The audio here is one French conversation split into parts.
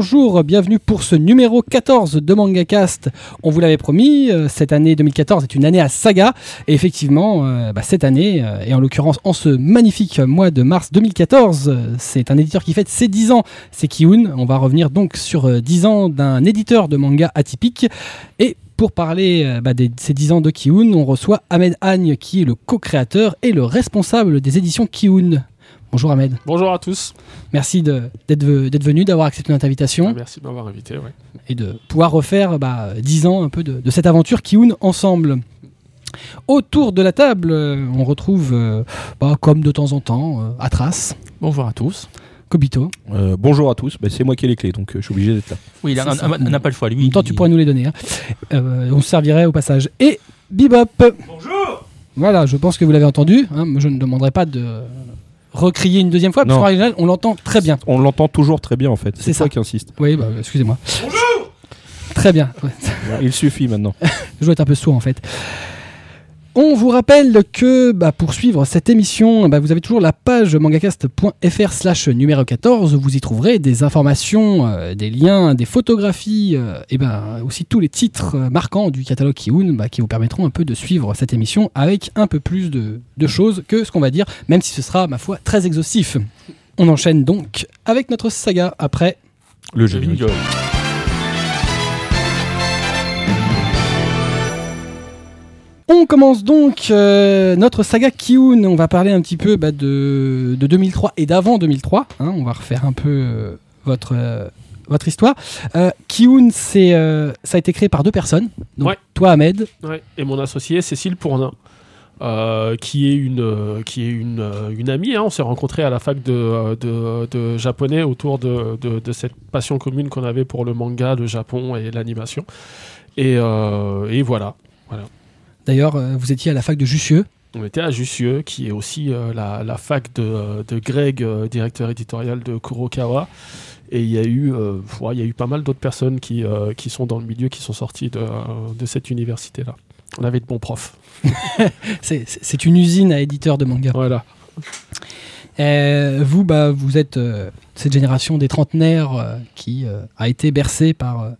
Bonjour, bienvenue pour ce numéro 14 de MangaCast. On vous l'avait promis, euh, cette année 2014 est une année à saga. Et effectivement, euh, bah, cette année, euh, et en l'occurrence en ce magnifique mois de mars 2014, euh, c'est un éditeur qui fête ses 10 ans, c'est Kiun. On va revenir donc sur euh, 10 ans d'un éditeur de manga atypique. Et pour parler bah, des, ces 10 ans de Kiun, on reçoit Ahmed Agne, qui est le co-créateur et le responsable des éditions Kiun. Bonjour Ahmed, Bonjour à tous. merci de- d'être ve- d'être venu, d'avoir accepté notre invitation. Merci de m'avoir invité. ouais. et de pouvoir refaire bah, 10 ans un peu de, de cette aventure Kiun ensemble. Autour de la table, euh, on retrouve, euh, bah, comme de temps en temps, euh, Atras, Bonjour à tous. Kobito. Euh, bonjour à tous, Bah, c'est moi qui ai les clés, donc je suis obligé d'être là. Oui, il n'a pas le choix. En Lui, même temps, il- tu pourrais nous les donner. hein. Euh, on se servirait au passage. Et Bebop. Bonjour Voilà, je pense que vous l'avez entendu. hein, je ne demanderai pas de recrier une deuxième fois, parce qu'en on l'entend très bien. On l'entend toujours très bien en fait, C'est ça. toi qui insiste. Oui, bah, excusez-moi. Bonjour Très bien. Ouais. Il suffit maintenant. Je dois être un peu sourd en fait. On vous rappelle que bah, pour suivre cette émission, bah, vous avez toujours la page mangacast.fr slash numéro 14 où vous y trouverez des informations, euh, des liens, des photographies euh, et ben aussi tous les titres euh, marquants du catalogue Kiun bah, qui vous permettront un peu de suivre cette émission avec un peu plus de, de choses que ce qu'on va dire, même si ce sera, ma foi, très exhaustif. On enchaîne donc avec notre saga après Le Le générique. On commence donc euh, notre saga Kiun. On va parler un petit peu bah, de, de 2003 et d'avant 2003. hein. on va refaire un peu euh, votre, euh, votre histoire. Kiun, c'est, ça a été créé par deux personnes. Donc, Ouais. toi, Ahmed. Ouais. Et mon associé Cécile Pournin, euh, qui est une, euh, qui est une, euh, une amie. hein. On s'est rencontrés à la fac de, de, de japonais autour de, cette passion commune qu'on avait pour le manga, le Japon et l'animation. Et, et voilà. D'ailleurs, euh, vous étiez à la fac de Jussieu. On était à Jussieu, qui est aussi euh, la, la fac de, euh, de Greg, euh, directeur éditorial de Kurokawa. Et il y a eu, euh, ouais, il y a eu pas mal d'autres personnes qui, qui sont dans le milieu, qui sont sorties de, de cette université-là. On avait de bons profs. C'est, une usine à éditeurs de manga. Voilà. Vous, bah, vous êtes cette génération des trentenaires qui a été bercée par,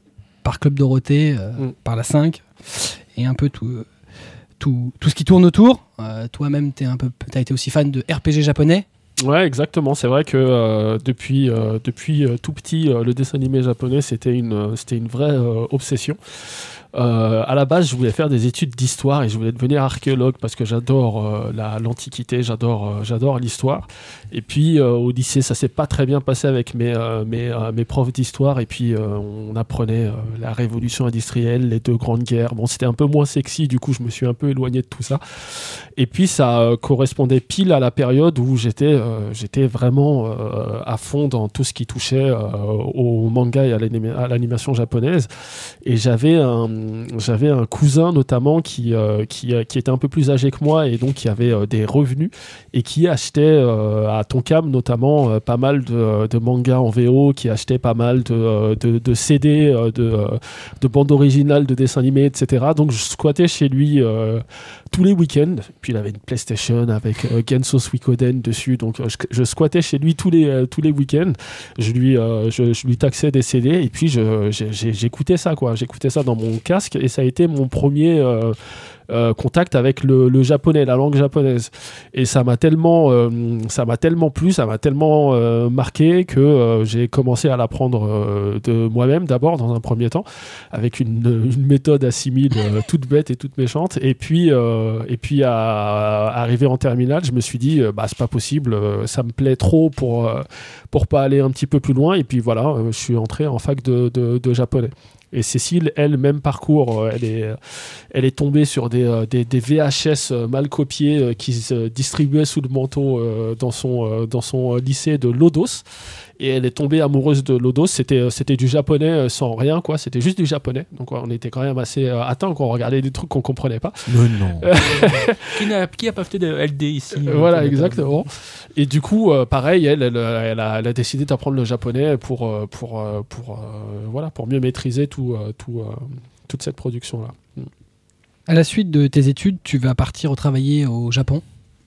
par Club Dorothée, Mm. par la 5, et un peu tout, tout, tout ce qui tourne autour. Euh, toi-même, tu as été aussi fan de RPG japonais. Ouais, exactement. C'est vrai que euh, depuis, euh, depuis tout petit, le dessin animé japonais, c'était une, c'était une vraie obsession. Euh, à la base, je voulais faire des études d'histoire et je voulais devenir archéologue parce que j'adore euh, la- l'antiquité, j'adore, euh, j'adore l'histoire. Et puis euh, au lycée, ça s'est pas très bien passé avec mes, mes, profs d'histoire. Et puis on apprenait la révolution industrielle, les deux grandes guerres. Bon, c'était un peu moins sexy, du coup, je me suis un peu éloigné de tout ça. Et puis ça correspondait pile à la période où j'étais j'étais vraiment à fond dans tout ce qui touchait au manga et à l'animation japonaise. Et j'avais un, j'avais un cousin notamment qui, euh, qui, euh, qui était un peu plus âgé que moi et donc qui avait euh, des revenus et qui achetait euh, à Tonkam notamment euh, pas mal de, de mangas en VO, qui achetait pas mal de, euh, de, de CD, euh, de, euh, de bandes originales de dessins animés, etc. Donc je squattais chez lui euh, tous les week-ends. Puis il avait une PlayStation avec euh, Genso Suikoden dessus, donc euh, je, squattais chez lui tous les, euh, tous les week-ends. Je lui, euh, je, lui taxais des CD et puis j'écoutais ça, quoi. J'écoutais ça dans mon et ça a été mon premier. euh, euh, contact avec le, japonais, la langue japonaise. Et ça m'a tellement, euh, ça m'a tellement plu, ça m'a tellement marqué que j'ai commencé à l'apprendre de moi-même d'abord dans un premier temps, avec une, une méthode assimile toute bête et toute méchante. Et puis, et puis à, arriver en terminale, je me suis dit, bah c'est pas possible, ça me plaît trop pour pour pas aller un petit peu plus loin. Et puis voilà, je suis entré en fac de japonais. Et Cécile, elle, même parcours, euh, elle est, elle est tombée sur des, euh, des, des VHS euh, mal copiés euh, qui se distribuaient sous le manteau euh, dans son, euh, dans son euh, lycée de Lodos. Et elle est tombée amoureuse de Lodos. C'était, euh, c'était du japonais euh, sans rien, quoi. C'était juste du japonais. Donc on était quand même assez euh, atteints quand on regardait des trucs qu'on comprenait pas. Mais non. Qui n'a qui a pas fait de LD ici voilà, exactement. Et du coup, pareil, elle, elle, elle a, elle a décidé d'apprendre le japonais pour, pour, pour, voilà, pour mieux maîtriser tout, tout, toute cette production-là. À la suite de tes études, tu vas partir travailler au Japon?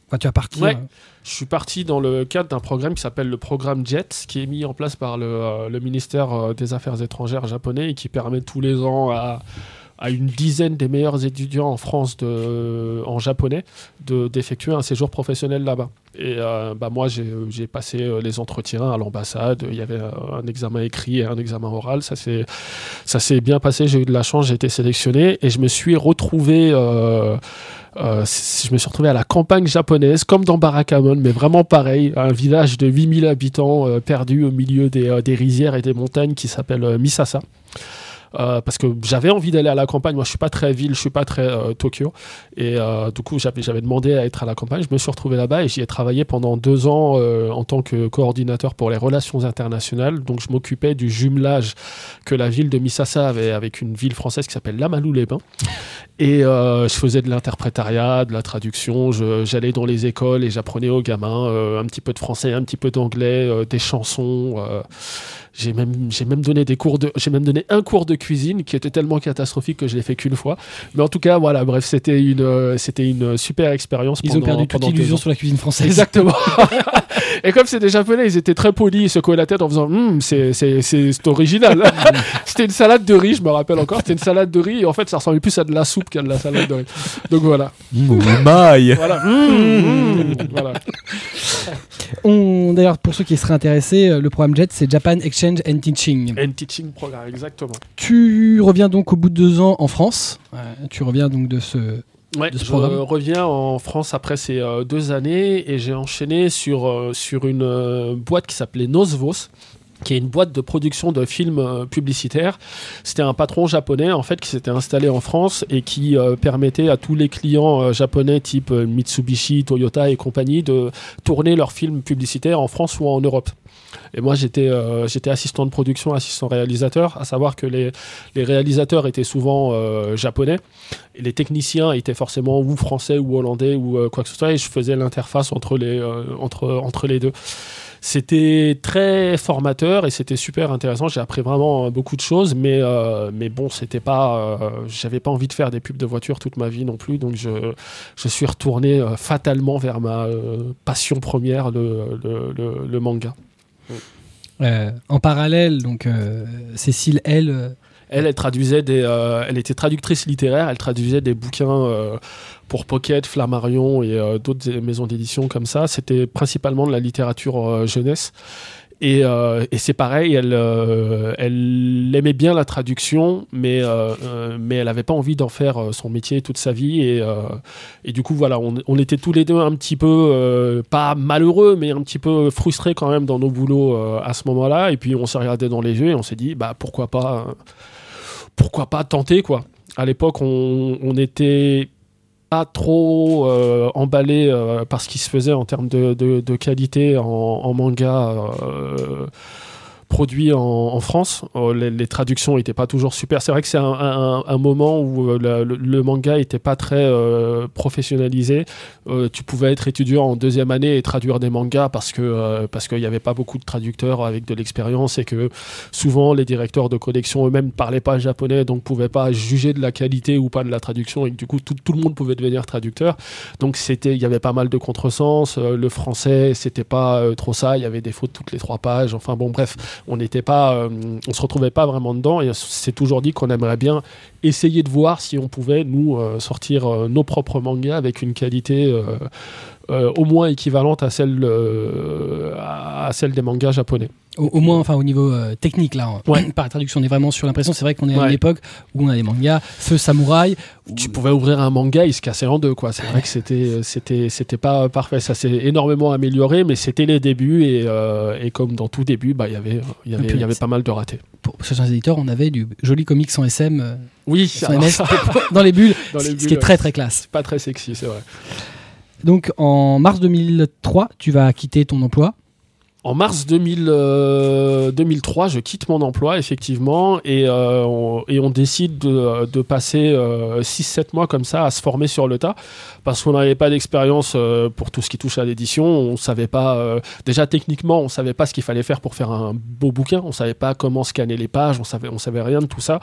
Enfin, tu vas partir. Ouais. Je suis parti dans le cadre d'un programme qui s'appelle le programme JET, qui est mis en place par le, euh, ministère euh, des Affaires étrangères japonais et qui permet tous les ans à, une dizaine des meilleurs étudiants en France en japonais de- d'effectuer un séjour professionnel là-bas. Et euh, bah, moi, j'ai passé les entretiens à l'ambassade. Il y avait un examen écrit et un examen oral. Ça s'est bien passé. J'ai eu de la chance. J'ai été sélectionné et je me suis retrouvé. Euh, je me suis retrouvé à la campagne japonaise, comme dans Barakamon, mais vraiment pareil, un village de 8000 habitants euh, perdu au milieu des, euh, des rizières et des montagnes qui s'appelle euh, Misasa. Euh, parce que j'avais envie d'aller à la campagne. Moi, je suis pas très ville, je suis pas très euh, Tokyo. Et euh, du coup, j'avais demandé à être à la campagne. Je me suis retrouvé là-bas et j'y ai travaillé pendant deux ans en tant que coordinateur pour les relations internationales. Donc, je m'occupais du jumelage que la ville de Misasa avait avec une ville française qui s'appelle Lamalou-les-Bains. Et euh, je faisais de l'interprétariat, de la traduction. Je- J'allais dans les écoles et j'apprenais aux gamins euh, un petit peu de français, un petit peu d'anglais, euh, des chansons. J'ai même, j'ai même donné des cours de, j'ai même donné un cours de cuisine qui était tellement catastrophique que je l'ai fait qu'une fois. Mais en tout cas, voilà, bref, c'était une, euh, c'était une super expérience. Ils ont perdu toute pendant illusion sur la cuisine française. Exactement. Et comme c'est des japonais, ils étaient très polis, ils secouaient la tête en faisant Hum, c'est, c'est, c'est, c'est original. c'était une salade de riz, je me rappelle encore. C'était une salade de riz et en fait, ça ressemblait plus à de la soupe qu'à de la salade de riz. Donc voilà. Moumaï Voilà. Hum, hum, voilà. On- D'ailleurs, pour ceux qui seraient intéressés, euh, le programme JET, c'est Japan Exchange and Teaching. And teaching program, exactement. Tu reviens donc au bout de deux ans en France. Euh, tu reviens donc de ce. Ouais, je programme. reviens en France après ces euh, deux années et j'ai enchaîné sur, euh, sur une euh, boîte qui s'appelait Nosvos qui est une boîte de production de films publicitaires. C'était un patron japonais en fait qui s'était installé en France et qui permettait à tous les clients japonais type Mitsubishi, Toyota et compagnie de tourner leurs films publicitaires en France ou en Europe. Et moi j'étais euh, j'étais assistant de production, assistant réalisateur, à savoir que les, réalisateurs étaient souvent euh, japonais et les techniciens étaient forcément ou français ou hollandais ou euh, quoi que ce soit et je faisais l'interface entre les deux. C'était très formateur et c'était super intéressant. J'ai appris vraiment beaucoup de choses, mais bon, c'était pas. J'avais pas envie de faire des pubs de voitures toute ma vie non plus, donc je suis retourné fatalement vers ma passion première, le manga. Euh, en parallèle, donc euh, Cécile, elle, euh, Elle, elle traduisait des, elle était traductrice littéraire, elle traduisait des bouquins pour Pocket, Flammarion et d'autres maisons d'édition comme ça. C'était principalement de la littérature jeunesse. Et, euh, et c'est pareil, elle, euh, elle aimait bien la traduction, mais, euh, mais elle n'avait pas envie d'en faire son métier toute sa vie. Et, du coup, voilà, on, était tous les deux un petit peu, pas malheureux, mais un petit peu frustrés quand même dans nos boulots à ce moment-là. Et puis on s'est regardé dans les yeux et on s'est dit, bah pourquoi pas, pourquoi pas tenter quoi. À l'époque, on était pas trop euh, emballé euh, par ce qui se faisait en termes de, de- de qualité en, en manga euh, produit en, France. Euh, les, traductions n'étaient pas toujours super. C'est vrai que c'est un, moment où euh, le, manga n'était pas très euh, professionnalisé. Euh, tu pouvais être étudiant en deuxième année et traduire des mangas parce que qu'il n'y avait pas beaucoup de traducteurs avec de l'expérience et que souvent les directeurs de collection eux-mêmes ne parlaient pas japonais donc pouvaient pas juger de la qualité ou pas de la traduction et que du coup tout, tout le monde pouvait devenir traducteur donc il y avait pas mal de contresens le français c'était pas trop ça il y avait des fautes toutes les trois pages enfin bon bref on n'était euh, se retrouvait pas vraiment dedans. Et on s'est toujours dit qu'on aimerait bien essayer de voir si on pouvait nous euh, sortir euh, nos propres mangas avec une qualité au moins équivalente à celle à celle des mangas japonais au, au moins, enfin au niveau euh, technique là, hein. Ouais. par la traduction, on est vraiment sur l'impression. C'est vrai qu'on est à une époque où on a des mangas, Feu Samouraï. où- tu pouvais ouvrir un manga, il se cassait en deux, quoi. C'est vrai que c'était, c'était, c'était pas parfait. Ça s'est énormément amélioré, mais c'était les débuts et, euh, et comme dans tout début, bah, il y avait, il y avait, y avait pas mal de ratés. Pour certains éditeurs, on avait du joli comics sans SM, euh, Oui, sans alors MS ça, dans les bulles, dans les ce bulles, qui est très très classe. pas très sexy, c'est vrai. Donc en mars 2003, tu vas quitter ton emploi. En mars 2000, euh, 2003, je quitte mon emploi, effectivement, et, euh, on, décide de, passer 6-7 mois comme ça à se former sur le tas, parce qu'on n'avait pas d'expérience euh, pour tout ce qui touche à l'édition. On savait pas, euh, déjà techniquement, on savait pas ce qu'il fallait faire pour faire un beau bouquin. On savait pas comment scanner les pages, on savait, on savait rien de tout ça.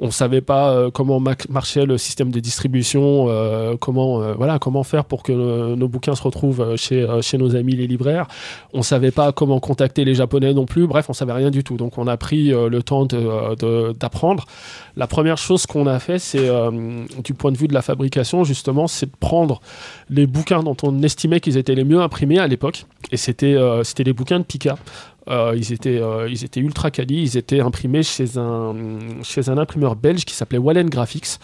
On savait pas euh, comment ma- marchait le système de distribution, euh, comment, euh, voilà, comment faire pour que euh, nos bouquins se retrouvent euh, chez, euh, chez nos amis les libraires. On savait pas comment contacter les Japonais non plus. Bref, on savait rien du tout. Donc, on a pris euh, le temps euh, d'apprendre. La première chose qu'on a fait, c'est euh, du point de vue de la fabrication, justement, c'est de prendre les bouquins dont on estimait qu'ils étaient les mieux imprimés à l'époque. Et c'était les bouquins de Pika. Ils, étaient, ils étaient ultra quali, ils étaient imprimés chez un, chez un imprimeur belge qui s'appelait Wallen Graphics.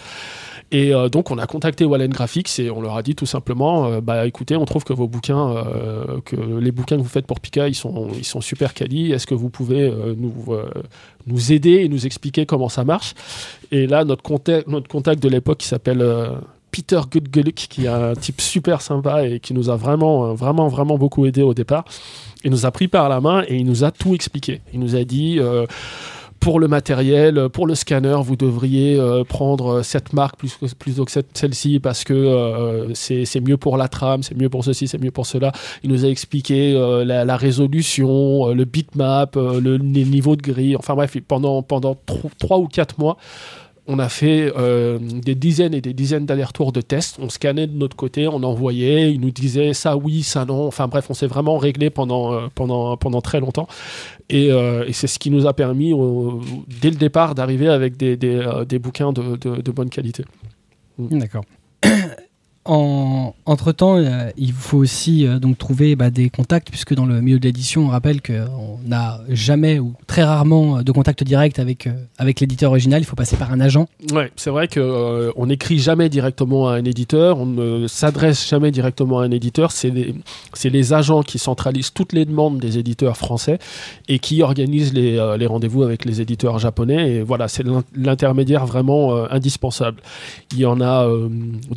Et euh, donc on a contacté Wallen Graphics et on leur a dit tout simplement, euh, bah écoutez, on trouve que vos bouquins, euh, que les bouquins que vous faites pour Pika, ils sont, ils sont super quali. Est-ce que vous pouvez nous, nous aider et nous expliquer comment ça marche? Et là, notre contact, de l'époque qui s'appelle Peter Gutgeluck, qui est un type super sympa et qui nous a vraiment, vraiment, vraiment beaucoup aidé au départ. Il nous a pris par la main et il nous a tout expliqué. Il nous a dit. Euh, pour le matériel, pour le scanner, vous devriez euh, prendre cette marque plus- plutôt que celle-ci parce que euh, c'est mieux pour la trame, c'est mieux pour ceci, c'est mieux pour cela. Il nous a expliqué euh, la, la résolution, euh, le bitmap, euh, le, les niveaux de grille. Enfin bref, pendant, pendant tro- trois ou quatre mois, on a fait euh, des dizaines et des dizaines d'allers-retours de tests. On scannait de notre côté, on envoyait, il nous disait ça oui, ça non. Enfin bref, on s'est vraiment réglé pendant, euh, pendant, pendant très longtemps. Et, euh, et c'est ce qui nous a permis, dès le départ, d'arriver avec des, des, des bouquins de, de- de bonne qualité. D'accord. En, entre temps, il faut aussi euh, donc trouver bah, des contacts, puisque dans le milieu de l'édition, on rappelle qu'on n'a jamais ou très rarement euh, de contact direct avec, euh, avec l'éditeur original. Il faut passer par un agent. Ouais, c'est vrai euh, on n'écrit jamais directement à un éditeur, on ne s'adresse jamais directement à un éditeur. C'est les, agents qui centralisent toutes les demandes des éditeurs français et qui organisent les, euh, les rendez-vous avec les éditeurs japonais. Et voilà, c'est l'in- l'intermédiaire vraiment euh, indispensable. Il y en a euh,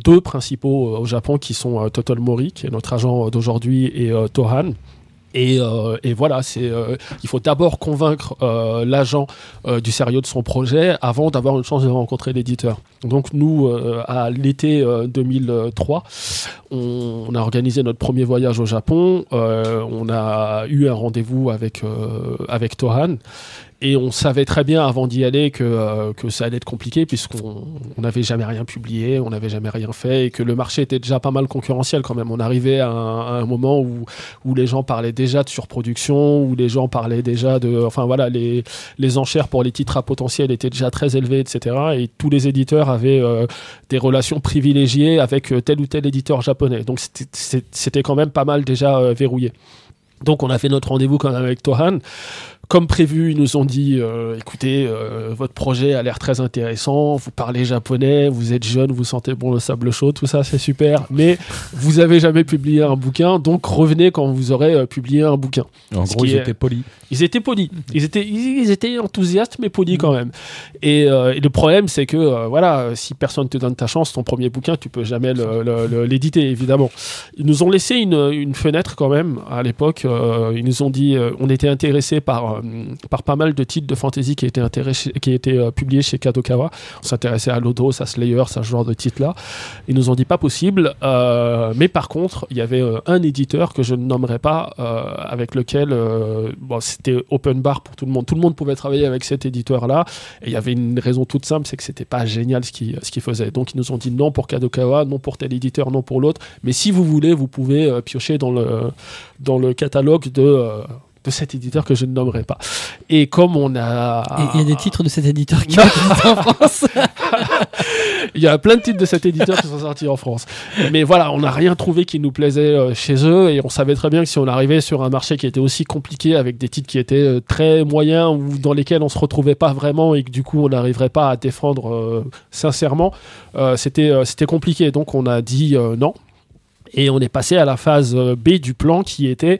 deux principaux euh, au Japon qui sont euh, Total Mori, qui est notre agent euh, d'aujourd'hui, et Tohan. Et, voilà, euh, il faut d'abord convaincre l'agent du sérieux de son projet avant d'avoir une chance de rencontrer l'éditeur. Donc nous, à l'été euh, 2003, on, a organisé notre premier voyage au Japon. On a eu un rendez-vous avec, avec Tohan. Et on savait très bien avant d'y aller que, euh, que ça allait être compliqué puisqu'on on n'avait jamais rien publié, on n'avait jamais rien fait et que le marché était déjà pas mal concurrentiel quand même. On arrivait à un, moment où, où les gens parlaient déjà de surproduction, où les gens parlaient déjà de... Enfin voilà, les, les enchères pour les titres à potentiel étaient déjà très élevées, etc. Et tous les éditeurs avaient euh, des relations privilégiées avec euh, tel ou tel éditeur japonais. Donc c'était- quand même pas mal déjà verrouillé. Donc on a fait notre rendez-vous quand même avec Tohan. Comme prévu, ils nous ont dit euh, écoutez, euh, votre projet a l'air très intéressant, vous parlez japonais, vous êtes jeune, vous sentez bon le sable chaud, tout ça c'est super, mais vous avez jamais publié un bouquin, donc revenez quand vous aurez euh, publié un bouquin. En gros, ils est- étaient polis. Ils étaient polis. Ils étaient, ils, étaient enthousiastes, mais polis quand même. Et, et le problème, c'est que, voilà, si personne te donne ta chance, ton premier bouquin, tu peux jamais l'éditer, évidemment. Ils nous ont laissé une, une fenêtre quand même à l'époque. Ils nous ont dit, on était intéressés par, euh, par pas mal de titres de fantasy qui étaient, qui euh, publiés chez Kadokawa. On s'intéressait à Lodos, à Slayer, à ce genre de titres-là. Ils nous ont dit pas possible. euh, mais par contre, il y avait un éditeur que je ne nommerai pas, avec lequel bon, c'était open bar pour tout le monde. Tout le monde pouvait travailler avec cet éditeur-là. Et il y avait une raison toute simple, c'est que c'était pas génial ce qu'ils ce qu'ils faisaient. Donc ils nous ont dit non pour Kadokawa, non pour tel éditeur, non pour l'autre. Mais si vous voulez, vous pouvez piocher dans le, dans le catalogue de. De cet éditeur que je ne nommerai pas. Et comme on a... Et il y a des titres de cet éditeur qui ont été sortis en France. Il y a plein de titres de cet éditeur qui sont sortis en France. Mais voilà, on n'a rien trouvé qui nous plaisait euh, chez eux et on savait très bien que si on arrivait sur un marché qui était aussi compliqué avec des titres qui étaient euh, très moyens ou dans lesquels on se retrouvait pas vraiment et que du coup on n'arriverait pas à défendre euh, sincèrement, euh, c'était euh, c'était compliqué. Donc on a dit non. Et on est passé à la phase euh, B du plan qui était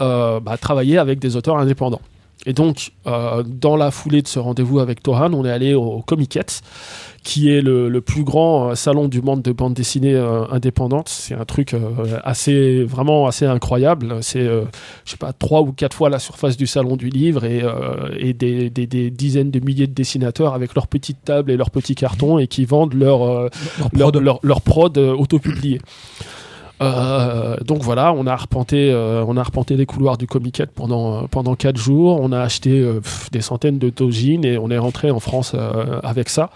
euh, bah, travailler avec des auteurs indépendants. Et donc, euh, dans la foulée de ce rendez-vous avec Tohan, on est allé au Comiquette, qui est le, le plus grand euh, salon du monde de bande dessinée indépendante. C'est un truc assez, vraiment assez incroyable. C'est, je sais pas, trois ou quatre fois la surface du salon du livre et, et des, des- des dizaines de milliers de dessinateurs avec leurs petites tables et leurs petits cartons et qui vendent leur, euh, leur, leur, leur prod euh, autopublié. Euh, donc voilà, on a arpenté, euh, on a arpenté les couloirs du Comiquette pendant euh, pendant quatre jours. On a acheté des centaines de dojins et on est rentré en France avec ça.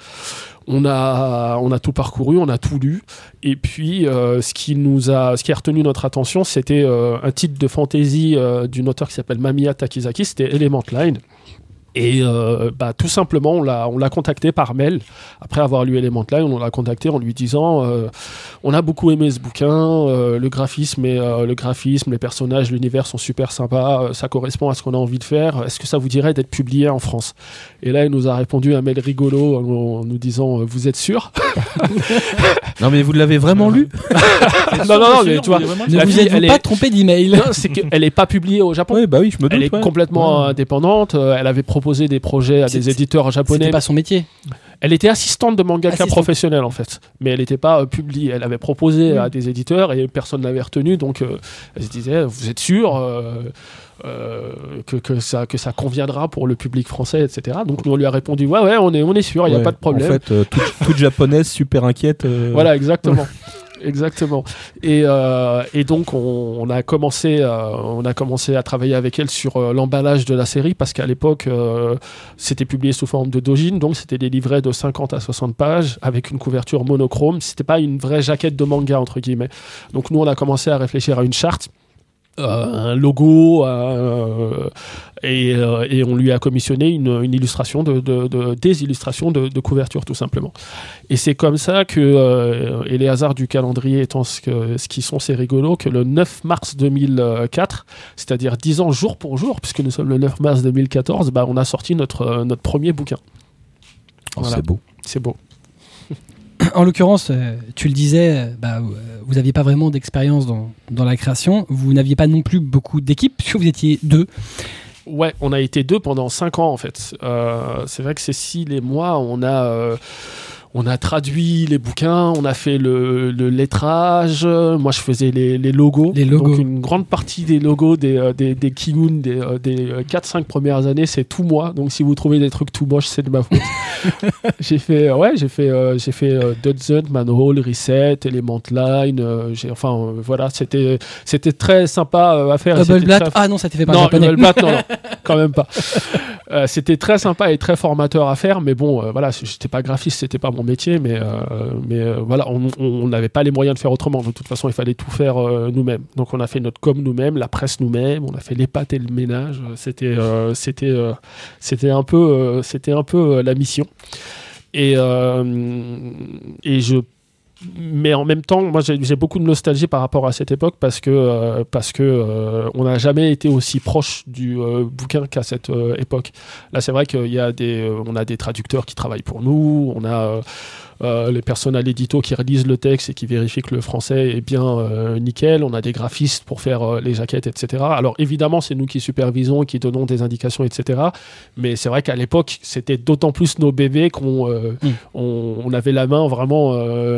On a on a tout parcouru, on a tout lu. Et puis ce qui nous a, ce qui a retenu notre attention, c'était un titre de fantasy euh, d'une auteure qui s'appelle Mamiya Takizaki. C'était Element Line. Et euh, bah, tout simplement, on l'a, on l'a contacté par mail. Après avoir lu Element Line, on l'a contacté en lui disant euh, On a beaucoup aimé ce bouquin, euh, le, graphisme et, euh, le graphisme, les personnages, l'univers sont super sympas, euh, ça correspond à ce qu'on a envie de faire. Est-ce que ça vous dirait d'être publié en France? Et là, il nous a répondu un mail rigolo en, en nous disant euh, Vous êtes sûr? Non, mais vous l'avez vraiment lu? Non, non, non, mais tu vois, Ne vous elle pas est- trompé d'email Non, c'est qu'elle n'est pas publiée au Japon. Oui, bah oui, je me doute. Elle est ouais. complètement Ouais. indépendante. euh, Elle avait proposé des projets à des éditeurs japonais. C'était pas son métier. Elle était assistante de mangaka professionnelle en fait, mais elle n'était pas euh, publiée. Elle avait proposé à des éditeurs et personne ne l'avait retenue. Donc euh, elle se disait, vous êtes sûr euh, que, que ça, que ça conviendra pour le public français, etc. Donc nous on lui a répondu, ouais ouais, on est, on est sûr, il n'y a Ouais. pas de problème. En fait, toute, toute japonaise super inquiète. Voilà, exactement. Exactement. Et, euh, et donc on, a commencé, euh, on a commencé à travailler avec elle sur euh, l'emballage de la série parce qu'à l'époque c'était publié sous forme de dojin, donc c'était des livrets de 50 à 60 pages avec une couverture monochrome. C'était pas une vraie jaquette de manga entre guillemets. Donc nous on a commencé à réfléchir à une charte. un logo euh, et, euh, et on lui a commissionné une, une illustration de, de- de- des illustrations de, de couverture tout simplement et c'est comme ça que, euh, et les hasards du calendrier étant ce, que, ce qui sont, c'est rigolo, que le 9 mars 2004, c'est-à-dire 10 ans jour pour jour, puisque nous sommes le 9 mars 2014, bah, on a sorti notre, euh, notre premier bouquin. Oh, Voilà. C'est beau. C'est beau. En l'occurrence, tu le disais, bah, vous n'aviez pas vraiment d'expérience dans, dans la création. Vous n'aviez pas non plus beaucoup d'équipes, puisque vous étiez deux. Ouais, on a été deux pendant 5 ans en fait. Euh, c'est vrai que Cécile et moi, on a, euh, on a traduit les bouquins, on a fait le, le lettrage. Moi, je faisais les, les logos. Les logos. Donc, une grande partie des logos des, euh, des, des Kigun des, euh, des 4-5 premières années, c'est tout moi. Donc, si vous trouvez des trucs tout moches, c'est de ma faute. j'ai fait, euh, ouais, j'ai fait, euh, j'ai fait euh, Dudson, Manhole, Reset, Element Line. euh, j'ai, enfin, euh, voilà, c'était, c'était très sympa euh, à faire. Double Blatt? très- Ah non, ça t'est fait par non, japonais. Double Blatt, non, non, quand même pas. Euh, c'était très sympa et très formateur à faire, mais bon, euh, voilà, j'étais pas graphiste, c'était pas mon métier, mais, euh, mais euh, voilà, on n'avait pas les moyens de faire autrement. De toute façon, il fallait tout faire nous-mêmes. Donc, on a fait notre com nous-mêmes, la presse nous-mêmes, on a fait les pâtes et le ménage. C'était, c'était, c'était un peu, c'était un peu la mission. Et, et je mais en même temps, moi j'ai beaucoup de nostalgie par rapport à cette époque parce que euh, parce que euh, on n'a jamais été aussi proche du euh, bouquin qu'à cette époque. Là, c'est vrai qu'il y a des, a des traducteurs qui travaillent pour nous, on a euh, les personnes à l'édito qui relisent le texte et qui vérifient que le français est bien euh, nickel. On a des graphistes pour faire euh, les jaquettes, etc. Alors évidemment, c'est nous qui supervisons, qui donnons des indications, etc. Mais c'est vrai qu'à l'époque, c'était d'autant plus nos bébés qu'on euh, Mm. on, on avait la main vraiment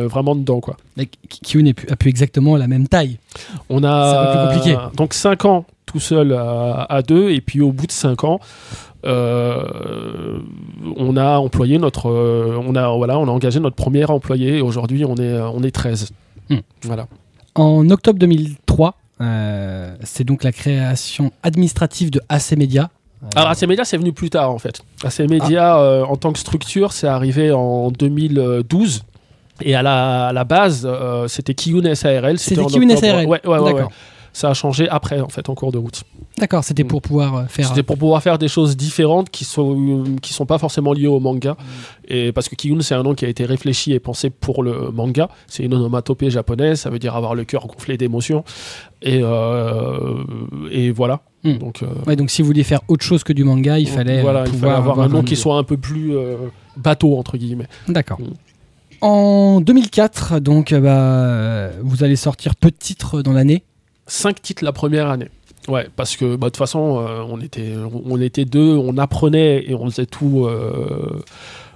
vraiment dedans quoi. Mais Ki- Kyun est pu- a pu exactement la même taille. On C'est un a peu plus compliqué. donc 5 ans tout seul à, à deux et puis au bout de 5 ans euh, on a employé notre euh, on a voilà on a engagé notre premier employé et aujourd'hui on est on est 13 Hmm. voilà En octobre 2003, euh, c'est donc la création administrative de AC Media. Alors AC Media c'est venu plus tard en fait AC Media Ah. en tant que structure c'est arrivé en 2012 et à la, à la base, c'était Kiyun SARL. C'était Kiyun. SARL. Ouais, ouais, ouais, ouais. Ça a changé après, en fait, en cours de route. D'accord, c'était pour pouvoir euh, faire. C'était pour pouvoir faire des choses différentes qui sont qui sont pas forcément liées au manga. Et parce que Kiyun c'est un nom qui a été réfléchi et pensé pour le manga. C'est une onomatopée japonaise, ça veut dire avoir le cœur gonflé d'émotions. Et euh, et voilà. Hmm. Donc euh, Ouais, donc si vous vouliez faire autre chose que du manga, il fallait voilà, euh, il pouvoir fallait avoir un nom qui soit un peu plus euh, bateau entre guillemets. D'accord. Mm. En 2004, donc, euh, bah, euh, vous allez sortir peu de titres dans l'année. Cinq titres la première année. Ouais, parce que bah, de toute façon, euh, on, était, deux, on apprenait et on faisait tout. euh,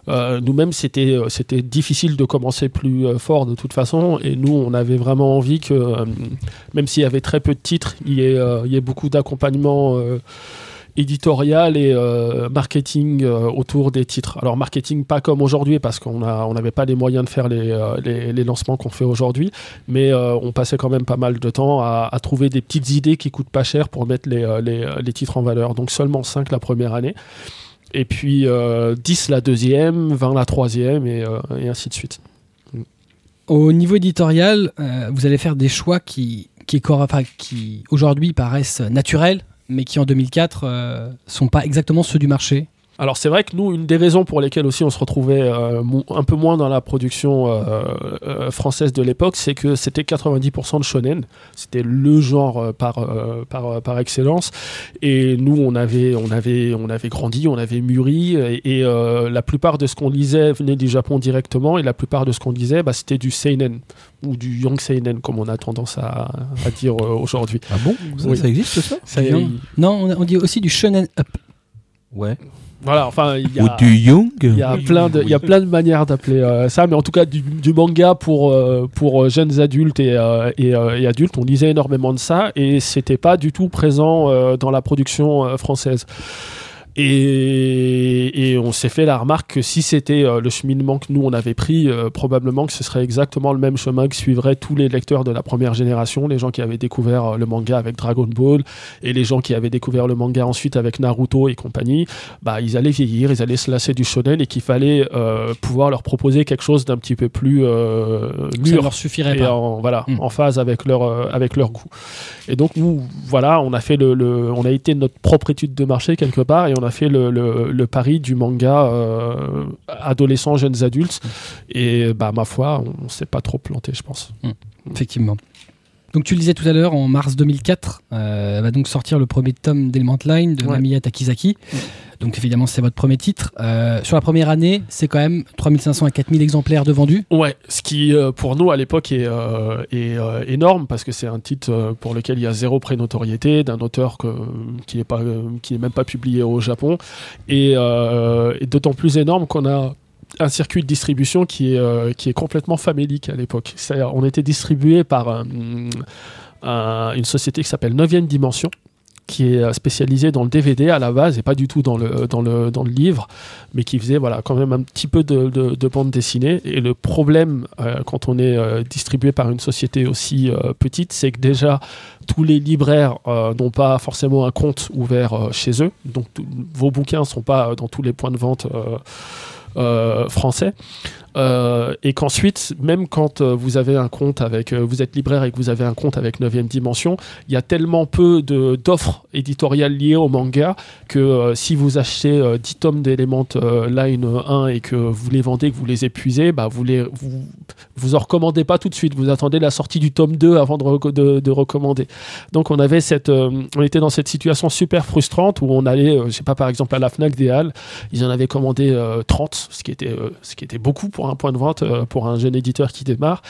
euh, Nous-mêmes, c'était difficile de commencer plus fort de toute façon. Et nous, on avait vraiment envie que, même s'il y avait très peu de titres, il y ait, il y ait beaucoup d'accompagnement éditorial et euh, marketing euh, autour des titres. Alors marketing pas comme aujourd'hui parce qu'on n'avait pas les moyens de faire les, euh, les, lancements qu'on fait aujourd'hui, mais on passait quand même pas mal de temps à, trouver des petites idées qui coûtent pas cher pour mettre les, les, titres en valeur. Donc seulement 5 la première année. Et puis euh, 10 la deuxième, 20 la troisième et, et ainsi de suite. Au niveau éditorial, vous allez faire des choix qui, qui aujourd'hui paraissent naturels, mais qui en 2004 euh, sont pas exactement ceux du marché. Alors c'est vrai que nous, une des raisons pour lesquelles aussi on se retrouvait euh, un peu moins dans la production euh, euh, française de l'époque, c'est que c'était 90% de shonen, c'était le genre euh, par, euh, par, euh, par excellence. Et nous, on avait, on avait, on avait grandi, on avait mûri, et, et, euh, la plupart de ce qu'on lisait venait du Japon directement, et la plupart de ce qu'on lisait, bah, c'était du seinen ou du young seinen, comme on a tendance à, à dire euh, aujourd'hui. Ah bon? Ça, Oui. ça existe ça? Ça, Non, on, on dit aussi du shonen up. Ouais. Voilà, enfin, il y a. Ou du young Il y a Oui, plein de, oui. il y a plein de manières d'appeler euh, ça, mais en tout cas du, du manga pour euh, pour euh, jeunes adultes et euh, et, euh, et adultes, on lisait énormément de ça et c'était pas du tout présent euh, dans la production euh, française. Et, et on s'est fait la remarque que si c'était euh, le cheminement que nous on avait pris, euh, probablement que ce serait exactement le même chemin que suivraient tous les lecteurs de la première génération, les gens qui avaient découvert euh, le manga avec Dragon Ball et les gens qui avaient découvert le manga ensuite avec Naruto et compagnie bah, ils allaient vieillir, ils allaient se lasser du shonen et qu'il fallait euh, pouvoir leur proposer quelque chose d'un petit peu plus euh, Ça mûr leur suffirait et pas. en, voilà, Mm. en phase avec leur, euh, avec leur goût. Et donc nous, voilà, on a fait le, le- on a été notre propre étude de marché quelque part et on a fait le, pari du manga euh, adolescents, jeunes adultes. Et bah ma foi, on s'est pas trop planté, je pense. Effectivement. Donc tu le disais tout à l'heure, en mars 2004, euh, va donc sortir le premier tome d'Element Line de Ouais. Mamiya Takizaki. Donc évidemment c'est votre premier titre. Euh, sur la première année, c'est quand même 3500 à 4000 exemplaires de vendus. Ouais, ce qui euh, pour nous à l'époque est, euh, est énorme parce que c'est un titre pour lequel il y a zéro prénotoriété d'un auteur que, qui n'est pas qui n'est même pas publié au Japon et, et d'autant plus énorme qu'on a un circuit de distribution qui est euh, qui est complètement famélique à l'époque. On était distribué par un- une société qui s'appelle 9 Dimension qui est euh, spécialisée dans le DVD à la base et pas du tout dans le, dans le, dans le livre, mais qui faisait voilà, quand même un petit peu de, de, de bande dessinée. Et le problème euh, quand on est euh, distribué par une société aussi euh, petite, c'est que déjà tous les libraires euh, n'ont pas forcément un compte ouvert euh, chez eux, donc vos bouquins ne sont pas euh, dans tous les points de vente euh, euh, français. Euh, et qu'ensuite, même quand euh, vous avez un compte avec, euh, vous êtes libraire et que vous avez un compte avec 9 dimension, il y a tellement peu d'offres éditoriales liées au manga que si vous achetez euh, 10 tomes d'Element Line 1 et que vous les vendez, que vous les épuisez, bah vous les vous, vous en recommandez pas tout de suite. Vous attendez la sortie du tome 2 avant de, de, de recommander. Donc on avait cette, on était dans cette situation super frustrante où on allait, je sais pas par exemple à la Fnac des Halles, ils en avaient commandé euh, 30, ce qui était, ce qui était beaucoup pour un point de vente euh, pour un jeune éditeur qui démarre.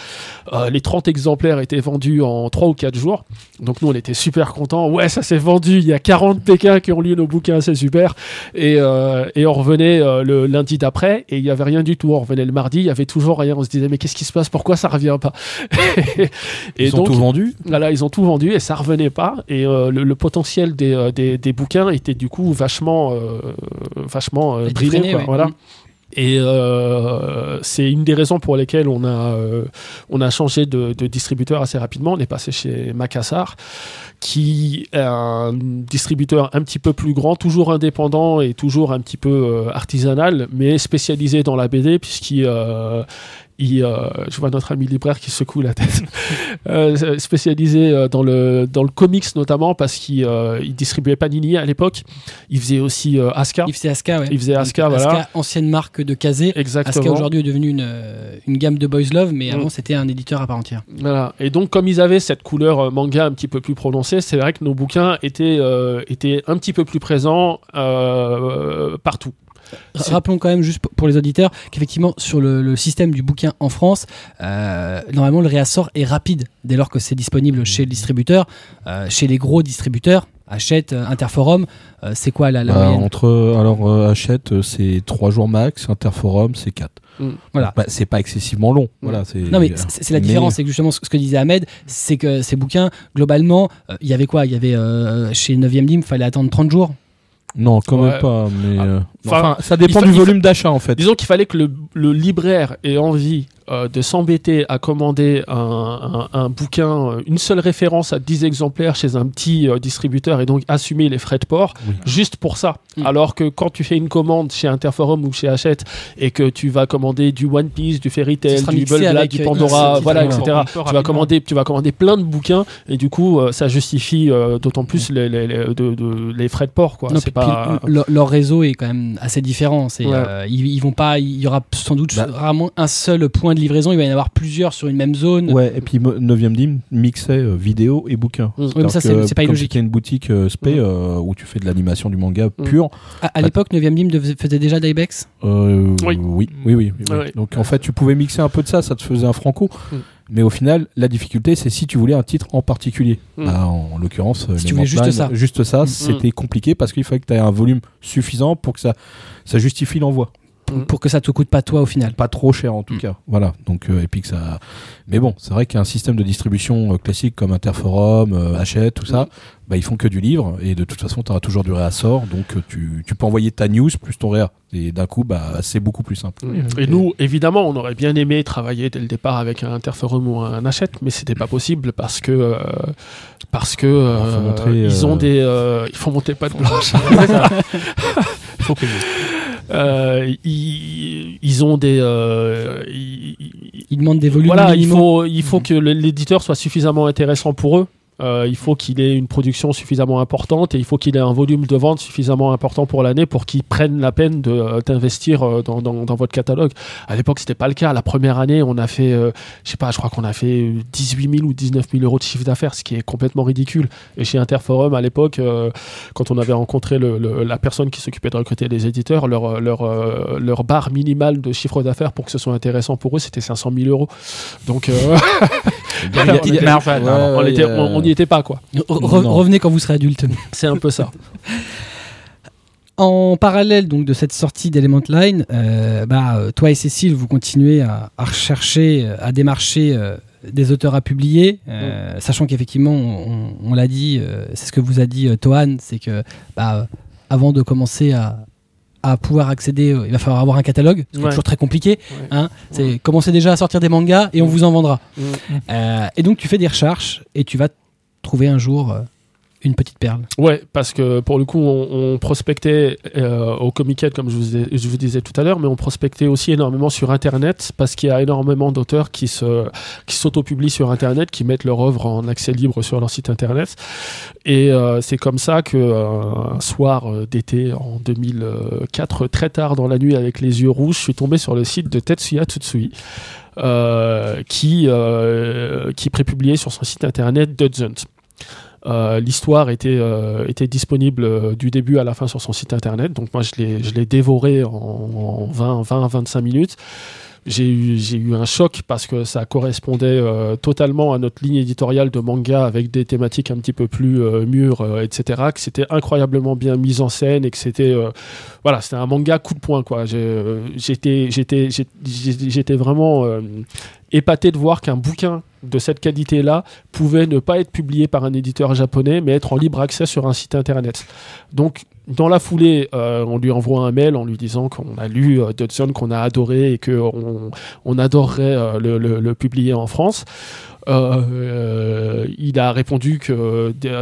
Euh, les 30 exemplaires étaient vendus en 3 ou 4 jours. Donc nous on était super contents. Ouais, ça s'est vendu. Il y a 40 Pékins qui ont lu nos bouquins, c'est super. Et, euh, et on revenait euh, le lundi d'après et il y avait rien du tout. On revenait le mardi, il y avait toujours rien. On se disait mais qu'est-ce qui se passe? Pourquoi ça revient pas? Et Ils ont tout vendu? Voilà, ils ont tout vendu et ça revenait pas. Et euh, le, le potentiel des, des, des bouquins était du coup vachement, euh, vachement euh, ouais. voilà. Mm. Et euh, c'est une des raisons pour lesquelles on a, euh, on a changé de, de distributeur assez rapidement. On est passé chez Macassar, qui est un distributeur un petit peu plus grand, toujours indépendant et toujours un petit peu euh, artisanal, mais spécialisé dans la BD, puisqu'il euh, je vois notre ami libraire qui secoue la tête, Euh, spécialisé euh, dans le, dans le comics notamment, parce qu'il euh, il distribuait Panini à l'époque. Il faisait aussi euh, Aska. Il faisait Aska, ouais. Il faisait Aska, voilà. ancienne marque de Kazé. Exactement. Aska aujourd'hui est devenue une, une gamme de Boys Love, mais avant Mm. c'était un éditeur à part entière. Voilà. Et donc, comme ils avaient cette couleur manga un petit peu plus prononcée, c'est vrai que nos bouquins étaient, étaient un petit peu plus présents partout. Rappelons quand même juste pour les auditeurs qu'effectivement sur le, le système du bouquin en France, euh, normalement le réassort est rapide dès lors que c'est disponible chez le distributeur, euh, chez les gros distributeurs. Hachette, euh, Interforum, euh, c'est quoi la, la Bah, moyenne entre alors euh, Hachette, c'est 3 jours max, Interforum, c'est 4. Mm. Voilà. Bah, c'est pas excessivement long. Voilà, c'est Non mais c'est la mais- différence, c'est que justement ce que disait Ahmed, c'est que ces bouquins, globalement, euh, il y avait quoi? Il y avait euh, chez 9ème Dim, fallait attendre 30 jours? Non, quand Ouais. même pas. Mais Ah, euh, enfin, enfin, ça dépend du volume d'achat en fait. Disons qu'il fallait que le, le libraire ait envie euh, de s'embêter à commander un, un- un bouquin, euh, une seule référence à 10 exemplaires chez un petit euh, distributeur et donc assumer les frais de port Oui. juste pour ça. Mm. Alors que quand tu fais une commande chez Interforum ou chez Hachette et que tu vas commander du One Piece, du Fairy Tail, du Bulbla, du Pandora, X voilà, etc. Tu vas, commander, tu vas commander plein de bouquins et du coup euh, ça justifie euh, d'autant plus les, les- les- de- de- les frais de port. Quoi. Non, pas... leur réseau est quand même assez différent. C'est, Ouais. euh, ils, ils vont pas, il y aura sans doute Bah. rarement un seul point de livraison. Il va y en avoir plusieurs sur une même zone. Ouais, et puis 9ème Dim mixait euh, vidéo et bouquin. Mm. Oui, mais ça, c'est- pas illogique. c'était une boutique euh, spé Mm. euh, où tu fais de l'animation du manga Mm. pur. À, à l'époque, 9ème Dim dev- faisait déjà d'Ibex. Euh, Oui. oui. Oui, oui, oui. Donc en fait, tu pouvais mixer un peu de ça, ça te faisait un franco. Mais au final, la difficulté, c'est si tu voulais un titre en particulier. Mm. Bah, en, en l'occurrence, Si les tu voulais juste ça. juste ça, c'était compliqué parce qu'il fallait que tu aies un volume suffisant pour que ça, ça justifie l'envoi. Mm. pour que ça te coûte pas toi au final. Pas trop cher en tout Mm. cas. Voilà. Donc euh, que ça. Mais bon, c'est vrai qu'un système de distribution euh, classique comme Interforum, euh, Hachette, tout ça, Mm. bah, ils font que du livre et de toute façon, tu auras toujours du réassort. Donc tu, tu peux envoyer ta news plus ton réa. Et d'un coup, bah, c'est beaucoup plus simple. Et nous, évidemment, on aurait bien aimé travailler dès le départ avec un Interforum ou un Hachette, mais c'était pas possible parce que euh, parce que euh, montrer, ils ont euh, des euh, il faut monter pas de blanche. Faut payer. Euh, ils, ils ont des euh, ils- demandent des volumes voilà, il faut il faut que l'éditeur soit suffisamment intéressant pour eux. Euh, il faut qu'il ait une production suffisamment importante et il faut qu'il ait un volume de vente suffisamment important pour l'année pour qu'ils prennent la peine euh, d'investir euh, dans, dans, votre catalogue. À l'époque, c'était pas le cas. La première année, on a fait, euh, je sais pas, je crois qu'on a fait 18 000 ou 19 000 euros de chiffre d'affaires, ce qui est complètement ridicule. Et chez Interforum, à l'époque, quand on avait rencontré la personne qui s'occupait de recruter les éditeurs, leur, leur, leur barre minimale de chiffre d'affaires pour que ce soit intéressant pour eux, c'était 500 000 euros. Donc, on n'y était pas, quoi. Re- revenez quand vous serez adulte. C'est un peu ça. En parallèle donc de cette sortie d'Element Line, euh, bah, euh, toi et Cécile, vous continuez à, à rechercher, euh, à démarcher euh, des auteurs à publier, euh, sachant qu'effectivement, on, on l'a dit, c'est ce que vous a dit Tohan, c'est que bah, avant de commencer à, à pouvoir accéder, euh, il va falloir avoir un catalogue, c'est Ouais. toujours très compliqué. Ouais. Hein, c'est commencer déjà à sortir des mangas et on vous en vendra. Mm. Euh, et donc tu fais des recherches et tu vas trouver un jour euh, une petite perle. Ouais, parce que pour le coup, on, prospectait euh, au Comic comme je vous, disais tout à l'heure, mais on prospectait aussi énormément sur Internet, parce qu'il y a énormément d'auteurs qui qui s'autopublient sur Internet, qui mettent leur œuvre en accès libre sur leur site Internet. Et euh, c'est comme ça que euh, un soir d'été en 2004, très tard dans la nuit, avec les yeux rouges, je suis tombé sur le site de Tetsuya Tsutsui. qui, euh, qui prépubliait sur son site internet Dudzunt. Euh, L'histoire était, euh, était disponible euh, du début à la fin sur son site internet. Donc moi, je l'ai dévoré en, en 20, 20 à 25 minutes. J'ai eu, eu un choc parce que ça correspondait euh, totalement à notre ligne éditoriale de manga avec des thématiques un petit peu plus euh, mûres, euh, etc. Que c'était incroyablement bien mis en scène et que c'était euh, voilà, un manga coup de poing J'étais, j'étais, j'étais vraiment épaté de voir qu'un bouquin de cette qualité-là pouvait ne pas être publié par un éditeur japonais, mais être en libre accès sur un site internet. Donc, dans la foulée, euh, on lui envoie un mail en lui disant qu'on a lu euh, Dodson, qu'on a adoré et qu'on on adorerait euh, le, publier en France. Euh, il a répondu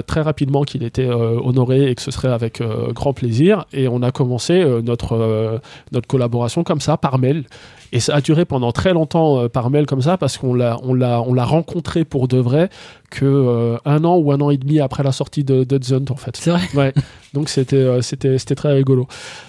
très rapidement qu'il était honoré et que ce serait avec grand plaisir. Et on a commencé notre collaboration comme ça, par mail. Et ça a duré pendant très longtemps euh, par mail comme ça parce qu'on l'a, on l'a, on l'a rencontré pour de vrai que euh, un an ou un an et demi après la sortie de Zone en fait. C'est vrai Ouais. Donc c'était, euh, c'était, c'était très rigolo.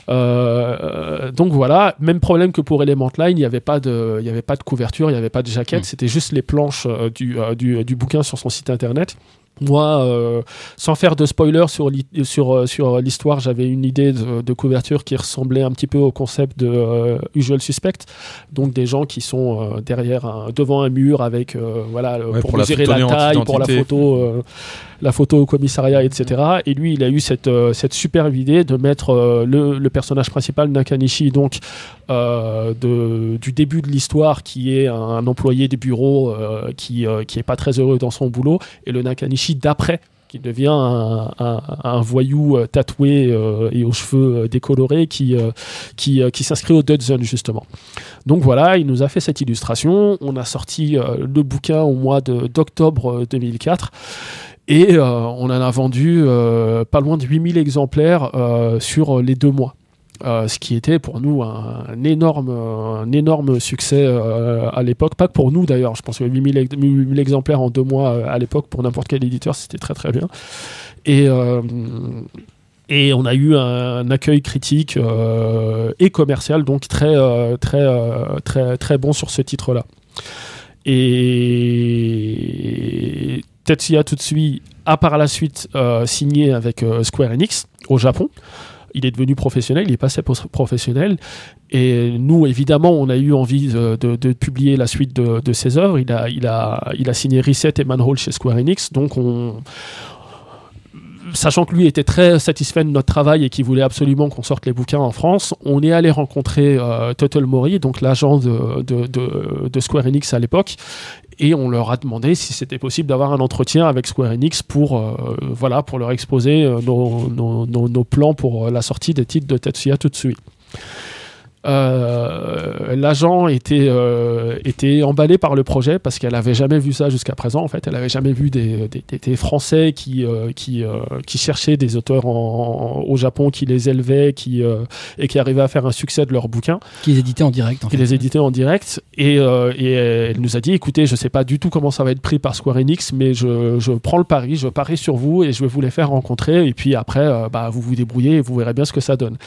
Donc voilà, même problème que pour Element Line, il n'y avait pas de, il y avait pas de couverture, il n'y avait pas de jaquette, Mm. c'était juste les planches du, du, du bouquin sur son site internet. Moi, euh, sans faire de spoiler sur, sur, euh, sur l'histoire, j'avais une idée de, de couverture qui ressemblait un petit peu au concept de euh, Usual Suspect. Donc des gens qui sont euh, derrière, un, devant un mur avec, voilà, Ouais, pour, pour la mesurer la taille, pour la photo, la photo au commissariat, etc. Et lui, il a eu cette, euh, superbe idée de mettre euh, le, personnage principal, Nakanishi, donc euh, du début de l'histoire, qui est un, employé des bureaux qui, qui est pas très heureux dans son boulot, et le Nakanishi d'après qui devient un, voyou tatoué et aux cheveux décolorés qui, qui, s'inscrit au Dead Zone justement. Donc voilà, il nous a fait cette illustration. On a sorti le bouquin au mois d'octobre euh, 2004 et euh, on en a vendu euh, pas loin de 8000 exemplaires euh, sur les deux mois. Ce qui était pour nous un, énorme, un énorme succès à l'époque. Pas que pour nous d'ailleurs, je pense que 8000, ex- 8000 exemplaires en deux mois à l'époque, pour n'importe quel éditeur, c'était très très bien. Et, et on a eu un, accueil critique et commercial, donc très, très, très, très bon sur ce titre-là. Et Tetsuya Tutsui a par la suite euh, signé avec euh, Square Enix au Japon. Il est devenu professionnel, il est passé pro- professionnel. Et nous, évidemment, on a eu envie de, de- publier la suite de, ses œuvres. Il a, signé Reset et Manhole chez Square Enix. Donc, on, sachant que lui était très satisfait de notre travail et qu'il voulait absolument qu'on sorte les bouquins en France, on est allé rencontrer euh, Total Mori, donc l'agent de Square Enix à l'époque, et on leur a demandé si c'était possible d'avoir un entretien avec Square Enix pour, euh, voilà, pour leur exposer euh, nos, plans pour euh, la sortie des titres de Tetsuya Tutsui. Euh, L'agent était, euh, était emballé par le projet parce qu'elle avait jamais vu ça jusqu'à présent. En fait, elle avait jamais vu des, des- Français qui, euh, qui, euh, qui cherchaient des auteurs en- en- au Japon, qui les élevaient, qui, et qui arrivaient à faire un succès de leurs bouquins Qui les éditait en direct. En qui fait. les éditait en direct et, et elle nous a dit écoutez je sais pas du tout comment ça va être pris par Square Enix mais je, je prends le pari je parie sur vous et je vais vous les faire rencontrer et puis après bah, vous vous débrouillez et vous verrez bien ce que ça donne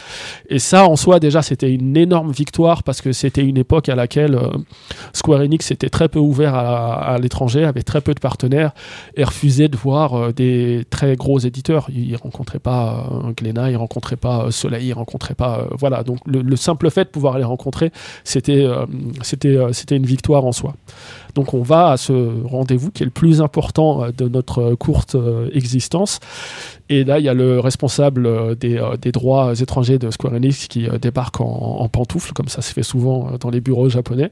et ça en soi déjà c'était une énorme victoire parce que c'était une époque à laquelle euh, Square Enix était très peu ouvert à, l'étranger avait très peu de partenaires et refusait de voir euh, des très gros éditeurs il ne rencontrait pas euh, Glénat il rencontrait pas euh, Soleil il rencontrait pas voilà donc le, le simple fait de pouvoir les rencontrer c'était une victoire en soi. Donc on va à ce rendez-vous qui est le plus important euh, de notre euh, courte euh, existence. Et là, il y a le responsable des, droits étrangers de Square Enix qui débarque en, en pantoufle, comme ça se fait souvent dans les bureaux japonais.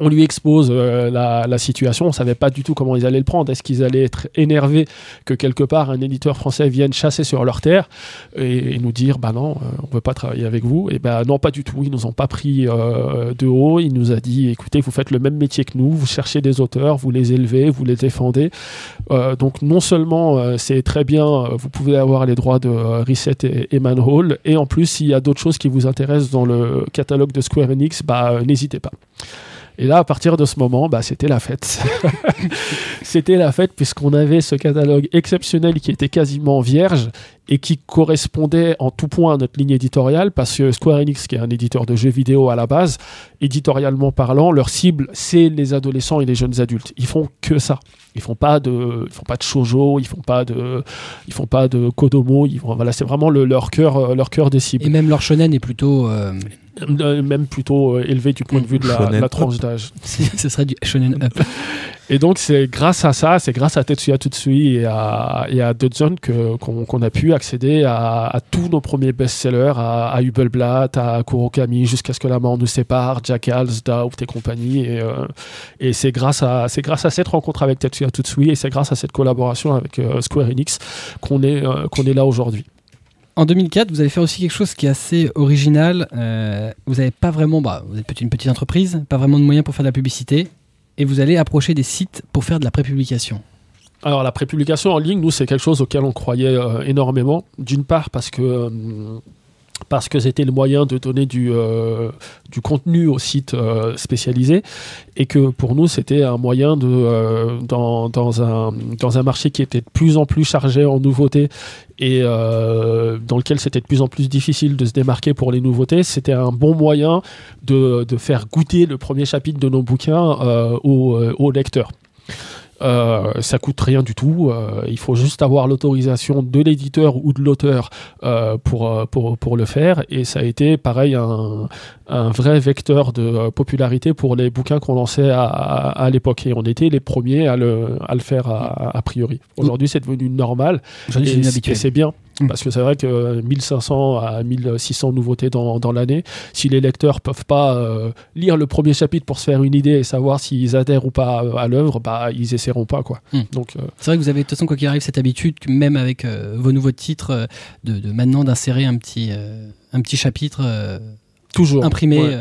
On lui expose euh, la, situation, on savait pas du tout comment ils allaient le prendre. Est-ce qu'ils allaient être énervés que quelque part un éditeur français vienne chasser sur leur terre et, nous dire bah non, euh, on veut pas travailler avec vous Et ben non, pas du tout. Ils nous ont pas pris euh, de haut. Il nous a dit écoutez, vous faites le même métier que nous, vous cherchez des auteurs, vous les élevez, vous les défendez. Euh, donc non seulement c'est très bien, vous pouvez avoir les droits de Reset et, et Manhole, et en plus s'il y a d'autres choses qui vous intéressent dans le catalogue de Square Enix, bah n'hésitez pas. Et là, à partir de ce moment, bah, c'était la fête. c'était la fête puisqu'on avait ce catalogue exceptionnel qui était quasiment vierge et qui correspondait en tout point à notre ligne éditoriale parce que Square Enix, qui est un éditeur de jeux vidéo à la base, éditorialement parlant, leur cible, c'est les adolescents et les jeunes adultes. Ils font que ça. Ils font pas de, ils font pas de shoujo, ils font pas de, ils font pas de kodomo. Voilà, c'est vraiment le- leur cœur, leur cœur des cibles. Et même leur shonen est plutôt. Euh, Même plutôt euh, élevé du point de vue de la, de la Shonen tranche d'âge. ce serait du shonen up. Et donc, c'est grâce à ça, c'est grâce à Tetsuya Tutsui et à, et à Dodson que, qu'on, a pu accéder à, à tous nos premiers best-sellers, à, à Hubelblatt, à Kurokami, jusqu'à ce que la mort nous sépare, Jackals, Doubt et compagnie. Et, euh, et c'est grâce à, c'est grâce à cette rencontre avec Tetsuya Tutsui et c'est grâce à cette collaboration avec euh, Square Enix qu'on est, euh, qu'on est là aujourd'hui. En 2004, vous avez fait aussi quelque chose qui est assez original. Euh, vous n'avez pas vraiment, bah, vous êtes une petite entreprise, pas vraiment de moyens pour faire de la publicité, et vous allez approcher des sites pour faire de la prépublication. Alors la prépublication en ligne, nous, c'est quelque chose auquel on croyait euh, énormément. D'une part parce que euh, parce que c'était le moyen de donner du, euh, contenu aux sites euh, spécialisés et que pour nous c'était un moyen de euh, dans, un, dans un marché qui était de plus en plus chargé en nouveautés et euh, dans lequel c'était de plus en plus difficile de se démarquer pour les nouveautés, c'était un bon moyen de, faire goûter le premier chapitre de nos bouquins aux lecteurs. Euh, ça coûte rien du tout. Euh, il faut juste avoir l'autorisation de l'éditeur ou de l'auteur euh, pour, euh, pour, pour le faire. Et ça a été pareil un, un vrai vecteur de popularité pour les bouquins qu'on lançait à, à, à l'époque. Et on était les premiers à le, à le faire a, priori. Aujourd'hui, c'est devenu normal. Aujourd'hui, c'est bien. Mm. Parce que c'est vrai que 1500 à 1600 nouveautés dans, dans l'année, si les lecteurs peuvent pas euh, lire le premier chapitre pour se faire une idée et savoir s'ils adhèrent ou pas à, à l'œuvre, bah ils essaieront pas quoi. Mm. Donc euh, C'est vrai que vous avez de toute façon, quoi qu'il arrive, cette habitude, même avec euh, vos nouveaux titres, euh, de, de maintenant d'insérer un petit, euh, un petit chapitre euh, toujours imprimé. Ouais.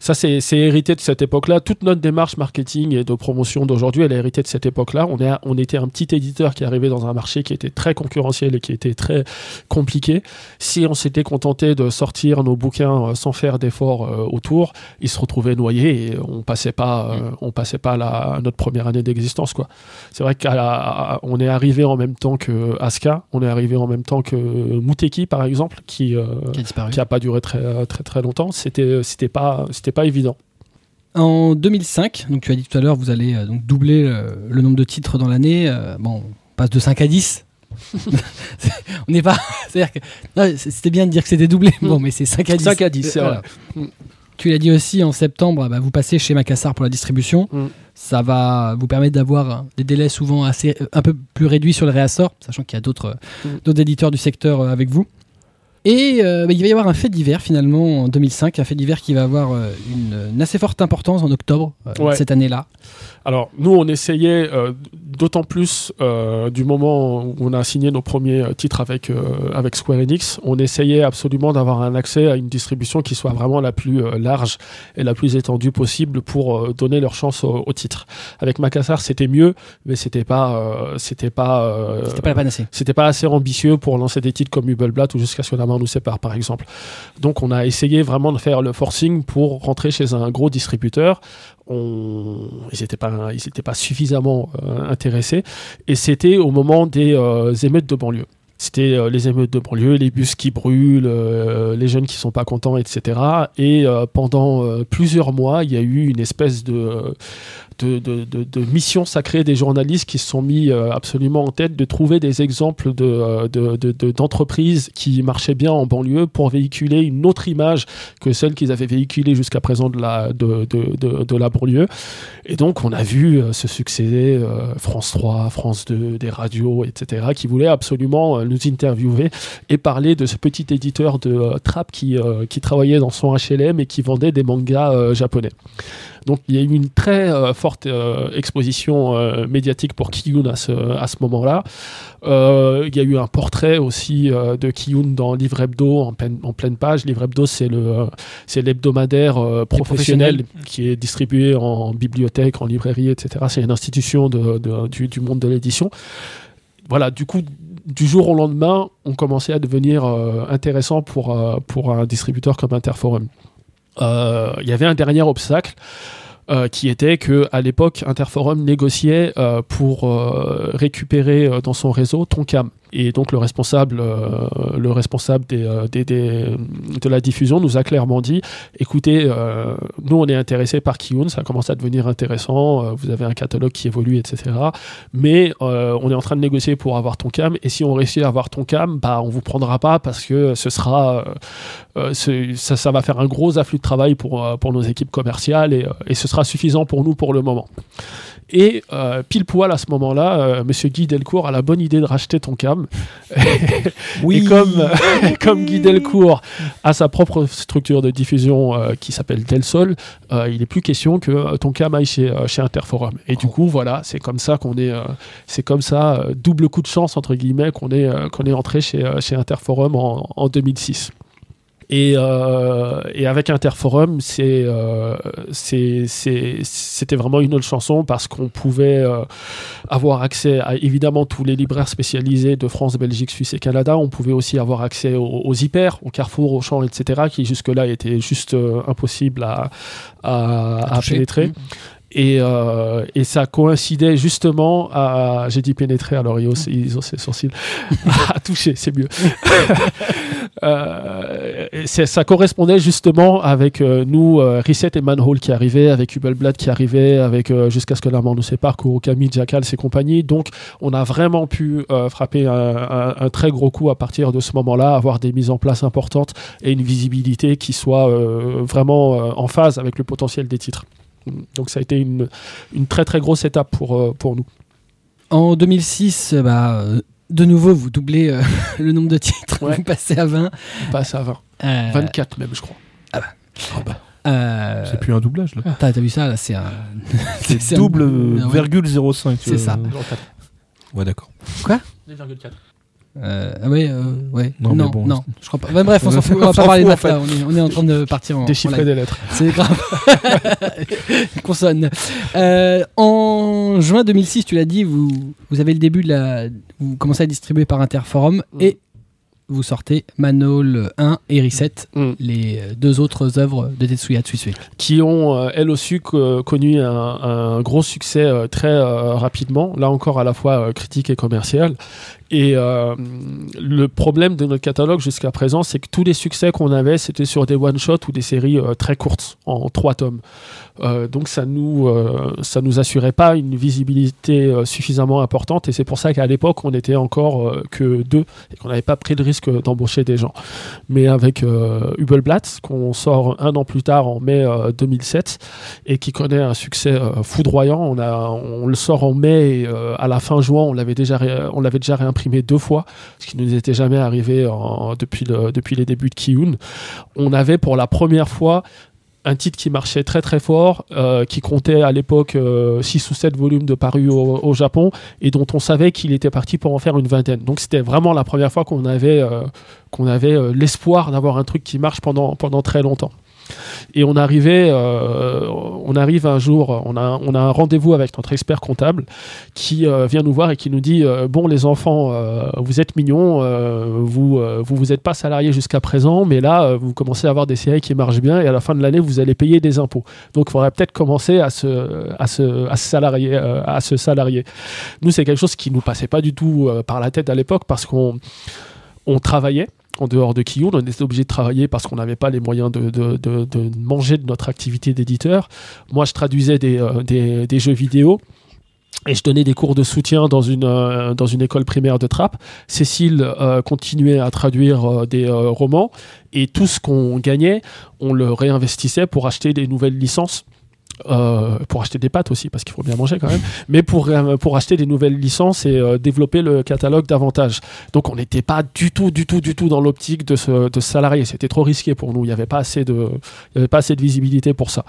Ça, c'est hérité de cette époque-là. Toute notre démarche marketing et de promotion d'aujourd'hui, elle est héritée de cette époque-là. On, est, on était un petit éditeur qui arrivait dans un marché qui était très concurrentiel et qui était très compliqué. Si on s'était contenté de sortir nos bouquins euh, sans faire d'efforts euh, autour, ils se retrouvaient noyés et on passait pas, euh, on passait pas la, notre première année d'existence. quoi. C'est vrai qu'on est arrivé en même temps que Aska, on est arrivé en même temps que Muteki, par exemple, qui, qui a disparu. qui a pas duré très très très longtemps. C'était c'était pas c'était pas évident. En 2005, donc tu as dit tout à l'heure, vous allez euh, donc doubler euh, le nombre de titres dans l'année. euh, bon, on passe de 5 à 10. C'est- on n'est pas. C'est-à-dire que. C'était bien de dire que c'était doublé. Bon, mais c'est 5 à 10. 5 à 10, c'est Voilà. vrai. Mm. Tu l'as dit aussi en septembre, bah, vous passez chez Macassar pour la distribution. Mm. Ça va vous permettre d'avoir des délais souvent assez, un peu plus réduits sur le réassort, sachant qu'il y a d'autres Mm. d'autres éditeurs du secteur avec vous. Et euh, bah, il va y avoir un fait divers finalement en 2005, un fait divers qui va avoir euh, une, une assez forte importance en octobre euh, Ouais. cette année-là. Alors, nous, on essayait, euh, d'autant plus euh, du moment où on a signé nos premiers euh, titres avec, euh, avec Square Enix, on essayait absolument d'avoir un accès à une distribution qui soit vraiment la plus euh, large et la plus étendue possible pour euh, donner leur chance au, au titre. Avec Macassar, c'était mieux, mais c'était pas, euh, c'était pas, euh, C'était pas la panacée. c'était pas assez ambitieux pour lancer des titres comme Hubelblatt ou jusqu'à ce que la main nous sépare par exemple. Donc on a essayé vraiment de faire le forcing pour rentrer chez un gros distributeur. Ils n'étaient pas, ils étaient pas suffisamment euh, intéressés et c'était au moment des euh, émeutes de banlieue. C'était euh, les émeutes de banlieue, les bus qui brûlent, les jeunes qui sont pas contents, etc. Et pendant plusieurs mois, il y a eu une espèce de, de, mission sacrée des journalistes qui se sont mis euh, absolument en tête de trouver des exemples euh, de- de- de- d'entreprises qui marchaient bien en banlieue pour véhiculer une autre image que celle qu'ils avaient véhiculée jusqu'à présent de la, de, la banlieue. Et donc, on a vu euh, se succéder France 3, France 2, des radios, etc., qui voulaient absolument nous interviewer et parler de ce petit éditeur de euh, trap qui, qui travaillait dans son HLM et qui vendait des mangas japonais. Donc il y a eu une très euh, forte euh, exposition euh, médiatique pour Kiyun à ce, à ce moment-là. Il y a eu un portrait aussi de Kiyun dans Livre Hebdo en, pleine- en pleine page. Livre Hebdo, c'est le c'est l'hebdomadaire professionnel qui est distribué en bibliothèque, en librairie, etc. C'est une institution de- de- du, du monde de l'édition. Voilà, du coup, du jour au lendemain, on commençait à devenir euh, intéressant pour, euh, pour un distributeur comme Interforum. Euh, Il y avait un dernier obstacle euh, qui était que à l'époque Interforum négociait euh, pour euh, récupérer euh, dans son réseau Tonkam et donc le responsable euh, le responsable euh, de la diffusion nous a clairement dit écoutez euh, nous on est intéressé par Kiyun ça commence à devenir intéressant vous avez un catalogue qui évolue etc mais on est en train de négocier pour avoir Tonkam et si on réussit à avoir Tonkam bah on vous prendra pas parce que ce sera ça, va faire un gros afflux de travail pour, nos équipes commerciales et ce sera suffisant pour nous pour le moment. Et euh, pile poil à ce moment-là, euh, Monsieur Guy Delcourt a la bonne idée de racheter Tonkam. Et comme, comme Guy Delcourt a sa propre structure de diffusion euh, qui s'appelle Del Sol, euh, il n'est plus question que euh, Tonkam aille chez, chez Interforum. Et du coup, voilà, c'est comme ça qu'on est, c'est comme ça, double coup de chance entre guillemets, qu'on est, qu'on est entré chez, chez Interforum en, en 2006. Et, euh, et avec Interforum, c'est, euh, c'était vraiment une autre chanson parce qu'on pouvait euh, avoir accès à évidemment tous les libraires spécialisés de France, Belgique, Suisse et Canada. On pouvait aussi avoir accès aux, aux hyper, aux Carrefour, aux champs, etc., qui jusque-là étaient juste impossibles à, à, à toucher. pénétrer. Mmh. Et, euh, et ça coïncidait justement à. J'ai dit pénétrer, alors ils ont, ils ont ses sourcils. à toucher, c'est mieux. Euh, ça correspondait justement avec euh, nous, euh, Reset et Manhole qui arrivaient, avec Hubelblad qui arrivait, avec euh, Jusqu'à ce que la mort nous sépare, Kurokami, Jackal et compagnie. Donc on a vraiment pu frapper un, très gros coup à partir de ce moment-là, avoir des mises en place importantes et une visibilité qui soit vraiment en phase avec le potentiel des titres. Donc ça a été une, très très grosse étape pour, pour nous. En 2006, euh, bah, de nouveau, vous doublez euh, le nombre de titres, Ouais. vous passez à 20. On passe à 20. Euh, 24 même, je crois. Ah bah, euh, c'est plus un doublage là. T'as vu ça là C'est un. C'est un- double euh, euh, ouais. virgule 05. C'est ça. Ouais, d'accord. 2,4. Euh, ah ouais, euh, ouais. Non, Non, mais bon, non, je crois pas. Bref, on s'en fout. On va pas parler de en maths fait. là. On est, on est en train de partir en. Déchiffrer live. des lettres. C'est grave. Consonne. Euh, en juin 2006, tu l'as dit, vous, vous avez le début de la. Vous commencez à distribuer par Interforum Mm. et vous sortez Manol 1 et Reset, Mm. les deux autres œuvres de Tetsuya Tsusue. qui ont euh, elles aussi co- connu un, un gros succès euh, très euh, rapidement, là encore à la fois euh, critique et commercial. Et euh, le problème de notre catalogue jusqu'à présent, c'est que tous les succès qu'on avait, c'était sur des one-shots ou des séries euh, très courtes, en trois tomes. Euh, donc ça nous, euh, ça nous assurait pas une visibilité euh, suffisamment importante, et c'est pour ça qu'à l'époque, on était encore que deux, et qu'on n'avait pas pris le risque d'embaucher des gens. Mais avec Hubelblatt, qu'on sort un an plus tard en mai euh, 2007 et qui connaît un succès foudroyant. On, a, on le sort en mai et à la fin juin, on l'avait déjà, ré- on l'avait déjà réimprimé deux fois, ce qui ne nous était jamais arrivé depuis, depuis les débuts de Kiyun. On avait pour la première fois un titre qui marchait très très fort, euh, qui comptait à l'époque 6 ou 7 volumes de parus au, au Japon et dont on savait qu'il était parti pour en faire une vingtaine. Donc c'était vraiment la première fois qu'on avait, euh, qu'on avait euh, l'espoir d'avoir un truc qui marche pendant, pendant très longtemps. Et on arrivait, euh, on arrive un jour, on a, on a un rendez-vous avec notre expert comptable qui euh, vient nous voir et qui nous dit euh, bon les enfants, vous êtes mignons, vous, vous vous êtes pas salariés jusqu'à présent, mais là vous commencez à avoir des séries qui marchent bien et à la fin de l'année vous allez payer des impôts. Donc il faudrait peut-être commencer à se, à se, à se salarier, à se salarier. Nous c'est quelque chose qui nous passait pas du tout par la tête à l'époque parce qu'on on travaillait en dehors de Kiyun, on était obligé de travailler parce qu'on n'avait pas les moyens de, manger de notre activité d'éditeur. Moi, je traduisais des, euh, des- jeux vidéo. Et je donnais des cours de soutien dans une, euh, école primaire de Trappes. Cécile euh, continuait à traduire des romans. Et tout ce qu'on gagnait, on le réinvestissait pour acheter des nouvelles licences. Euh, pour acheter des pâtes aussi, parce qu'il faut bien manger quand même, mais pour, euh, pour acheter des nouvelles licences et euh, développer le catalogue davantage. Donc on n'était pas du tout, du tout, du tout dans l'optique de se, de salarier. C'était trop risqué pour nous. Il n'y avait pas assez de, il y avait pas assez de visibilité pour ça.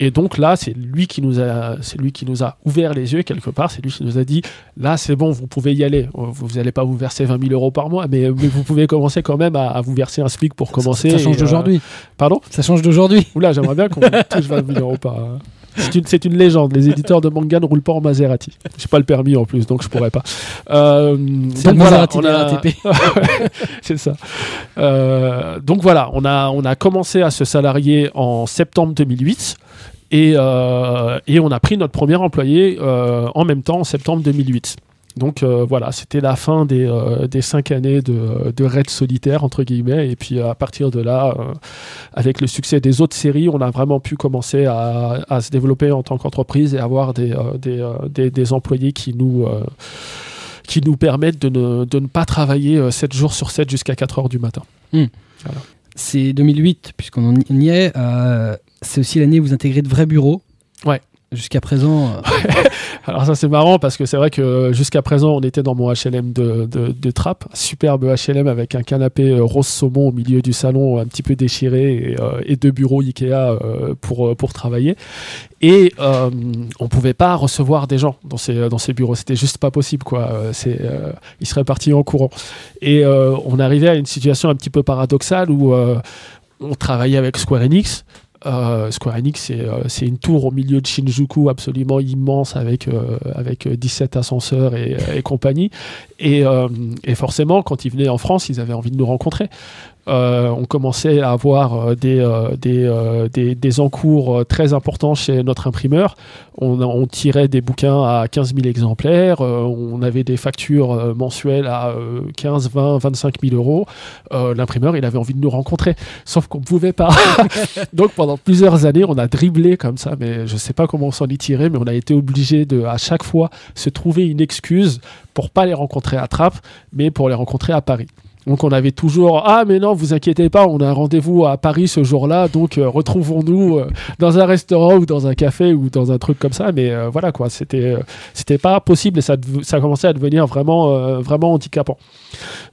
Et donc là, c'est lui qui nous a, c'est lui qui nous a ouvert les yeux quelque part. C'est lui qui nous a dit, là, c'est bon, vous pouvez y aller. Vous n'allez pas vous verser 20 000 euros par mois, mais, mais vous pouvez commencer quand même à, à vous verser un SMIC pour commencer. Ça change d'aujourd'hui. Pardon? Ça change d'aujourd'hui. Oula, j'aimerais bien qu'on touche 20 000 euros par. C'est une, c'est une légende. Les éditeurs de manga ne roulent pas en Maserati. J'ai pas le permis en plus, donc je pourrais pas. Euh, C'est donc le voilà, Maserati on des a- c'est ça. Euh, donc voilà, on a, on a commencé à se salarier en septembre 2008 et, euh, et on a pris notre premier employé euh, en même temps en septembre 2008. Donc euh, voilà, c'était la fin des, euh, des cinq années de, de raid solitaire, entre guillemets. Et puis à partir de là, euh, avec le succès des autres séries, on a vraiment pu commencer à, à se développer en tant qu'entreprise et avoir des, des, des, des employés qui nous, qui nous permettent de ne, de ne pas travailler euh, 7 jours sur 7 jusqu'à 4 heures du matin. C'est 2008, puisqu'on en y est. c'est aussi l'année où vous intégrez de vrais bureaux. Ouais. Jusqu'à présent, euh, Alors ça c'est marrant parce que c'est vrai que jusqu'à présent on était dans mon HLM de, de, un superbe HLM avec un canapé euh, rose saumon au milieu du salon un petit peu déchiré et, euh, deux bureaux Ikea euh, pour, euh, pour travailler. Et euh, on pouvait pas recevoir des gens dans ces, dans ces bureaux, c'était juste pas possible quoi. Euh, C'est, euh, ils seraient partis en courant. Et euh, on arrivait à une situation un petit peu paradoxale où euh, on travaillait avec Square Enix. Euh, Square Enix, c'est euh, c'est une tour au milieu de Shinjuku absolument immense avec, euh, avec euh, 17 ascenseurs et, et compagnie. Et, euh, et forcément, quand ils venaient en France, ils avaient envie de nous rencontrer. Euh, on commençait à avoir euh, des, euh, des, des, des encours très importants chez notre imprimeur. On, tirait des bouquins à 15 000 exemplaires, on avait des factures mensuelles à euh, 15, 20, 25 000 euros. L'imprimeur, il avait envie de nous rencontrer, sauf qu'on ne pouvait pas. Donc pendant plusieurs années, on a dribblé comme ça, mais je ne sais pas comment on s'en est tiré, mais on a été obligé de, à chaque fois, se trouver une excuse pour pas les rencontrer à Trappes, mais pour les rencontrer à Paris. Donc on avait toujours ah mais non vous inquiétez pas on a un rendez-vous à Paris ce jour-là donc euh, retrouvons-nous euh, dans un restaurant ou dans un café ou dans un truc comme ça mais euh, voilà quoi c'était c'était pas possible et ça ça commençait à devenir vraiment vraiment handicapant.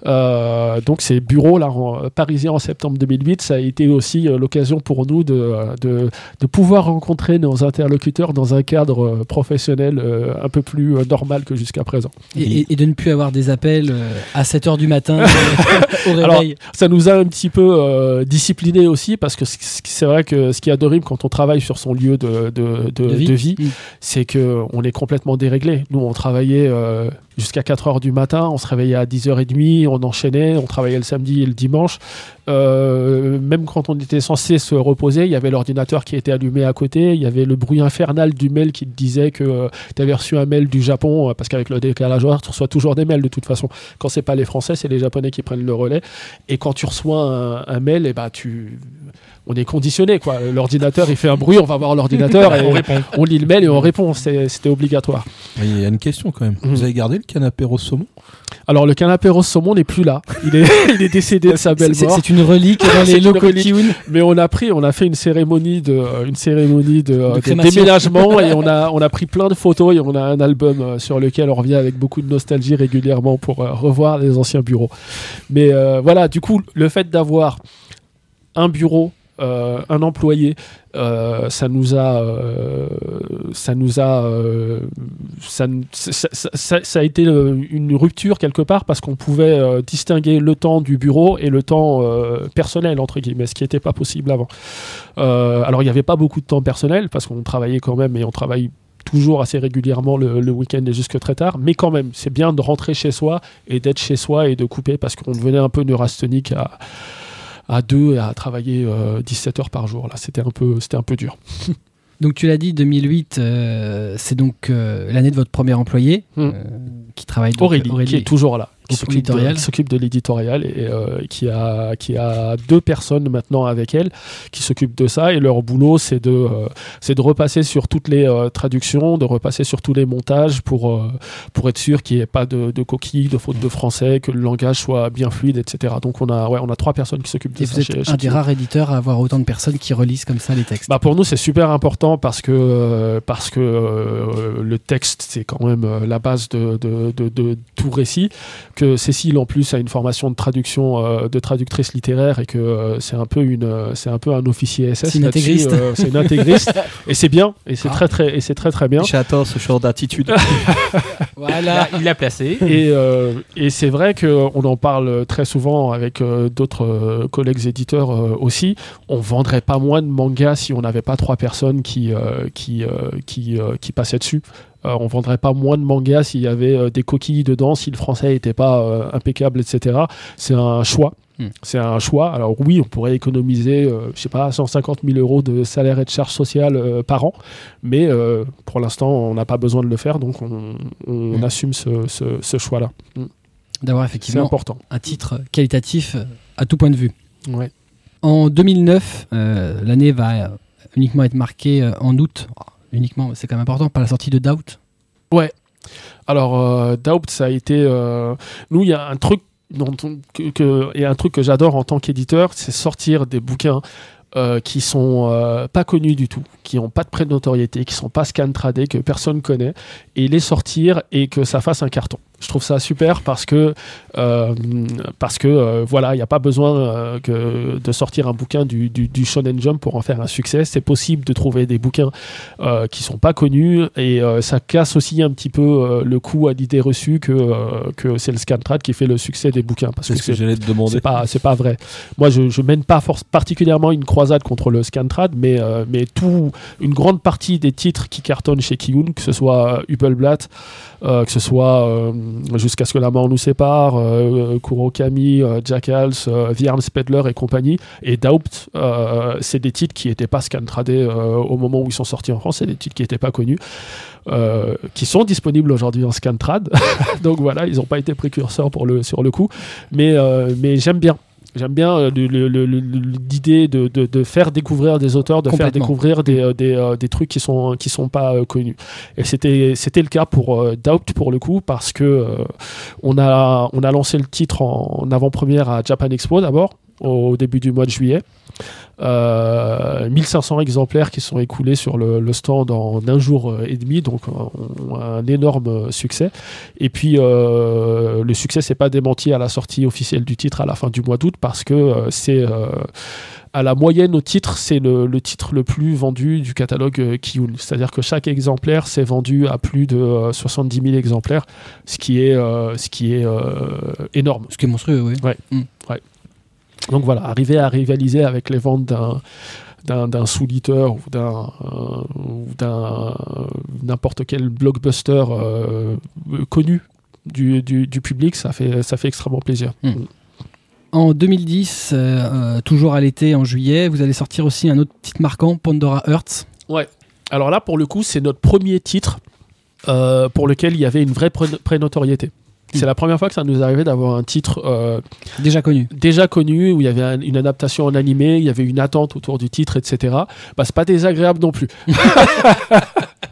Donc ces bureaux là en, parisiens en septembre 2008 ça a été aussi l'occasion pour nous de, de de pouvoir rencontrer nos interlocuteurs dans un cadre professionnel un peu plus normal que jusqu'à présent. Et, et- de ne plus avoir des appels à 7h du matin. Alors, ça nous a un petit peu euh, disciplinés aussi parce que c'est vrai que ce qui est adorable quand on travaille sur son lieu de, de, de- De vie. de vie, Mm. c'est que on est complètement déréglé. Nous, on travaillait euh, jusqu'à 4 heures du matin, on se réveillait à 10h30, on enchaînait, on travaillait le samedi et le dimanche. Euh, même quand on était censé se reposer, il y avait l'ordinateur qui était allumé à côté, il y avait le bruit infernal du mail qui te disait que tu avais reçu un mail du Japon, euh, parce qu'avec le décalage horaire, tu reçois toujours des mails de toute façon. Quand c'est pas les Français, c'est les Japonais qui prennent le relais. Et quand tu reçois un, mail, et bah tu, on est conditionné quoi. L'ordinateur il fait un bruit, on va voir l'ordinateur et On répond. on lit le mail et on répond. C'était obligatoire. Il y a une question quand même. Mhm. Vous avez gardé le canapé rose saumon? Alors le canapé rose saumon n'est plus là. Il est, il est décédé de sa belle C'est mort. c'est une relique dans les locaux. Mais on a pris, on a fait une cérémonie de, une cérémonie de, déménagement et on a, on a pris plein de photos et on a un album euh, sur lequel on revient avec beaucoup de nostalgie régulièrement pour euh, revoir les anciens bureaux. Mais euh, voilà, du coup, le fait d'avoir un bureau, euh, un employé, euh, ça nous a, euh, ça nous a, ça, a été une rupture quelque part parce qu'on pouvait distinguer le temps du bureau et le temps personnel entre guillemets, ce qui n'était pas possible avant. Alors il n'y avait pas beaucoup de temps personnel parce qu'on travaillait quand même et on travaille toujours assez régulièrement le, le week-end et jusque très tard, mais quand même, c'est bien de rentrer chez soi et d'être chez soi et de couper parce qu'on devenait un peu neurasthénique à, à deux et à travailler euh, 17 heures par jour. Là, c'était un peu, c'était un peu dur. Donc tu l'as dit, 2008, euh, c'est donc euh, l'année de votre premier employé euh, qui travaille donc, Aurélie, qui est toujours là, qui s'occupe de, de l'éditorial et euh, qui, a, qui a deux personnes maintenant avec elle qui s'occupent de ça. Et leur boulot, c'est de, euh, c'est de repasser sur toutes les euh, traductions, de repasser sur tous les montages pour, pour être sûr qu'il n'y ait pas de, de coquilles, de fautes de français, que le langage soit bien fluide, etc. Donc on a, ouais, on a trois personnes qui s'occupent de Et ça. vous êtes chez- chez un des rares éditeurs à avoir autant de personnes qui relisent comme ça les textes. Bah pour nous c'est super important parce que parce que le texte c'est quand même la base de, de, de, de tout récit que Cécile en plus a une formation de traduction euh, de traductrice littéraire et que euh, c'est un peu une euh, c'est un peu un officier SS C'est une là-dessus, intégriste. euh, c'est une intégriste et c'est bien et c'est Ah. très très et c'est très très bien J'adore ce genre d'attitude. Voilà. Il l'a placé. et, euh, et c'est vrai qu'on en parle très souvent avec euh, d'autres euh, collègues éditeurs euh, aussi. On vendrait pas moins de mangas si on n'avait pas trois personnes qui, euh, qui, euh, qui, euh, qui passaient dessus. Euh, on vendrait pas moins de mangas s'il y avait euh, des coquilles dedans, si le français n'était pas euh, impeccable, etc. C'est un choix. Hmm. C'est un choix. Alors oui, on pourrait économiser, euh, je sais pas, 150 000 euros de salaire et de charges sociales par an, mais pour l'instant, on n'a pas besoin de le faire, donc on, on Hmm. assume ce, ce- ce choix-là. D'avoir C'est effectivement important. un titre qualitatif à tout point de vue. Ouais. En 2009, euh, l'année va uniquement être marquée en août. Uniquement, c'est quand même important, par la sortie de Doubt. Alors, euh, Doubt, ça a été. euh, nous, il y a un truc que- et un truc que j'adore en tant qu'éditeur, c'est sortir des bouquins euh, qui sont euh, pas connus du tout, qui n'ont pas de prêt de notoriété, qui sont pas scan tradés, que personne connaît, et les sortir et que ça fasse un carton. Je trouve ça super parce que euh, parce que euh, voilà, il n'y a pas besoin euh, que de sortir un bouquin du, du, du Shonen Jump pour en faire un succès. C'est possible de trouver des bouquins qui sont pas connus et ça casse aussi un petit peu le coup à l'idée reçue que que c'est le Scantrad qui fait le succès des bouquins parce que ce c'est c'est pas c'est pas vrai. Moi je, je mène pas particulièrement une croisade contre le Scantrad mais mais tout une grande partie des titres qui cartonnent chez Kiyun que ce soit Hubelblatt que ce soit jusqu'à ce que la mort nous sépare, euh, Kurokami, euh, Jackals, euh, The Arms Peddler et compagnie. Et Doubt, c'est des titres qui n'étaient pas scantradés au moment où ils sont sortis en France, c'est des titres qui n'étaient pas connus, qui sont disponibles aujourd'hui en scantrad. Donc voilà, ils n'ont pas été précurseurs sur le coup. Mais j'aime bien. J'aime bien euh, l'idée de, de- de faire découvrir des auteurs, de faire découvrir des, euh, des, euh, des trucs qui sont, qui sont pas connus. Et c'était c'était le cas pour Doubt pour le coup parce que on a on a lancé le titre en, en avant-première à Japan Expo d'abord au début du mois de juillet. Euh, 1500 exemplaires qui sont écoulés sur le, le stand en un jour euh, et demi, donc un, un énorme euh, succès. Et puis euh, le succès s'est pas démenti à la sortie officielle du titre à la fin du mois d'août parce que euh, c'est euh, à la moyenne au titre, c'est le, le titre le plus vendu du catalogue euh, Kiyun. C'est-à-dire que chaque exemplaire s'est vendu à plus de euh, 70 000 exemplaires, ce qui est, euh, ce qui est euh, énorme. Ce qui est monstrueux, oui. Donc voilà, arriver à rivaliser avec les ventes d'un d'un, Soul-Eater ou d'un euh, euh, n'importe quel blockbuster euh, connu du, du, du public, ça fait, ça fait extrêmement plaisir. Hmm. En 2010, euh, euh, toujours à l'été, en juillet, vous allez sortir aussi un autre titre marquant, Pandora Hearts. Alors là, pour le coup, c'est notre premier titre pour lequel il y avait une vraie pré- prénotoriété. C'est la première fois que ça nous arrivait d'avoir un titre euh, Déjà connu. déjà connu, où il y avait un- une adaptation en animé, il y avait une attente autour du titre, etc. Bah, c'est pas désagréable non plus.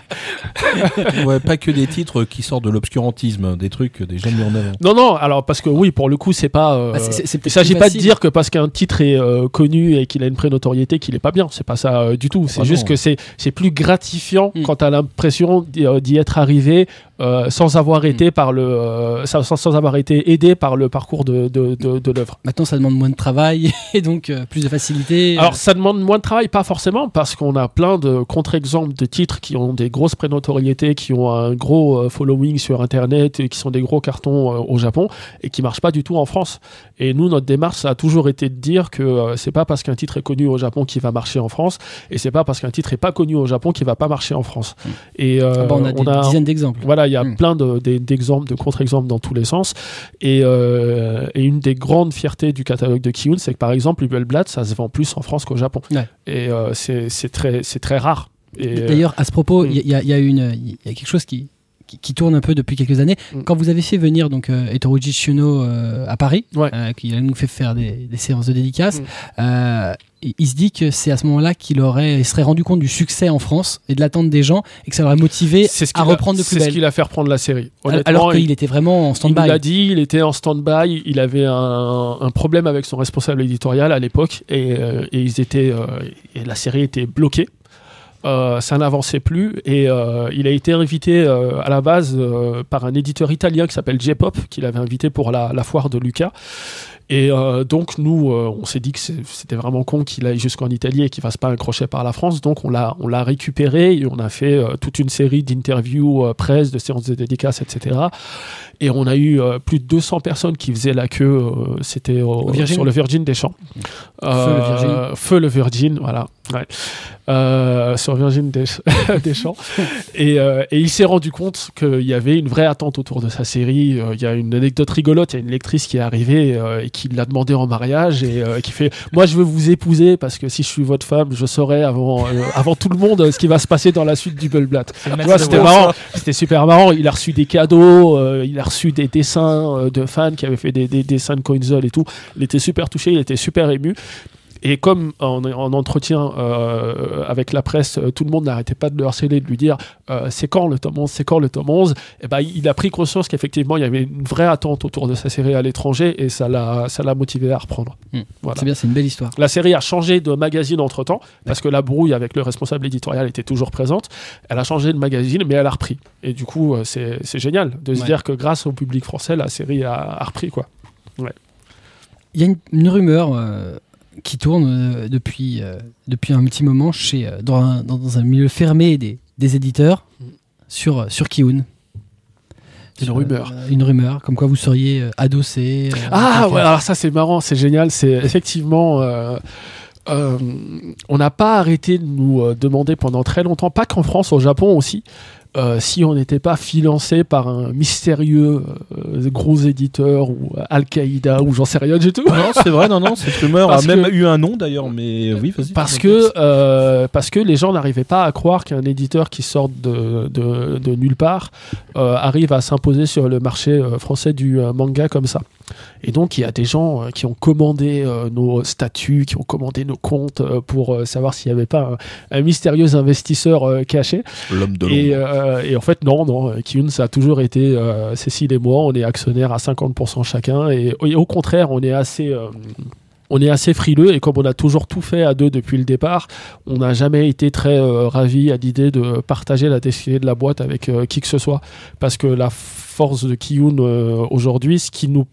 ouais, pas que des titres qui sortent de l'obscurantisme, des trucs déjà mis en avant. Non, non, alors parce que oui, pour le coup, c'est pas. euh, Bah, c'est- c'est- c'est il peut-être s'agit pas de dire que parce qu'un titre est euh, connu et qu'il a une prénotoriété qu'il est pas bien. C'est pas ça euh, du tout. C'est Ah juste non. que c'est c'est plus gratifiant Mm. quand t'as l'impression d'y euh, d'y être arrivé euh, sans avoir Mm. été par le euh, sans, sans- sans avoir été aidé par le parcours de de, de, de l'œuvre. Maintenant, ça demande moins de travail et donc euh, plus de facilité. Alors ça demande moins de travail, pas forcément, parce qu'on a plein de contre-exemples de titres qui ont des grosses prénotoriétés, qui ont un gros euh, following sur Internet et qui sont des gros cartons euh, au Japon et qui marchent pas du tout en France. Et nous, notre démarche, ça a toujours été de dire que euh, c'est pas parce qu'un titre est connu au Japon qu'il va marcher en France, et c'est pas parce qu'un titre est pas connu au Japon qu'il va pas marcher en France. Mm. Et euh, Ah bah, on a des dizaines d'exemples. voilà, il y a Mm. plein d'exemples, de contre-exemples dans tous les sens. Et, euh, et une des grandes fiertés du catalogue de Kiyun, c'est que par exemple, Hubelblatt, ça se vend plus en France qu'au Japon. Ouais. Et euh, c'est c'est très, c'est très rare. Euh, D'ailleurs, à ce propos, Mm. il y, a- il y a une, il y a quelque chose qui, qui, qui tourne un peu depuis quelques années. Mm. Quand vous avez fait venir donc euh, euh, à Paris, Ouais. euh, qui nous fait faire des, des séances de dédicaces, Mm. euh, il, il se dit que c'est à ce moment-là qu'il aurait, il serait rendu compte du succès en France et de l'attente des gens et que ça l'aurait motivé ce à reprendre de plus C'est ce belle. qui l'a fait reprendre la série. Alors il- qu'il était vraiment en Il stand-by. l'a dit, il était en stand-by, il avait un, un problème avec son responsable éditorial à l'époque et, et ils étaient, et la série était bloquée. Euh, ça n'avançait plus et euh, il a été invité euh, à la base par un éditeur italien qui s'appelle J-Pop qu'il avait invité pour la, la foire de Lucas et euh, donc nous euh, on s'est dit que c'était vraiment con qu'il aille jusqu'en Italie et qu'il fasse pas un crochet par la France donc on l'a on l'a récupéré et on a fait euh, toute une série d'interviews presse de séances de dédicaces etc et on a eu plus de 200 personnes qui faisaient la queue. C'était sur le Virgin des Champs. Feu le Virgin. Feu le Virgin, voilà. Ouais. Euh, sur Virgin des, des Champs. Et, euh, et il s'est rendu compte qu'il y avait une vraie attente autour de sa série. Euh, Il y a une anecdote rigolote. Il y a une lectrice qui est arrivée et qui l'a demandé en mariage et qui fait Moi, je veux vous épouser parce que si je suis votre femme, je saurai avant, avant tout le monde ce qui va se passer dans la suite du vois, c'était marrant, c'était super marrant. Il a reçu des cadeaux, il a reçu des dessins de fans qui avaient fait des, des dessins de Coinzol et tout. Il était super touché, il était super ému. Et comme en, en entretien euh, avec la presse, euh, tout le monde n'arrêtait pas de le harceler, de lui dire euh, c'est quand le tome 11, c'est quand le tome 11, et ben, il a pris conscience qu'effectivement il y avait une vraie attente autour de sa série à l'étranger et ça l'a ça l'a motivé à reprendre. Mm. Voilà. C'est bien, c'est une belle histoire. La série a changé de magazine entre temps, parce que la brouille avec le responsable éditorial était toujours présente. Elle a changé de magazine, mais elle a repris. Et du coup, c'est c'est génial de se Ouais. dire que grâce au public français, la série a, a repris. quoi. Il y a une, une rumeur euh, qui tourne euh, depuis, euh, depuis un petit moment chez, euh, dans, un, dans un milieu fermé des, des éditeurs Mm. sur, sur Kiun. Une rumeur. euh, une rumeur, comme quoi vous seriez euh, adossé. euh, Ah ouais, alors ça c'est marrant, c'est génial. C'est effectivement. on n'a pas arrêté de nous demander pendant très longtemps, pas qu'en France, au Japon aussi, euh, si on n'était pas financé par un mystérieux euh, gros éditeur ou Al-Qaïda ou j'en sais rien du tout. Non, c'est vrai, non, non, cette rumeur a même que- eu un nom d'ailleurs, mais oui, vas-y. Parce que, euh, parce que les gens n'arrivaient pas à croire qu'un éditeur qui sort de, de, de nulle part arrive à s'imposer sur le marché français du manga comme ça. Et donc il y a des gens euh, qui ont commandé euh, nos statuts, qui ont commandé nos comptes euh, pour euh, savoir s'il n'y avait pas un, un mystérieux investisseur caché. l'homme de Et, et en fait, non, non. Kiyun, ça a toujours été Cécile et moi. On est actionnaires à 50% chacun. Et, et au contraire, on est assez. On est assez frileux et comme on a toujours tout fait à deux depuis le départ, on n'a jamais été très euh, ravis à l'idée de partager la destinée de la boîte avec euh, qui que ce soit. Parce que la force de Kiyun euh, aujourd'hui, ce qui nous...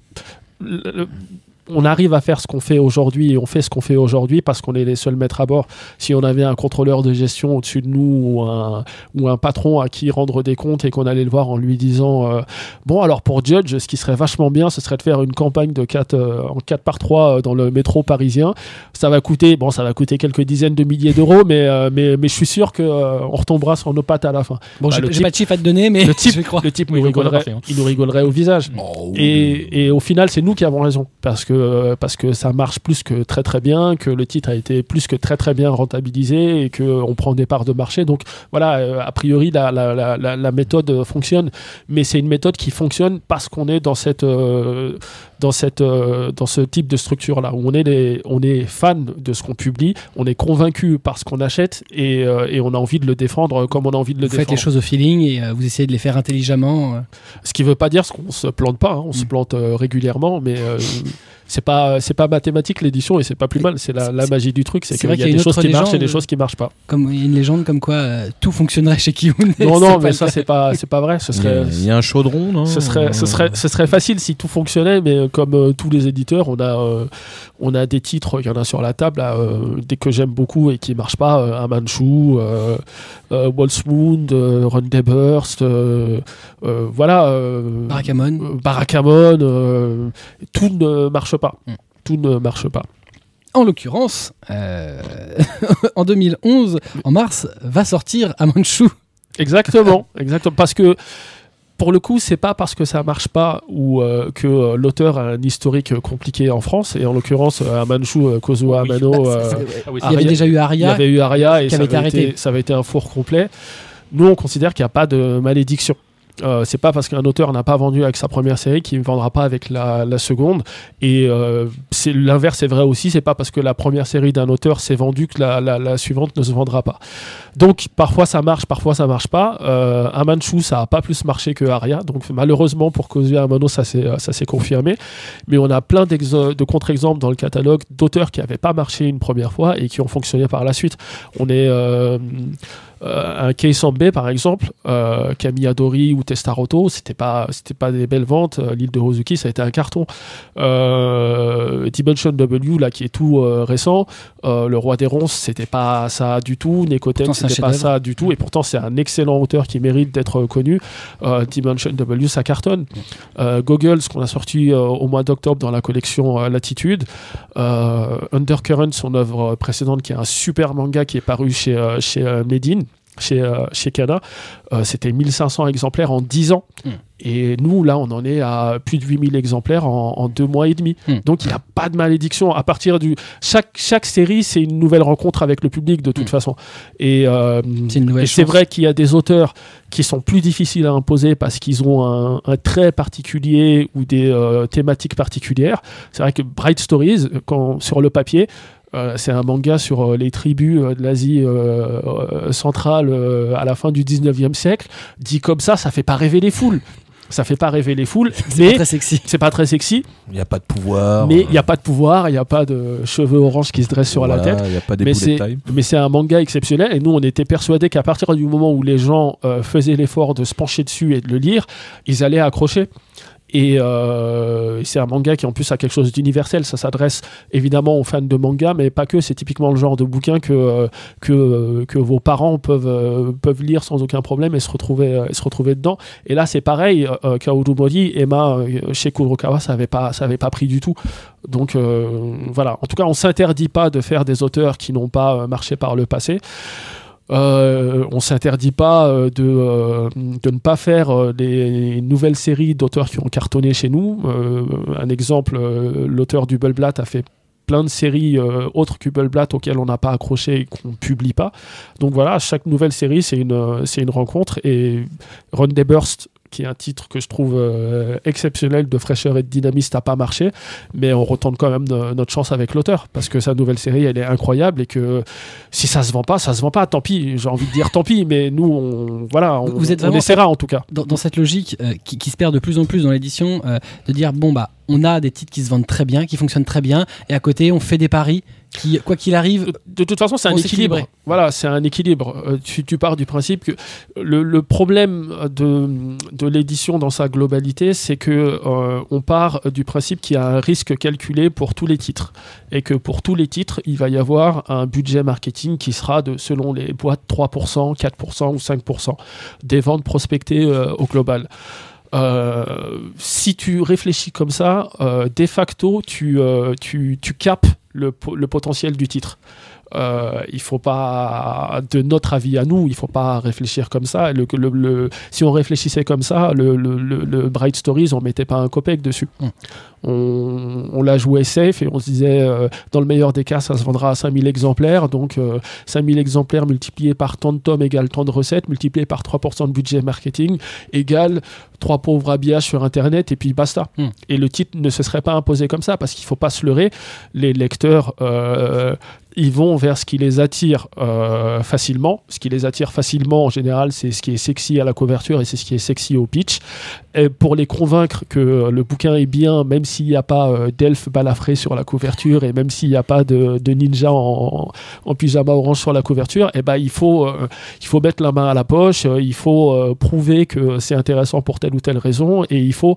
on arrive à faire ce qu'on fait aujourd'hui et on fait ce qu'on fait aujourd'hui parce qu'on est les seuls maîtres à bord. Si on avait un contrôleur de gestion au-dessus de nous ou un, ou un patron à qui rendre des comptes et qu'on allait le voir en lui disant euh, bon alors pour Judge ce qui serait vachement bien ce serait de faire une campagne de 4 en 4 par 3 dans le métro parisien. Ça va coûter bon ça va coûter quelques dizaines de milliers d'euros mais, euh, mais mais je suis sûr que euh, on retombera sur nos pattes à la fin. Bon, Bah, j'ai pas de chiffre à te donner, mais le type, je le type Oui, nous rigolerait, hein. il nous rigolerait au visage. Oh, et, et au final, c'est nous qui avons raison. Parce que parce que ça marche plus que très très bien, que le titre a été plus que très très bien rentabilisé et que on prend des parts de marché. Donc voilà, euh, a priori la, méthode fonctionne, mais c'est une méthode qui fonctionne parce qu'on est dans cette euh, dans cette euh, dans ce type de structure là où on est les, on est fan de ce qu'on publie, on est convaincu par ce qu'on achète et, euh, et on a envie de le défendre comme on a envie de le Vous faites défendre. les choses au feeling et euh, vous essayez de les faire intelligemment. euh. Ce qui veut pas dire qu'on se plante pas, hein. on se Mm. plante euh, régulièrement, mais euh, c'est pas c'est pas mathématique l'édition et c'est pas plus mal. C'est la, la magie du truc, c'est qu'il vrai y y a des choses qui marchent et des choses qui marchent pas. Comme il y a une légende comme quoi euh, tout fonctionnerait chez Kiyun. Non non, mais ça c'est pas c'est pas vrai. Ce Il y, a, serait il y a un chaudron, non? ce serait, ce, serait, ce serait facile si tout fonctionnait, mais comme euh, tous les éditeurs, on a, euh, on a des titres, il y en a sur la table, là, euh, des que j'aime beaucoup et qui marchent pas, Amanchu, Wolfsmund, euh, Run Day Burst, voilà. Barakamon. Barakamon, tout ne marche pas. Mm. Tout ne marche pas. En l'occurrence, euh, en 2011, en mars, va sortir Amanchu. Exactement, exactement. Parce que pour le coup, c'est pas parce que ça marche pas ou euh, que euh, l'auteur a un historique euh, compliqué en France. Et en l'occurrence, euh, Amanchu euh, Oui. Amano, Bah, euh, Ah oui, il y avait Aria- déjà eu il y Aria. avait eu Aria et qui ça avait été été, arrêté. ça avait été un four complet. Nous, on considère qu'il n'y a pas de malédiction. Euh, c'est pas parce qu'un auteur n'a pas vendu avec sa première série qu'il ne vendra pas avec la, la seconde. Et euh, l'inverse est vrai aussi. C'est pas parce que la première série d'un auteur s'est vendue que la, la- suivante ne se vendra pas. Donc parfois ça marche, parfois ça marche pas. Euh, Amanchu, ça a pas plus marché que Aria. Donc malheureusement pour Kozuya Amano, ça s'est ça s'est confirmé. Mais on a plein de contre-exemples dans le catalogue d'auteurs qui n'avaient pas marché une première fois et qui ont fonctionné par la suite. On est euh, un Keisambe par exemple, euh, Kamiyadori ou Testaroto, c'était pas c'était pas des belles ventes. Euh, L'île de Hozuki, ça a été un carton. Dimension W là qui est tout récent, le roi des ronces, c'était pas ça du tout. Nekoten, c'était pas ça du tout. Et pourtant, c'est un excellent auteur qui mérite d'être connu. Dimension W, ça cartonne. Goggles, qu'on a sorti au mois d'octobre dans la collection Latitude. Undercurrent, son œuvre précédente, qui est un super manga qui est paru chez, chez Medine. Chez, euh, chez Kana, Euh, c'était 1500 exemplaires en 10 ans. Mm. Et nous, là, on en est à plus de 8000 exemplaires en, en deux mois et demi. Mm. Donc, il n'y a pas de malédiction. À partir du. Chaque, chaque série, c'est une nouvelle rencontre avec le public, de toute Mm. façon. Et, euh, C'est vrai qu'il y a des auteurs qui sont plus difficiles à imposer parce qu'ils ont un, un trait particulier ou des euh, thématiques particulières. C'est vrai que Bright Stories, quand, sur le papier, c'est un manga sur euh, les tribus euh, de l'Asie euh, euh, centrale euh, à la fin du 19e siècle. Dit comme ça, ça fait pas rêver les foules. Ça fait pas rêver les foules, C'est pas très sexy. c'est pas très sexy. Il n'y a pas de pouvoir. Mais il n'y a pas de pouvoir, il n'y a pas de cheveux oranges qui se dressent sur la tête. Il n'y a pas des Mais c'est, time. mais c'est un manga exceptionnel et nous on était persuadés qu'à partir du moment où les gens euh, faisaient l'effort de se pencher dessus et de le lire, ils allaient accrocher. Et euh, c'est un manga qui en plus a quelque chose d'universel. Ça s'adresse évidemment aux fans de manga, mais pas que. C'est typiquement le genre de bouquin que, euh, euh, que vos parents peuvent, peuvent lire sans aucun problème et se retrouver, et se retrouver dedans. Et là, c'est pareil. Euh, Kaoru Emma, chez Kurokawa, ça n'avait pas, pas pris du tout. Donc voilà. En tout cas, on s'interdit pas de faire des auteurs qui n'ont pas marché par le passé. Euh, on s'interdit pas euh, de, euh, de ne pas faire euh, des nouvelles séries d'auteurs qui ont cartonné chez nous. Euh, un exemple, euh, l'auteur du a fait plein de séries euh, autres que Blatt auxquelles on n'a pas accroché et qu'on publie pas. Donc voilà, chaque nouvelle série, c'est une, euh, une rencontre. Et Run Burst, qui est un titre que je trouve euh, exceptionnel de fraîcheur et de dynamisme, n'a pas marché. Mais on retente quand même notre chance avec l'auteur. Parce que sa nouvelle série, elle est incroyable. Et que si ça se vend pas, ça se vend pas. Tant pis. J'ai envie de dire tant pis. Mais nous, on, voilà, on, Vous êtes on essaiera en tout cas. dans, dans cette logique euh, qui, qui se perd de plus en plus dans l'édition, euh, de dire bon bah on a des titres qui se vendent très bien, qui fonctionnent très bien, et à côté on fait des paris qui, quoi qu'il arrive, De toute façon, c'est un équilibre. Voilà, c'est un équilibre. Euh, tu, tu pars du principe que le, le problème de, de l'édition dans sa globalité, c'est que euh, on part du principe qu'il y a un risque calculé pour tous les titres et que pour tous les titres, il va y avoir un budget marketing qui sera de, selon les boîtes, 3%, 4% ou 5% des ventes prospectées euh, au global. Euh, si tu réfléchis comme ça, euh, de facto, tu, euh, tu, tu capes le, le potentiel du titre. Euh, il faut pas, de notre avis à nous, il faut pas réfléchir comme ça. Le, le- le- si on réfléchissait comme ça, le, Bright Stories, on mettait pas un copec dessus. Mm. On, on la jouait safe et on se disait, euh, dans le meilleur des cas, ça se vendra à 5000 exemplaires. Donc, euh, 5000 exemplaires multipliés par tant de tomes égale tant de recettes, multiplié par 3% de budget marketing égale trois pauvres habillages sur Internet et puis basta. Mm. Et le titre ne se serait pas imposé comme ça parce qu'il faut pas se leurrer. Les lecteurs, euh, ils vont vers ce qui les attire euh, facilement. Ce qui les attire facilement, en général, c'est ce qui est sexy à la couverture et c'est ce qui est sexy au pitch. Et pour les convaincre que le bouquin est bien, même s'il n'y a pas euh, d'elfe balafré sur la couverture et même s'il n'y a pas de, ninja en, en pyjama orange sur la couverture, eh ben, il, faut, euh, il faut mettre la main à la poche, euh, il faut euh, prouver que c'est intéressant pour telle ou telle raison et il faut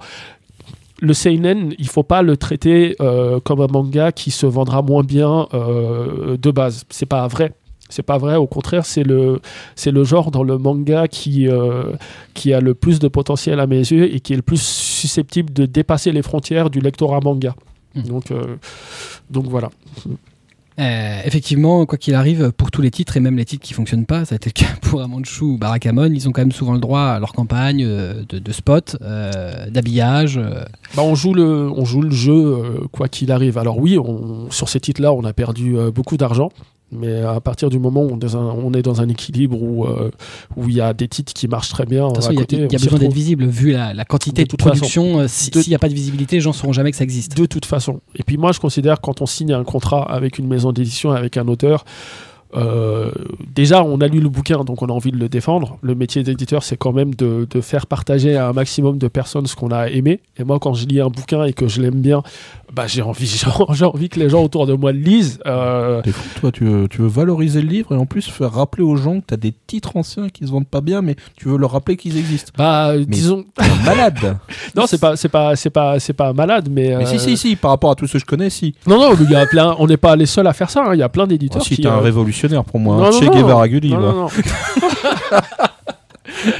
le seinen, il faut pas le traiter euh, comme un manga qui se vendra moins bien euh, de base. C'est pas vrai. C'est pas vrai. Au contraire, c'est le c'est le genre dans le manga qui euh, qui a le plus de potentiel à mes yeux et qui est le plus susceptible de dépasser les frontières du lectorat manga. Mm. Donc donc voilà. Euh, effectivement, quoi qu'il arrive, pour tous les titres et même les titres qui fonctionnent pas, ça a été le cas pour Amanchu ou Barakamon, ils ont quand même souvent le droit à leur campagne euh, de, de spot, euh, d'habillage. euh. Bah, on joue le on joue le jeu quoi qu'il arrive. Alors oui, on, sur ces titres-là, on a perdu beaucoup d'argent. Mais à partir du moment où on est dans un, équilibre où euh, où il y a des titres qui marchent très bien, il y a, y a besoin d'être visible vu la, la quantité De de, production. euh, S'il n'y a pas de visibilité, les gens ne sauront jamais que ça existe. De toute façon. Et puis moi, je considère que quand on signe un contrat avec une maison d'édition, avec un auteur, euh, déjà, on a lu le bouquin, donc on a envie de le défendre. Le métier d'éditeur, c'est quand même de, de faire partager à un maximum de personnes ce qu'on a aimé. Et moi, quand je lis un bouquin et que je l'aime bien, bah, j'ai envie, j'ai envie que les gens autour de moi le lisent. Euh, T'es fou, toi, tu veux, tu veux valoriser le livre et en plus faire rappeler aux gens que t'as des titres anciens qui se vendent pas bien, mais tu veux leur rappeler qu'ils existent. bah, disons, T'es un malade non, c'est pas, c'est pas, c'est pas, c'est pas malade, mais. Mais euh, si, si, si, par rapport à tout ce que je connais, si. Non, non, mais il y a plein. On n'est pas les seuls à faire ça. hein. Il y a plein d'éditeurs si, qui. t'es un euh, révolutionnaire pour moi. Non, hein. non, Che non. Guevara Gulli, non.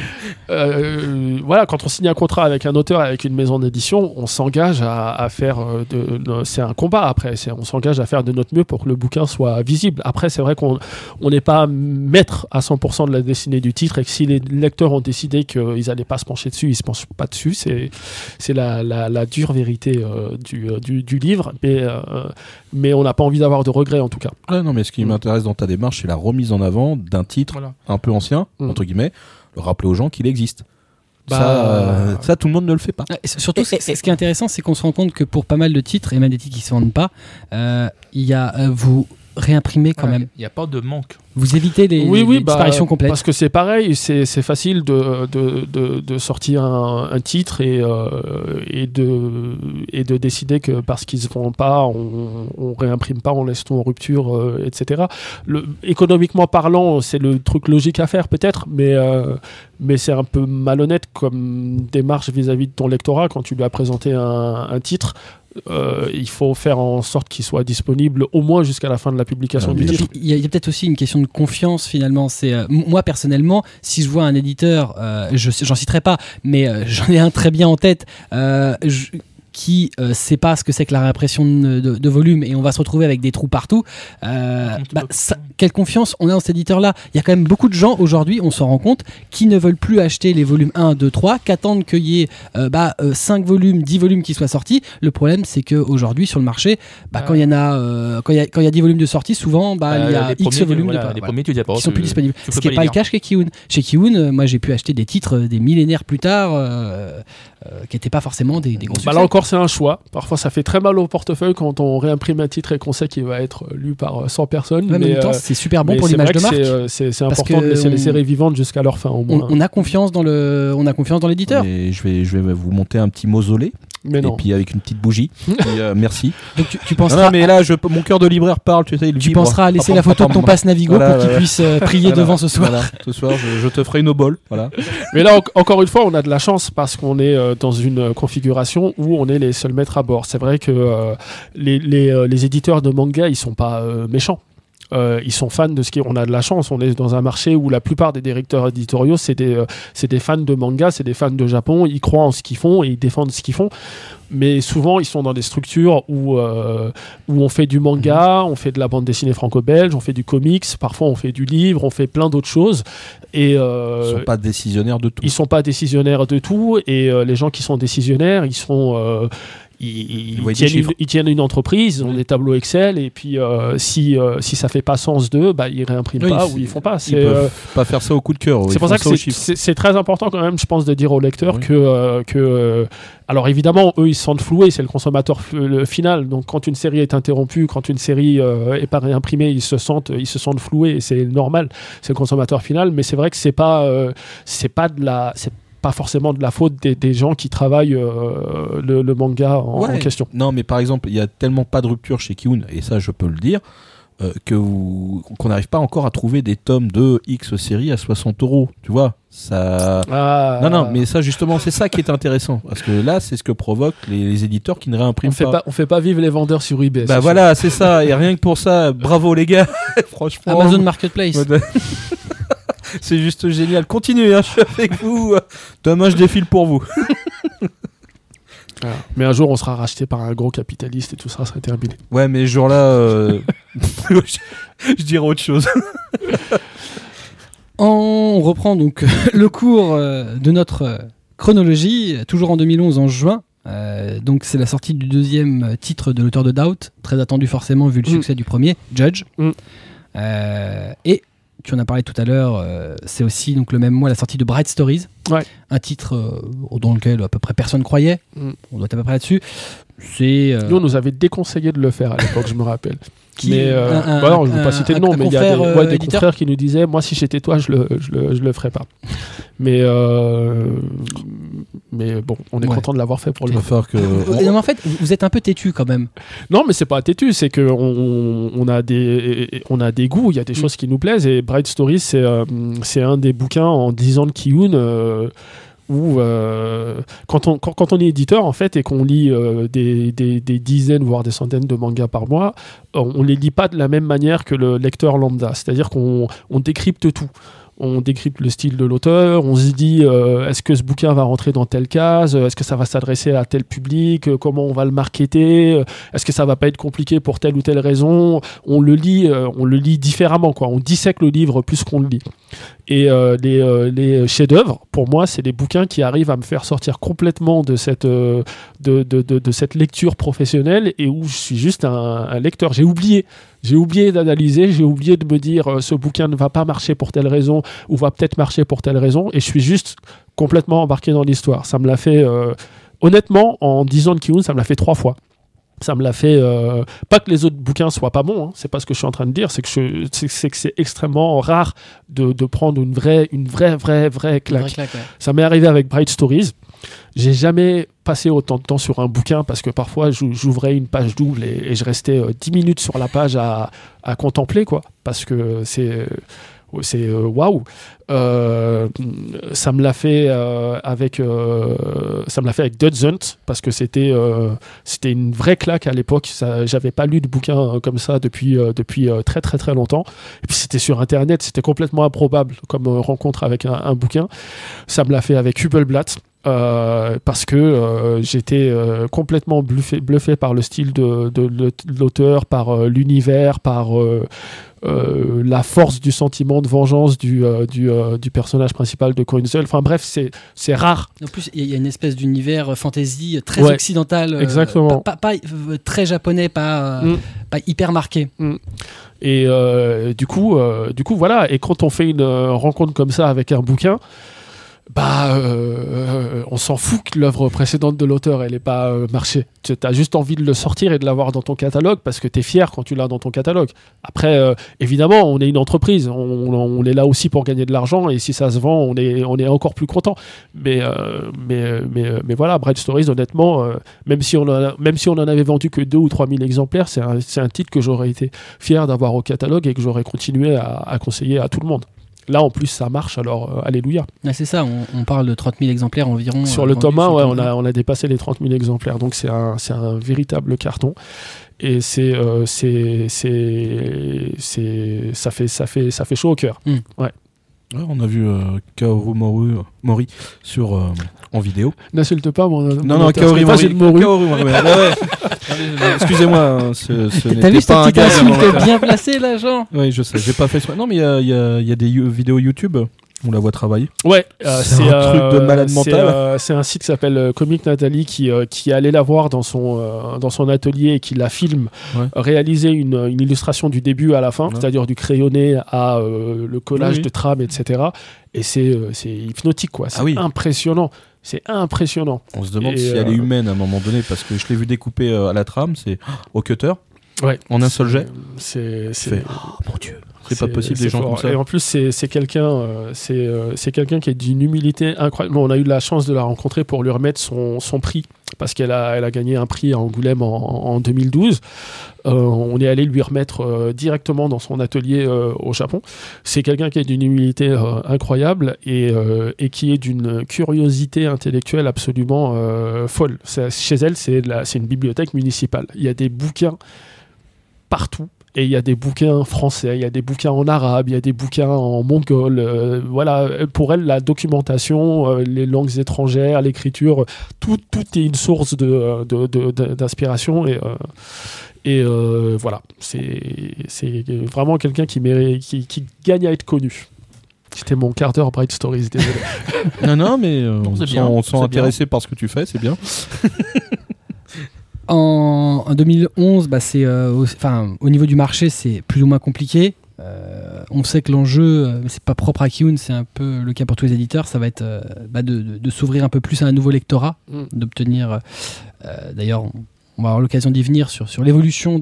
Euh, voilà, quand on signe un contrat avec un auteur, avec une maison d'édition, on s'engage à, à faire euh, de, de- c'est un combat après. On s'engage à faire de notre mieux pour que le bouquin soit visible. Après, c'est vrai qu'on on n'est pas maître à 100% de la destinée du titre et que si les lecteurs ont décidé qu'ils n'allaient pas se pencher dessus, ils se penchent pas dessus. C'est, la, la- la dure vérité euh, du, euh, du, du livre. Mais, euh, mais on n'a pas envie d'avoir de regrets en tout cas. Ouais, non, mais ce qui Mm. m'intéresse dans ta démarche, c'est la remise en avant d'un titre Voilà. un peu ancien, Mm. entre guillemets, le rappeler aux gens qu'il existe. Bah, ça, euh, ça, tout le monde ne le fait pas. Et surtout, ce qui est intéressant, c'est qu'on se rend compte que pour pas mal de titres, et même des titres qui se vendent pas, euh, il y a, euh, vous réimprimez quand Voilà, même. Il n'y a pas de manque. Vous évitez les, oui, oui, les bah, disparitions complètes. Parce que c'est pareil, c'est facile de, de, de, de sortir un, un titre et, euh, et, de, et de décider que parce qu'ils se vend pas, on, on réimprime pas, on laisse tout en rupture, euh, etc. Le, économiquement parlant, c'est le truc logique à faire peut-être, mais, euh, mais c'est un peu malhonnête comme démarche vis-à-vis de ton lectorat quand tu lui as présenté un, un titre. Euh, il faut faire en sorte qu'il soit disponible au moins jusqu'à la fin de la publication Ah, du titre. Il y a, peut-être aussi une question de confiance finalement. C'est euh, moi personnellement, si je vois un éditeur, euh, je j'en citerai pas, mais euh, j'en ai un très bien en tête. euh, je- qui euh, sait pas ce que c'est que la réimpression de, de- de volume et on va se retrouver avec des trous partout, euh, bah, ça- quelle confiance on a dans cet éditeur-là? Il y a quand même beaucoup de gens aujourd'hui, on s'en rend compte, qui ne veulent plus acheter les volumes 1, 2, 3, qu'attendent qu'il y ait euh, bah, 5 volumes, 10 volumes qui soient sortis. Le problème, c'est qu'aujourd'hui, sur le marché, bah, quand il y en a, quand il y a, quand il y a 10 volumes de sortie, souvent, il y a X volumes voilà, de les voilà, premiers, tu les as pas qui sont plus disponibles. Ce qui n'est pas le cas chez Kiun. Chez Kiun, moi, j'ai pu acheter des titres des millénaires plus tard qui n'étaient pas forcément des, des gros Bah succès. là encore, c'est un choix. Parfois, ça fait très mal au portefeuille quand on réimprime un titre et qu'on sait qu'il va être lu par euh, 100 personnes. Ouais, mais en même temps, euh, c'est super bon pour l'image de que marque. c'est, euh, important de laisser les on- séries vivantes jusqu'à leur fin, au On, moins. on a confiance dans le, on a confiance dans l'éditeur. Et je vais, je vais vous monter un petit mausolée Mais et non. puis avec une petite bougie. Euh, merci. Donc tu, penseras, non, mais là, je, mon cœur de libraire parle. Tu sais, il tu vibre. penseras à laisser la photo de ton passe Navigo Voilà, pour qu'il ouais, puisse euh, prier Voilà. devant ce soir. Voilà. Ce soir, je, je te ferai une obole. Voilà. Mais là, en- encore une fois, on a de la chance parce qu'on est euh, dans une configuration où on est les seuls maîtres à bord. C'est vrai que euh, les, les, euh, les éditeurs de manga, ils sont pas euh, méchants. Euh, ils sont fans de ce qui. On a de la chance. On est dans un marché où la plupart des directeurs éditoriaux, c'est des, euh, c'est des fans de manga, c'est des fans de Japon. Ils croient en ce qu'ils font et ils défendent ce qu'ils font. Mais souvent, ils sont dans des structures où, euh, où on fait du manga, on fait de la bande dessinée franco-belge, on fait du comics, parfois on fait du livre, on fait plein d'autres choses. Et Ils euh, sont pas décisionnaires de tout. ils sont pas décisionnaires de tout et euh, les gens qui sont décisionnaires ils sont euh, ils, tiennent une, chiffres. ils tiennent une entreprise, ils ont des tableaux Excel et puis euh, si euh, si ça fait pas sens d'eux, bah ils réimpriment Oui, pas ou ils font pas. Ils C'est euh, peuvent pas faire ça au coup de cœur. c'est pour ça que c'est- très important quand même, je pense, de dire aux lecteurs Oui. que euh, que alors évidemment eux ils se sentent floués, c'est le consommateur le final. Donc quand une série est interrompue, quand une série euh, est pas réimprimée, ils se sentent ils se sentent floués et c'est normal, c'est le consommateur final. Mais c'est vrai que c'est pas euh, c'est pas de la c'est pas forcément de la faute des, des gens qui travaillent euh, le, le manga en, question. Non, mais par exemple, il y a tellement pas de rupture chez Kiun, et ça, je peux le dire, euh, que qu'on n'arrive pas encore à trouver des tomes de X série à 60 euros. Tu vois ça. Ah, Non, non, mais ça, justement, c'est ça qui est intéressant. Parce que là, c'est ce que provoquent les, les éditeurs qui ne on réimpriment fait pas on fait pas vivre les vendeurs sur eBay. Bah voilà, c'est ça. Et rien que pour ça, bravo les gars. Franchement. Amazon Marketplace. C'est juste génial. Continuez, hein, je suis avec vous. Demain, je défile pour vous. Voilà. Mais un jour on sera racheté par un gros capitaliste et tout ça serait terminé. Ouais, mais ce jour-là, euh, je, je dirais autre chose. On reprend donc le cours euh, de notre euh, chronologie, euh, toujours en 2011, en juin. Euh, donc c'est la sortie du deuxième euh, titre de l'auteur de Doubt, très attendu forcément vu le Mm. succès du premier, Judge. Mm. Euh, et tu en as parlé tout à l'heure, euh, c'est aussi donc le même mois la sortie de Bright Stories, Ouais. un titre euh, dans lequel à peu près personne croyait. Mm. On doit être à peu près là-dessus. C'est euh, Nous, on nous avait déconseillé de le faire à l'époque, je me rappelle. Qui- mais euh, un- bah non, je ne veux pas citer de nom, mais il y a des, confrère, ouais, euh, des confrères qui nous disaient Moi, si j'étais toi, je le, je, le, je le ferais pas. Mais, euh, mais bon, on est Ouais. content de l'avoir fait pour va falloir que. Euh, non, mais en fait, vous êtes un peu têtu quand même. Non, mais c'est pas têtu, c'est que on, on a des on a des goûts, il y a des Mm. choses qui nous plaisent et Bright Stories c'est euh, c'est un des bouquins en 10 ans de Kiyun euh, où euh, quand on est éditeur en fait et qu'on lit euh, des, dizaines voire des centaines de mangas par mois, on, on les lit pas de la même manière que le lecteur lambda, c'est-à-dire qu'on on décrypte tout. On décrypte le style de l'auteur, on se dit euh, est-ce que ce bouquin va rentrer dans telle case, est-ce que ça va s'adresser à tel public, comment on va le marketer, est-ce que ça va pas être compliqué pour telle ou telle raison On le lit, on le lit différemment, quoi. On dissèque le livre plus qu'on le lit. Et euh, les, euh, les chefs-d'œuvre, pour moi, c'est des bouquins qui arrivent à me faire sortir complètement de cette, euh, de, de, de, cette lecture professionnelle et où je suis juste un, lecteur. J'ai oublié. J'ai oublié d'analyser, j'ai oublié de me dire ce bouquin ne va pas marcher pour telle raison ou va peut-être marcher pour telle raison et je suis juste complètement embarqué dans l'histoire. Ça me l'a fait, honnêtement, en 10 ans de Kiyun, ça me l'a fait trois fois. Ça me l'a fait. euh, pas que les autres bouquins soient pas bons, hein, c'est pas ce que je suis en train de dire, c'est que je- c'est c'est que c'est extrêmement rare de, de prendre une vraie, une vraie, vraie, vraie claque. Ça m'est arrivé avec Bright Stories. J'ai jamais passé autant de temps sur un bouquin parce que parfois j'ou- j'ouvrais une page double et, et je restais euh, 10 minutes sur la page à, à contempler quoi parce que c'est c'est euh, waouh. Euh, ça me l'a fait euh, avec euh, ça me l'a fait avec parce que c'était c'était une vraie claque à l'époque. J'avais pas lu de bouquin comme ça depuis depuis très très très longtemps. Et puis c'était sur internet c'était complètement improbable comme rencontre avec un, bouquin. Ça me l'a fait avec Hubelblatt parce que j'étais complètement bluffé, bluffé par le style de, l'auteur, par l'univers, par euh, la force du sentiment de vengeance du, euh, du, euh, du personnage principal de Coinzel. Enfin bref, c'est rare. En plus, il y a une espèce d'univers fantasy très Ouais, occidental. exactement. Pas, pas- pas, très japonais, pas, Mm. pas hyper marqué. Et euh, du coup, du coup, voilà. Et quand on fait une rencontre comme ça avec un bouquin, bah, euh, on s'en fout que l'œuvre précédente de l'auteur, elle n'ait pas euh, marché. Tu as juste envie de le sortir et de l'avoir dans ton catalogue parce que tu es fier quand tu l'as dans ton catalogue. Après, euh, évidemment, on est une entreprise, on, est là aussi pour gagner de l'argent et si ça se vend, on est, on est encore plus content. Mais, euh, mais, mais, mais voilà, Bright Stories, honnêtement, euh, même, si on a- même si on en avait vendu que 2 ou 3 000 exemplaires, c'est un, un titre que j'aurais été fier d'avoir au catalogue et que j'aurais continué à conseiller à tout le monde. Là, en plus, ça marche, alors euh, alléluia. Ah, c'est ça, on, on parle de 30 000 exemplaires environ. Sur euh, le tome 1, sur ouais, on, a, on a dépassé les 30 000 exemplaires, donc c'est un, c'est un véritable carton. Et c'est, euh, c'est, c'est, c'est, ça fait, ça fait, ça fait chaud au cœur. Ouais, on a vu euh, Kaoru Mori, Mori sur, euh, en vidéo. N'insulte pas mon. mon Non, non, pas Mori. Kaoru Mori, ouais. Ouais. Excusez-moi, hein, ce, ce T'as vu cette pas un petite insulte bien placée là, Jean? Oui, je sais, j'ai pas fait. Non, mais il y y y a des vidéos YouTube, on la voit travailler. Ouais, euh, C'est un truc de malade c'est, mental. euh, c'est un site qui s'appelle euh, Comic Nathalie qui, euh, qui allait la voir dans son, euh, dans son atelier et qui la filme, Ouais. réaliser une, une illustration du début à la fin, Ouais. c'est-à-dire du crayonné à euh, le collage Oui, oui. de trames, etc. Et c'est euh, hypnotique, quoi. C'est Ah oui. impressionnant. C'est impressionnant. On se demande Et, si elle euh, est humaine à un moment donné, parce que je l'ai vu découper euh, à la trame, c'est au cutter, Ouais. en un seul jet. C'est oh mon dieu, c'est pas possible des gens fort. comme ça. Et en plus, c'est quelqu'un, euh, c'est euh, c'est quelqu'un qui est d'une humilité incroyable. Bon, on a eu la chance de la rencontrer pour lui remettre son, son prix parce qu'elle a, elle a gagné un prix à Angoulême en, en 2012. Euh, on est allé lui remettre euh, directement dans son atelier euh, au Japon. C'est quelqu'un qui est d'une humilité incroyable et, et qui est d'une curiosité intellectuelle absolument folle. Chez elle, c'est une bibliothèque municipale. Il y a des bouquins partout. Et il y a des bouquins français, il y a des bouquins en arabe, il y a des bouquins en mongol. euh, voilà, pour elle, la documentation, euh, les langues étrangères, l'écriture, tout, tout est une source de, de- de- de- d'inspiration. Et, euh, et euh, voilà, c'est, c'est vraiment quelqu'un qui, mérite, qui, qui gagne à être connu. C'était mon quart d'heure Bright Stories, désolé. Non, non, mais euh, Non, on bien, on sent c'est intéressé par ce que tu fais, c'est bien. En, en 2011, bah, c'est, euh, au, enfin, au niveau du marché, c'est plus ou moins compliqué. Euh, on sait que l'enjeu, euh, c'est pas propre à Kiun, c'est un peu le cas pour tous les éditeurs, ça va être euh, bah, de, de- de s'ouvrir un peu plus à un nouveau lectorat, Mm. d'obtenir. D'ailleurs, on, on va avoir l'occasion d'y venir sur, sur l'évolution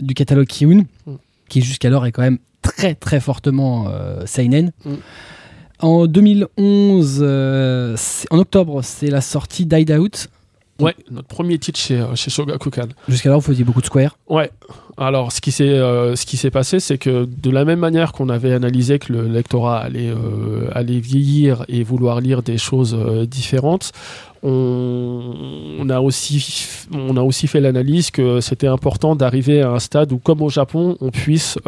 du catalogue Kiun, Mm. qui jusqu'alors est quand même très très fortement seinen. Mm. En 2011, euh, c'est- en octobre, c'est la sortie d'Hide Out. Ouais, notre premier titre chez, euh, chez Shogakukan. Jusqu'alors, vous faisiez beaucoup de Square. Ouais. Alors, ce qui s'est euh, ce qui s'est passé, c'est que de la même manière qu'on avait analysé que le lectorat allait euh, allait vieillir et vouloir lire des choses euh, différentes, on, on a aussi on a aussi fait l'analyse que c'était important d'arriver à un stade où, comme au Japon, on puisse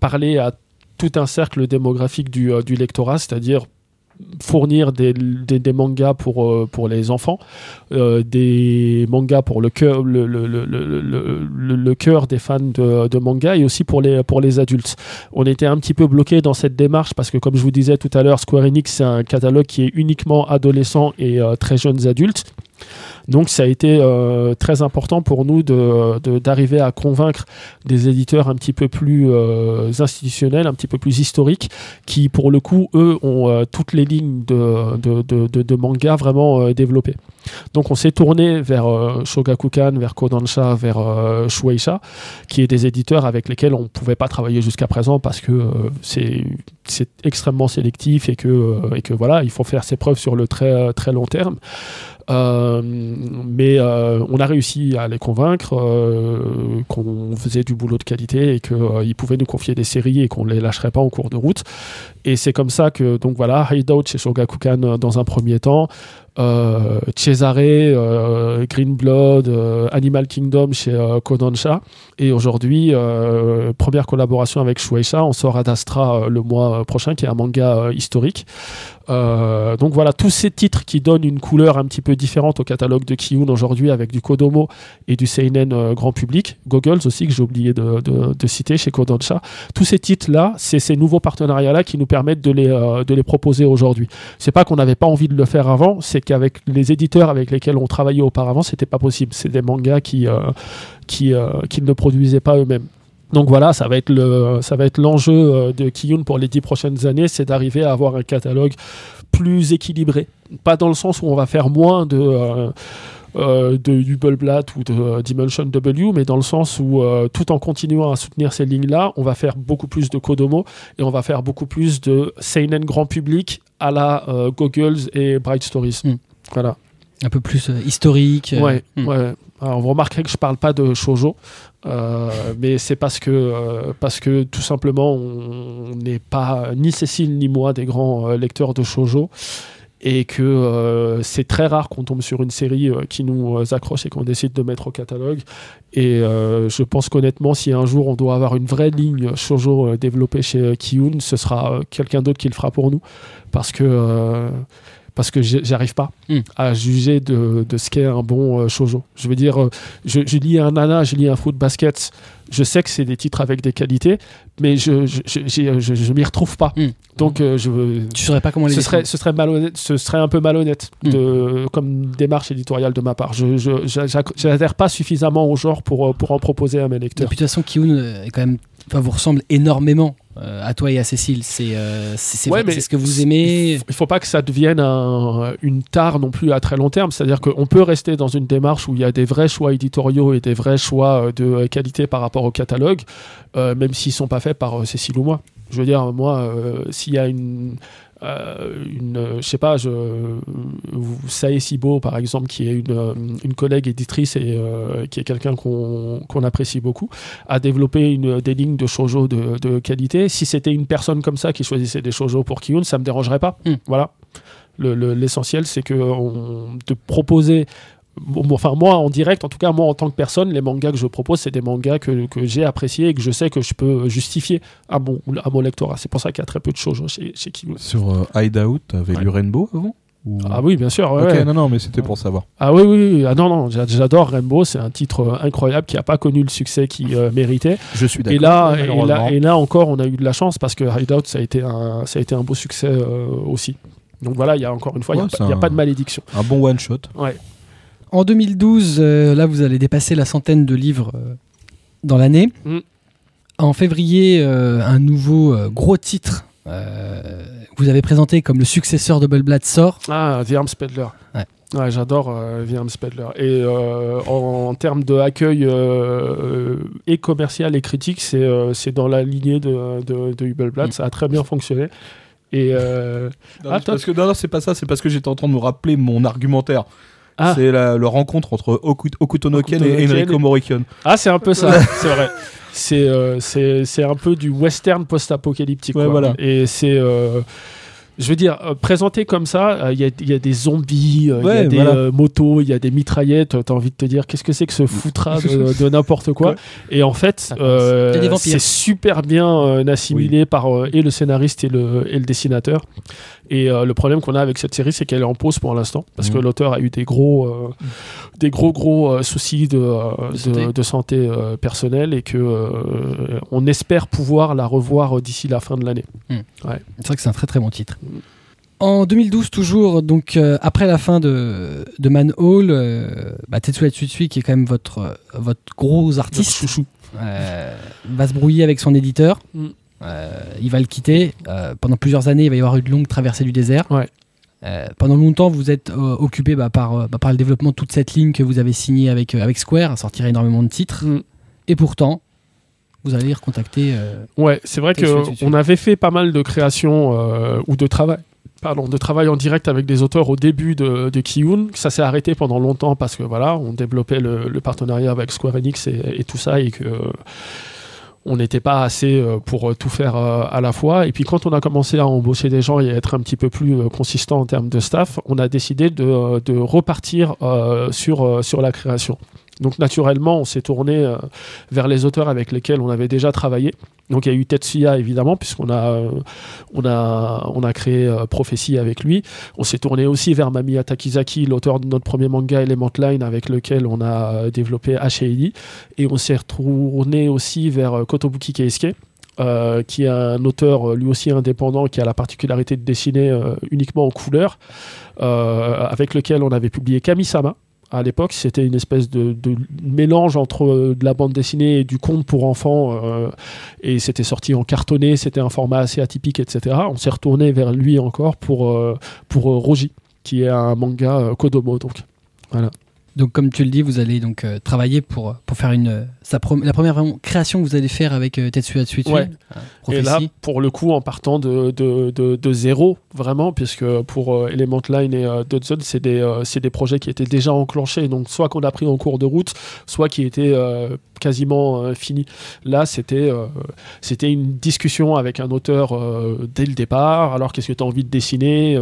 parler à tout un cercle démographique du, du lectorat, c'est-à-dire fournir des, mangas pour, euh, pour les enfants, euh, des mangas pour le cœur le, le- le- le cœur des fans de, de manga et aussi pour les, pour les adultes. On était un petit peu bloqué dans cette démarche parce que comme je vous disais tout à l'heure, Square Enix c'est un catalogue qui est uniquement adolescent et euh, très jeunes adultes. Donc ça a été euh, très important pour nous d'arriver à convaincre des éditeurs un petit peu plus euh, institutionnels, un petit peu plus historiques, qui pour le coup, eux, ont euh, toutes les lignes de, manga vraiment développées. Donc on s'est tourné vers Shogakukan, vers Kodansha, vers Shueisha, qui est des éditeurs avec lesquels on ne pouvait pas travailler jusqu'à présent parce que c'est extrêmement sélectif et que, et que voilà, il faut faire ses preuves sur le très, très long terme. Mais euh, on a réussi à les convaincre euh, qu'on faisait du boulot de qualité et qu'ils pouvaient nous confier des séries et qu'on ne les lâcherait pas en cours de route. Et c'est comme ça que, donc voilà, Hideout chez Shogakukan euh, dans un premier temps, euh, Cesare, euh, Green Blood, euh, Animal Kingdom chez Kodansha. Et aujourd'hui, première collaboration avec Shueisha, on sort Ad Astra euh, le mois prochain, qui est un manga historique. Donc voilà, tous ces titres qui donnent une couleur un petit peu différente au catalogue de Kiyun aujourd'hui avec du Kodomo et du Seinen grand public. Goggles aussi, que j'ai oublié de, citer chez Kodansha. Tous ces titres-là, c'est ces nouveaux partenariats-là qui nous permettent de les, de les proposer aujourd'hui. C'est pas qu'on n'avait pas envie de le faire avant, c'est qu'avec les éditeurs avec lesquels on travaillait auparavant, c'était pas possible. C'est des mangas qui, euh, qui, euh, qui ne produisaient pas eux-mêmes. Donc voilà, ça va être le, ça va être l'enjeu euh, de Kiyun pour les dix prochaines années, c'est d'arriver à avoir un catalogue plus équilibré. Pas dans le sens où on va faire moins de de Hubelblatt ou de euh, Dimension W, mais dans le sens où euh, tout en continuant à soutenir ces lignes-là, on va faire beaucoup plus de Kodomo et on va faire beaucoup plus de seinen grand public à la euh, Goggles et Bright Stories. Mm. Voilà. Un peu plus euh, historique. euh, Ouais, hmm. ouais. Alors, vous remarquerez que je parle pas de shoujo, euh, mais c'est parce que euh, parce que tout simplement on n'est pas ni Cécile ni moi des grands euh, lecteurs de shoujo et que euh, c'est très rare qu'on tombe sur une série euh, qui nous euh, accroche et qu'on décide de mettre au catalogue. Et je pense qu'honnêtement, si un jour on doit avoir une vraie ligne shoujo développée chez Kiyun, ce sera quelqu'un d'autre qui le fera pour nous, parce que parce que j'arrive pas Mm. à juger de, de ce qu'est un bon euh, shoujo. Je veux dire, euh, je, je lis un nana, je lis un fruit basket, je sais que c'est des titres avec des qualités, mais je je, je, j'ai- je- je m'y retrouve pas. Mm. Donc euh, je Tu saurais pas comment les ce serait, ce serait malhonnête, ce serait un peu malhonnête Mm. de, comme démarche éditoriale de ma part. Je j'adhère pas suffisamment au genre pour, euh, pour en proposer à mes Et lecteurs. puis de toute façon, Kiyun euh, est quand même, enfin, vous ressemble énormément euh, à toi et à Cécile. C'est euh, Ouais, ce que vous aimez. Il faut pas que ça devienne un- une tare non plus à très long terme. C'est-à-dire qu'on peut rester dans une démarche où il y a des vrais choix éditoriaux et des vrais choix euh, de qualité par rapport au catalogue, euh, même s'ils sont pas faits par euh, Cécile ou moi. Je veux dire, moi, euh, s'il y a une, euh, une, je sais pas, je, Sae Sibo par exemple, qui est une, euh, une collègue éditrice et euh, qui est quelqu'un qu'on qu'on apprécie beaucoup, a développé une, des lignes de shoujo de, de qualité. Si c'était une personne comme ça qui choisissait des shoujo pour Kiyun, ça me dérangerait pas. Mm. Voilà. Le- le- L'essentiel, c'est que on, de proposer. Enfin, moi, en direct, en tout cas, moi, en tant que personne, les mangas que je propose, c'est des mangas que, que j'ai appréciés et que je sais que je peux justifier à mon, à mon lectorat. C'est pour ça qu'il y a très peu de shoujo chez, chez Kiyun. Sur euh, Hideout, t'avais Ouais. lu Rainbow avant Ou- Ah oui, bien sûr. ouais, Ok, ouais. non, non, mais c'était pour savoir. Ah oui, oui, oui. Ah non, non, j'a- j'adore Rainbow. C'est un titre euh, incroyable qui n'a pas connu le succès qu'il euh, méritait. Je suis d'accord. Et là, et, là, et là encore, on a eu de la chance parce que Hideout, ça a été un, ça a été un beau succès euh, aussi. Donc voilà, il y a encore une fois, il Ouais, n'y a, a pas de malédiction. Un bon one shot. Ouais. En 2012, euh, là, vous allez dépasser la centaine de livres euh, dans l'année. Mm. En février, euh, un nouveau euh, gros titre euh, que vous avez présenté comme le successeur de sort. Ah, The Arms Peddler. Ouais. Ouais, j'adore euh, The Arms Peddler. Et euh, en, en termes d'accueil euh, et commercial et critique, c'est euh, c'est dans la lignée de, de, de Hubelblatt. Mm. Ça a très bien fonctionné. Et euh, Non, Ah, parce que, non, non, c'est pas ça, c'est parce que j'étais en train de me rappeler mon argumentaire. Ah. C'est la, le rencontre entre Oku- Okuto no Ken et Enrico et- Morricone. Ah, c'est un peu ça, c'est vrai. C'est euh, c'est c'est un peu du western post-apocalyptique. Ouais, voilà. Et c'est. euh, je veux dire, euh, présenté comme ça, euh, il y, a, il y a des zombies, euh, il y a des voilà. euh, motos, il y a des mitraillettes. T'as envie de te dire, qu'est-ce que c'est que ce foutra de, de n'importe quoi? Et en fait, euh, c'est super bien euh, assimilé par euh, et le scénariste et le, et le dessinateur. Et euh, le problème qu'on a avec cette série, c'est qu'elle est en pause pour l'instant, parce que l'auteur a eu des gros, euh, des gros, gros euh, soucis de, De de- santé. personnelle et que on espère pouvoir la revoir d'ici la fin de l'année. C'est vrai que c'est un très très bon titre. Mm. En 2012, toujours, donc euh, après la fin de, de Manhole, euh, bah, Tetsuya Tsutsui, qui est quand même votre, votre gros artiste, chouchou. euh, va se brouiller avec son éditeur. Mm. Euh, il va le quitter. Euh, pendant plusieurs années, il va y avoir une longue traversée du désert. Ouais. Euh, pendant longtemps, vous êtes euh, occupé bah, par, euh, bah, par le développement de toute cette ligne que vous avez signée avec, avec Square, à sortir énormément de titres. Mm. Et pourtant, vous allez recontacter. Ouais, c'est vrai Tetsuya que Tsutsui. on avait fait pas mal de créations ou de travail. Pardon, de travail en direct avec des auteurs au début de, de Kiyun. Ça s'est arrêté pendant longtemps parce que voilà, on développait le, le partenariat avec Square Enix et, et tout ça et que on n'était pas assez euh, pour euh, tout faire euh, à la fois. Et puis quand on a commencé à embaucher des gens et à être un petit peu plus consistant en termes de staff, on a décidé de, repartir sur la création. Donc naturellement, on s'est tourné euh, vers les auteurs avec lesquels on avait déjà travaillé. Donc il y a eu Tetsuya évidemment, puisqu'on a, euh, on a, on créé euh, Prophétie avec lui. On s'est tourné aussi vers Mamiya Takizaki, l'auteur de notre premier manga Element Line, avec lequel on a développé H.A.I.D. Et on s'est retourné aussi vers Kotobuki Keisuke. qui est un auteur lui aussi indépendant qui a la particularité de dessiner uniquement en couleur, avec lequel on avait publié Kamisama, à l'époque, c'était une espèce de, mélange entre euh, de la bande dessinée et du conte pour enfants. euh, et c'était sorti en cartonné, c'était un format assez atypique, etc. On s'est retourné vers lui encore pour, euh, pour euh, Roji, qui est un manga Kodomo. Donc. Donc, comme tu le dis, vous allez donc travailler pour, pour faire une, sa la première vraiment création que vous allez faire avec euh, Tetsuya Tsuitsui. Ouais. Et là, pour le coup, en partant de, de, de, de zéro, vraiment, puisque pour euh, Element Line et euh, Dodson, c'est des, euh, des projets qui étaient déjà enclenchés, donc soit qu'on a pris en cours de route, soit qui étaient euh, quasiment finis. Là, c'était c'était une discussion avec un auteur dès le départ. Alors, qu'est-ce que tu as envie de dessiner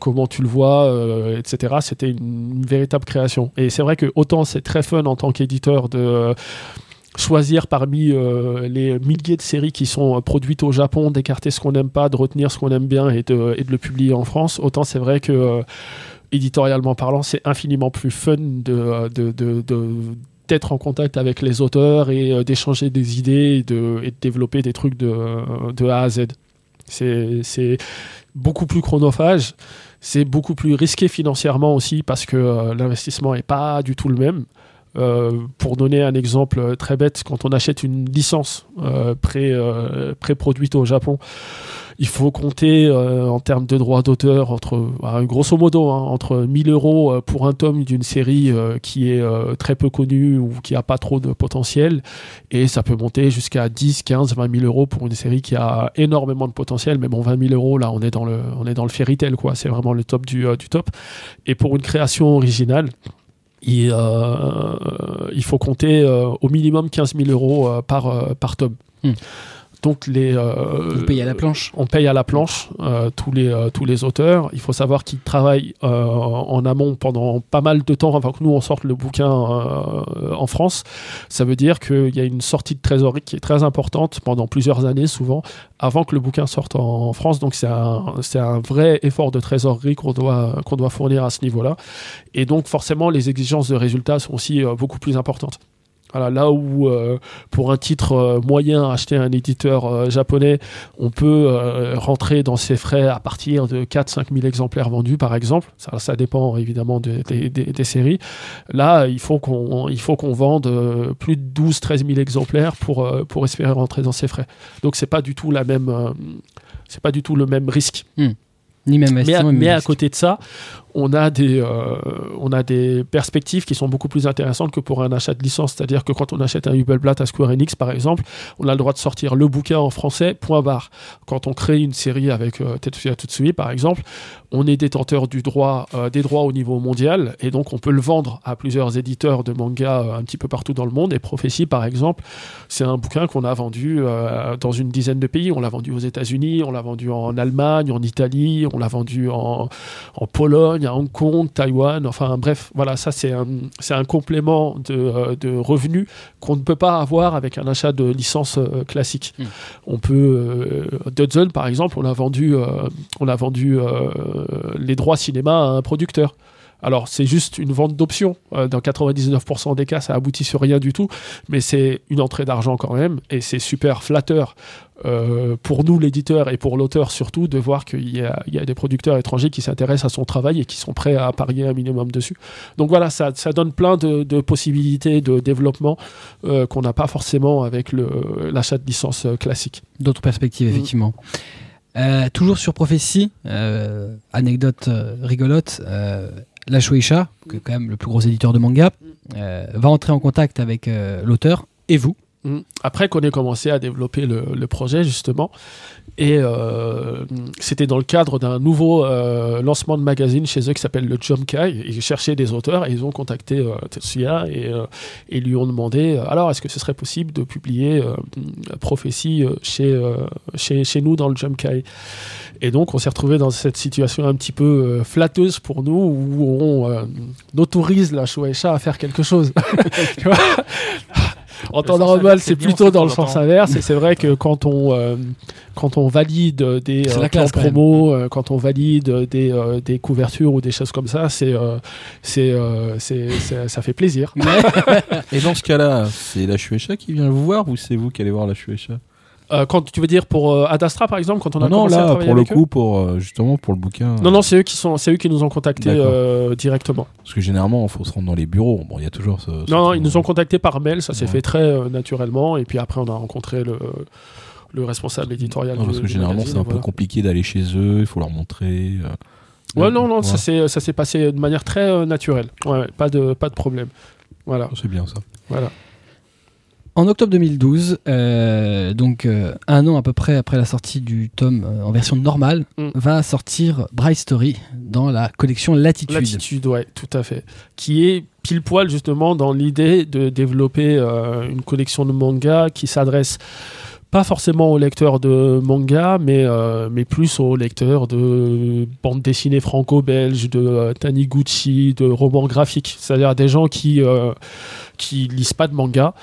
Comment tu le vois Etc. C'était une, une véritable création. Et c'est vrai que autant c'est très fun en tant qu'éditeur de choisir parmi euh, les milliers de séries qui sont euh, produites au Japon, d'écarter ce qu'on n'aime pas, de retenir ce qu'on aime bien et de, le publier en France. Autant c'est vrai que euh, éditorialement parlant, c'est infiniment plus fun de, euh, d'être en contact avec les auteurs et euh, d'échanger des idées et de, développer des trucs de, A à Z. C'est, beaucoup plus chronophage, c'est beaucoup plus risqué financièrement aussi parce que euh, l'investissement n'est pas du tout le même. Euh, pour donner un exemple très bête, quand on achète une licence euh, pré, euh, pré-produite au Japon, il faut compter euh, en termes de droits d'auteur entre, ah, grosso modo, hein, entre 1000 euros pour un tome d'une série euh, qui est euh, très peu connue ou qui n'a pas trop de potentiel, et ça peut monter jusqu'à 10, 15, 20 000 euros pour une série qui a énormément de potentiel. Mais bon, 20 000 euros, là, on est dans le, on est dans le fairy tale, quoi. C'est vraiment le top du, du top. Et pour une création originale, il, euh, il faut compter euh, au minimum 15 000 euros euh, par, par tome. Hmm. Donc les, euh, Vous payez à la planche. on paye à la planche euh, tous, les, euh, tous les auteurs. Il faut savoir qu'ils travaillent en amont pendant pas mal de temps avant que nous on sorte le bouquin en France. Ça veut dire qu'il y a une sortie de trésorerie qui est très importante pendant plusieurs années souvent avant que le bouquin sorte en, France. Donc c'est un, c'est un vrai effort de trésorerie qu'on doit, qu'on doit fournir à ce niveau-là. Et donc forcément les exigences de résultats sont aussi beaucoup plus importantes. Voilà, là où euh, pour un titre euh, moyen acheter un éditeur euh, japonais, on peut rentrer dans ses frais à partir de 4-5 000 exemplaires vendus par exemple. Ça, ça dépend évidemment de- des- des- des séries. Là, il faut qu'on il faut qu'on vende plus de 12-13 000 exemplaires pour, pour espérer rentrer dans ses frais. Donc c'est pas du tout la même c'est pas du tout le même risque. Ni même Mais, à, mais à côté de ça, on a, des, euh, on a des perspectives qui sont beaucoup plus intéressantes que pour un achat de licence. C'est-à-dire que quand on achète un Hubelblatt à Square Enix, par exemple, on a le droit de sortir le bouquin en français, point barre. Quand on crée une série avec euh, Tetsuya Tsutsui, par exemple, on est détenteur du droit, euh, des droits au niveau mondial et donc on peut le vendre à plusieurs éditeurs de manga euh, un petit peu partout dans le monde. Et Prophétie, par exemple, c'est un bouquin qu'on a vendu dans une dizaine de pays. On l'a vendu aux États-Unis, on l'a vendu en Allemagne, en Italie, on l'a vendu en, en Pologne, à Hong Kong, Taïwan. Enfin bref, voilà, ça c'est un, un complément de, euh, de revenus qu'on ne peut pas avoir avec un achat de licence euh, classique. Mm. On peut, euh, Dudson par exemple, on a vendu, on a vendu les droits cinéma à un producteur. Alors, c'est juste une vente d'options. Euh, dans 99% des cas, ça aboutit sur rien du tout. Mais c'est une entrée d'argent quand même. Et c'est super flatteur euh, pour nous, l'éditeur, et pour l'auteur surtout, de voir qu'il y a, il y a des producteurs étrangers qui s'intéressent à son travail et qui sont prêts à parier un minimum dessus. Donc voilà, ça, ça donne plein de, de possibilités de développement euh, qu'on n'a pas forcément avec l'achat de licence classique. D'autres perspectives, Mm. effectivement. Euh, toujours sur Prophétie, anecdote rigolote, la Shueisha, qui est quand même le plus gros éditeur de manga, euh, va entrer en contact avec euh, l'auteur et vous Mm. Après qu'on ait commencé à développer le, projet justement, et euh, c'était dans le cadre d'un nouveau euh, lancement de magazine chez eux qui s'appelle le Jump Kai. Ils cherchaient des auteurs et ils ont contacté euh, Tetsuya et, euh, et lui ont demandé alors est-ce que ce serait possible de publier Prophétie chez, chez, chez nous dans le Jump Kai. Et donc on s'est retrouvé dans cette situation un petit peu flatteuse pour nous où on autorise la Shueisha à faire quelque chose. Tu vois? En temps normal, c'est plutôt dans le sens inverse. Et c'est vrai que quand on, euh, quand on valide des euh, la classe, promo, euh, quand on valide des, euh, des couvertures ou des choses comme ça, c'est, euh, c'est, euh, c'est, ça fait plaisir. Et dans ce cas-là, c'est la Shueisha qui vient vous voir ou c'est vous qui allez voir la Shueisha? Euh, quand tu veux dire pour euh, Ad Astra par exemple, quand on a Non, commencé à là, travailler pour le eux coup, pour euh, justement pour le bouquin. Non, non, c'est eux qui sont, c'est eux qui nous ont contactés directement. Parce que généralement, il faut se rendre dans les bureaux. Bon, il y a toujours ce. ce Non, ils nous ont contactés par mail, ça s'est Ouais. fait très naturellement, et puis après on a rencontré le, le responsable éditorial. Non, du- parce que généralement, c'est un peu compliqué d'aller chez eux. Il faut leur montrer. Ouais, non, non, ça s'est ça s'est passé de manière très naturelle. Ouais, pas de pas de problème. Voilà, C'est bien ça. voilà. En octobre 2012, euh, donc euh, un an à peu près après la sortie du tome euh, en version normale, Mm. va sortir Bright Story dans la collection Latitude. L'attitude, ouais, tout à fait. Qui est pile poil justement dans l'idée de développer euh, une collection de mangas qui s'adresse pas forcément aux lecteurs de manga, mais, euh, mais plus aux lecteurs de bandes dessinées franco-belges, de euh, Taniguchi, de romans graphiques. C'est-à-dire des gens qui, euh, qui lisent pas de manga.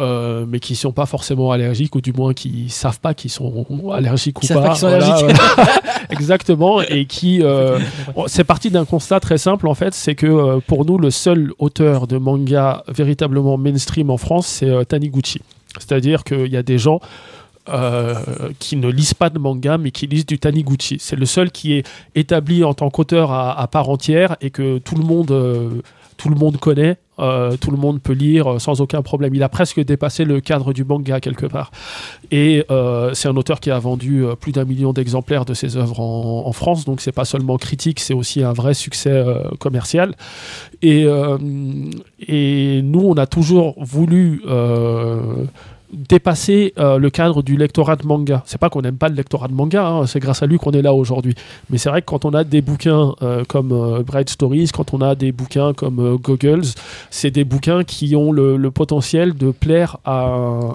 Euh, mais qui sont pas forcément allergiques ou du moins qui savent pas qu'ils sont allergiques ou pas. pas sont Voilà, allergiques. Exactement et qui euh, c'est parti d'un constat très simple en fait, c'est que euh, pour nous le seul auteur de manga véritablement mainstream en France, c'est Taniguchi. C'est-à-dire qu'il y a des gens euh, qui ne lisent pas de manga mais qui lisent du Taniguchi. C'est le seul qui est établi en tant qu'auteur à, à part entière et que tout le monde, euh, tout le monde connaît. euh, tout le monde peut lire euh, sans aucun problème. Il a presque dépassé le cadre du manga quelque part. Et euh, c'est un auteur qui a vendu plus d'un million d'exemplaires de ses œuvres en, France, donc c'est pas seulement critique, c'est aussi un vrai succès commercial. Et, et nous, on a toujours voulu dépasser euh, le cadre du lectorat de manga. C'est pas qu'on n'aime pas le lectorat de manga, hein, c'est grâce à lui qu'on est là aujourd'hui. Mais c'est vrai que quand on a des bouquins euh, comme euh, Bright Stories, quand on a des bouquins comme Goggles, c'est des bouquins qui ont le, potentiel de plaire à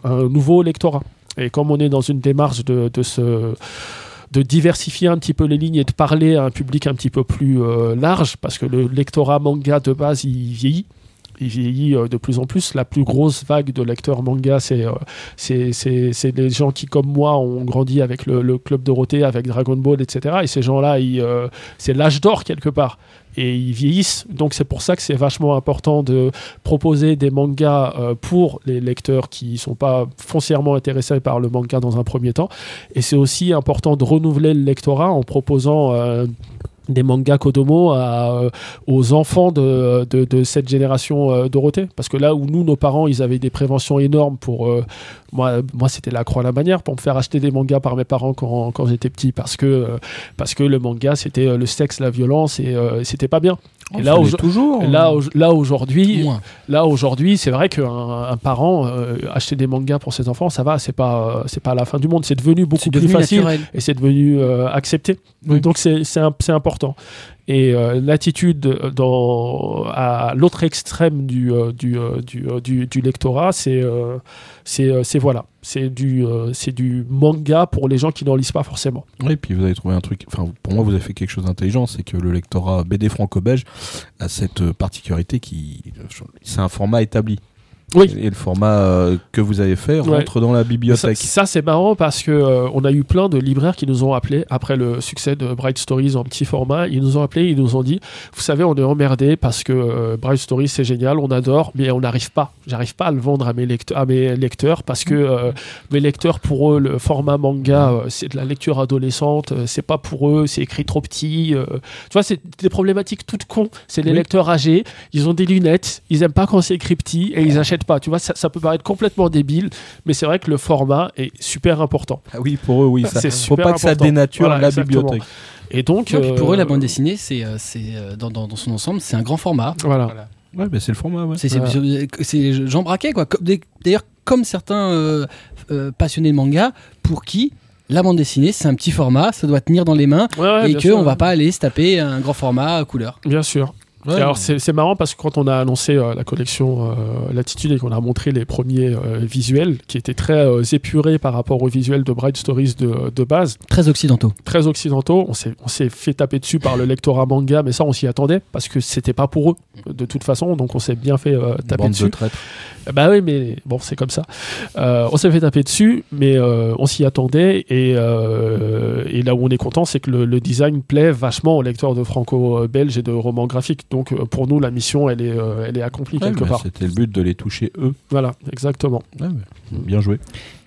un, nouveau lectorat. Et comme on est dans une démarche de, de de diversifier un petit peu les lignes et de parler à un public un petit peu plus large, parce que le lectorat manga de base, il vieillit. Il vieillit euh, de plus en plus. La plus grosse vague de lecteurs manga, c'est euh, c'est les gens qui, comme moi, ont grandi avec le, le Club Dorothée, avec Dragon Ball, etc. Et ces gens-là, euh, c'est l'âge d'or quelque part. Et ils vieillissent. Donc c'est pour ça que c'est vachement important de proposer des mangas pour les lecteurs qui sont pas foncièrement intéressés par le manga dans un premier temps. Et c'est aussi important de renouveler le lectorat en proposant des mangas Kodomo euh, aux enfants de cette génération euh, Dorothée. Parce que là où nous, nos parents, ils avaient des préventions énormes pour... euh, moi, moi c'était la croix à la manière pour me faire acheter des mangas par mes parents quand, quand j'étais petit. Parce que, euh, parce que le manga, c'était euh, le sexe, la violence et euh, c'était pas bien. Et là, toujours. Là, au- là aujourd'hui. Là aujourd'hui, c'est vrai qu'un un parent euh, acheter des mangas pour ses enfants, ça va, c'est pas euh, c'est pas la fin du monde, c'est devenu beaucoup plus facile naturel. et c'est devenu euh, accepté. Oui. Donc c'est important. Et euh, l'attitude à l'autre extrême du euh, euh, lectorat, c'est voilà, c'est du manga pour les gens qui n'en lisent pas forcément. Oui, puis vous avez trouvé un truc. Enfin, pour moi, vous avez fait quelque chose d'intelligent, c'est que le lectorat BD franco-belge a cette particularité qui, c'est un format établi. Oui. Et le format euh, que vous avez fait Ouais. rentre dans la bibliothèque. ça, c'est marrant parce que euh, on a eu plein de libraires qui nous ont appelés après le succès de Bright Stories en petit format. Ils nous ont appelés, ils nous ont dit, vous savez, on est emmerdé parce que euh, Bright Stories c'est génial, on adore, mais on n'arrive pas. J'arrive pas à le vendre à mes, lecteurs, à mes lecteurs parce que mes lecteurs pour eux le format manga c'est de la lecture adolescente, c'est pas pour eux, c'est écrit trop petit. tu vois, c'est des problématiques toutes cons. C'est Oui. lecteurs âgés, ils ont des lunettes, ils aiment pas quand c'est écrit petit et ils achètent pas. Tu vois, ça, ça peut paraître complètement débile, mais c'est vrai que le format est super important. Ah oui, pour eux, oui. Ça, C'est faut super pas que ça dénature Voilà, la exactement. bibliothèque. Et donc, Ouais, pour eux, euh, la bande dessinée, c'est, euh, c'est euh, dans, dans, dans son ensemble, c'est un grand format. Voilà. Voilà. Ouais, mais c'est le format, ouais. C'est c'est- Voilà. c'est Jean Braquet, quoi. Comme- D'ailleurs, comme certains euh, euh, passionnés de manga, pour qui la bande dessinée, c'est un petit format, ça doit tenir dans les mains, Ouais, ouais, et qu'on sûr. va pas aller se taper un grand format à couleur. Bien sûr. Ouais, Et alors c'est c'est marrant parce que quand on a annoncé euh, la collection euh, Latitude et qu'on a montré les premiers euh, visuels qui étaient très euh, épurés par rapport aux visuels de Bright Stories de, de base, Très occidentaux. très occidentaux, on s'est fait taper dessus par le lectorat manga, mais ça on s'y attendait parce que c'était pas pour eux de toute façon, donc on s'est bien fait euh, taper Bande dessus. de traîtres. Bah oui, mais bon, c'est comme ça. Euh, on s'est fait taper dessus, mais euh, on s'y attendait. Et, euh, et là où on est content, c'est que le, le design plaît vachement aux lecteurs de franco-belge et de romans graphiques. Donc euh, pour nous, la mission, elle est, euh, elle est accomplie Ouais, quelque part. C'était le but de les toucher eux. Voilà, exactement. Ouais, mais bien joué.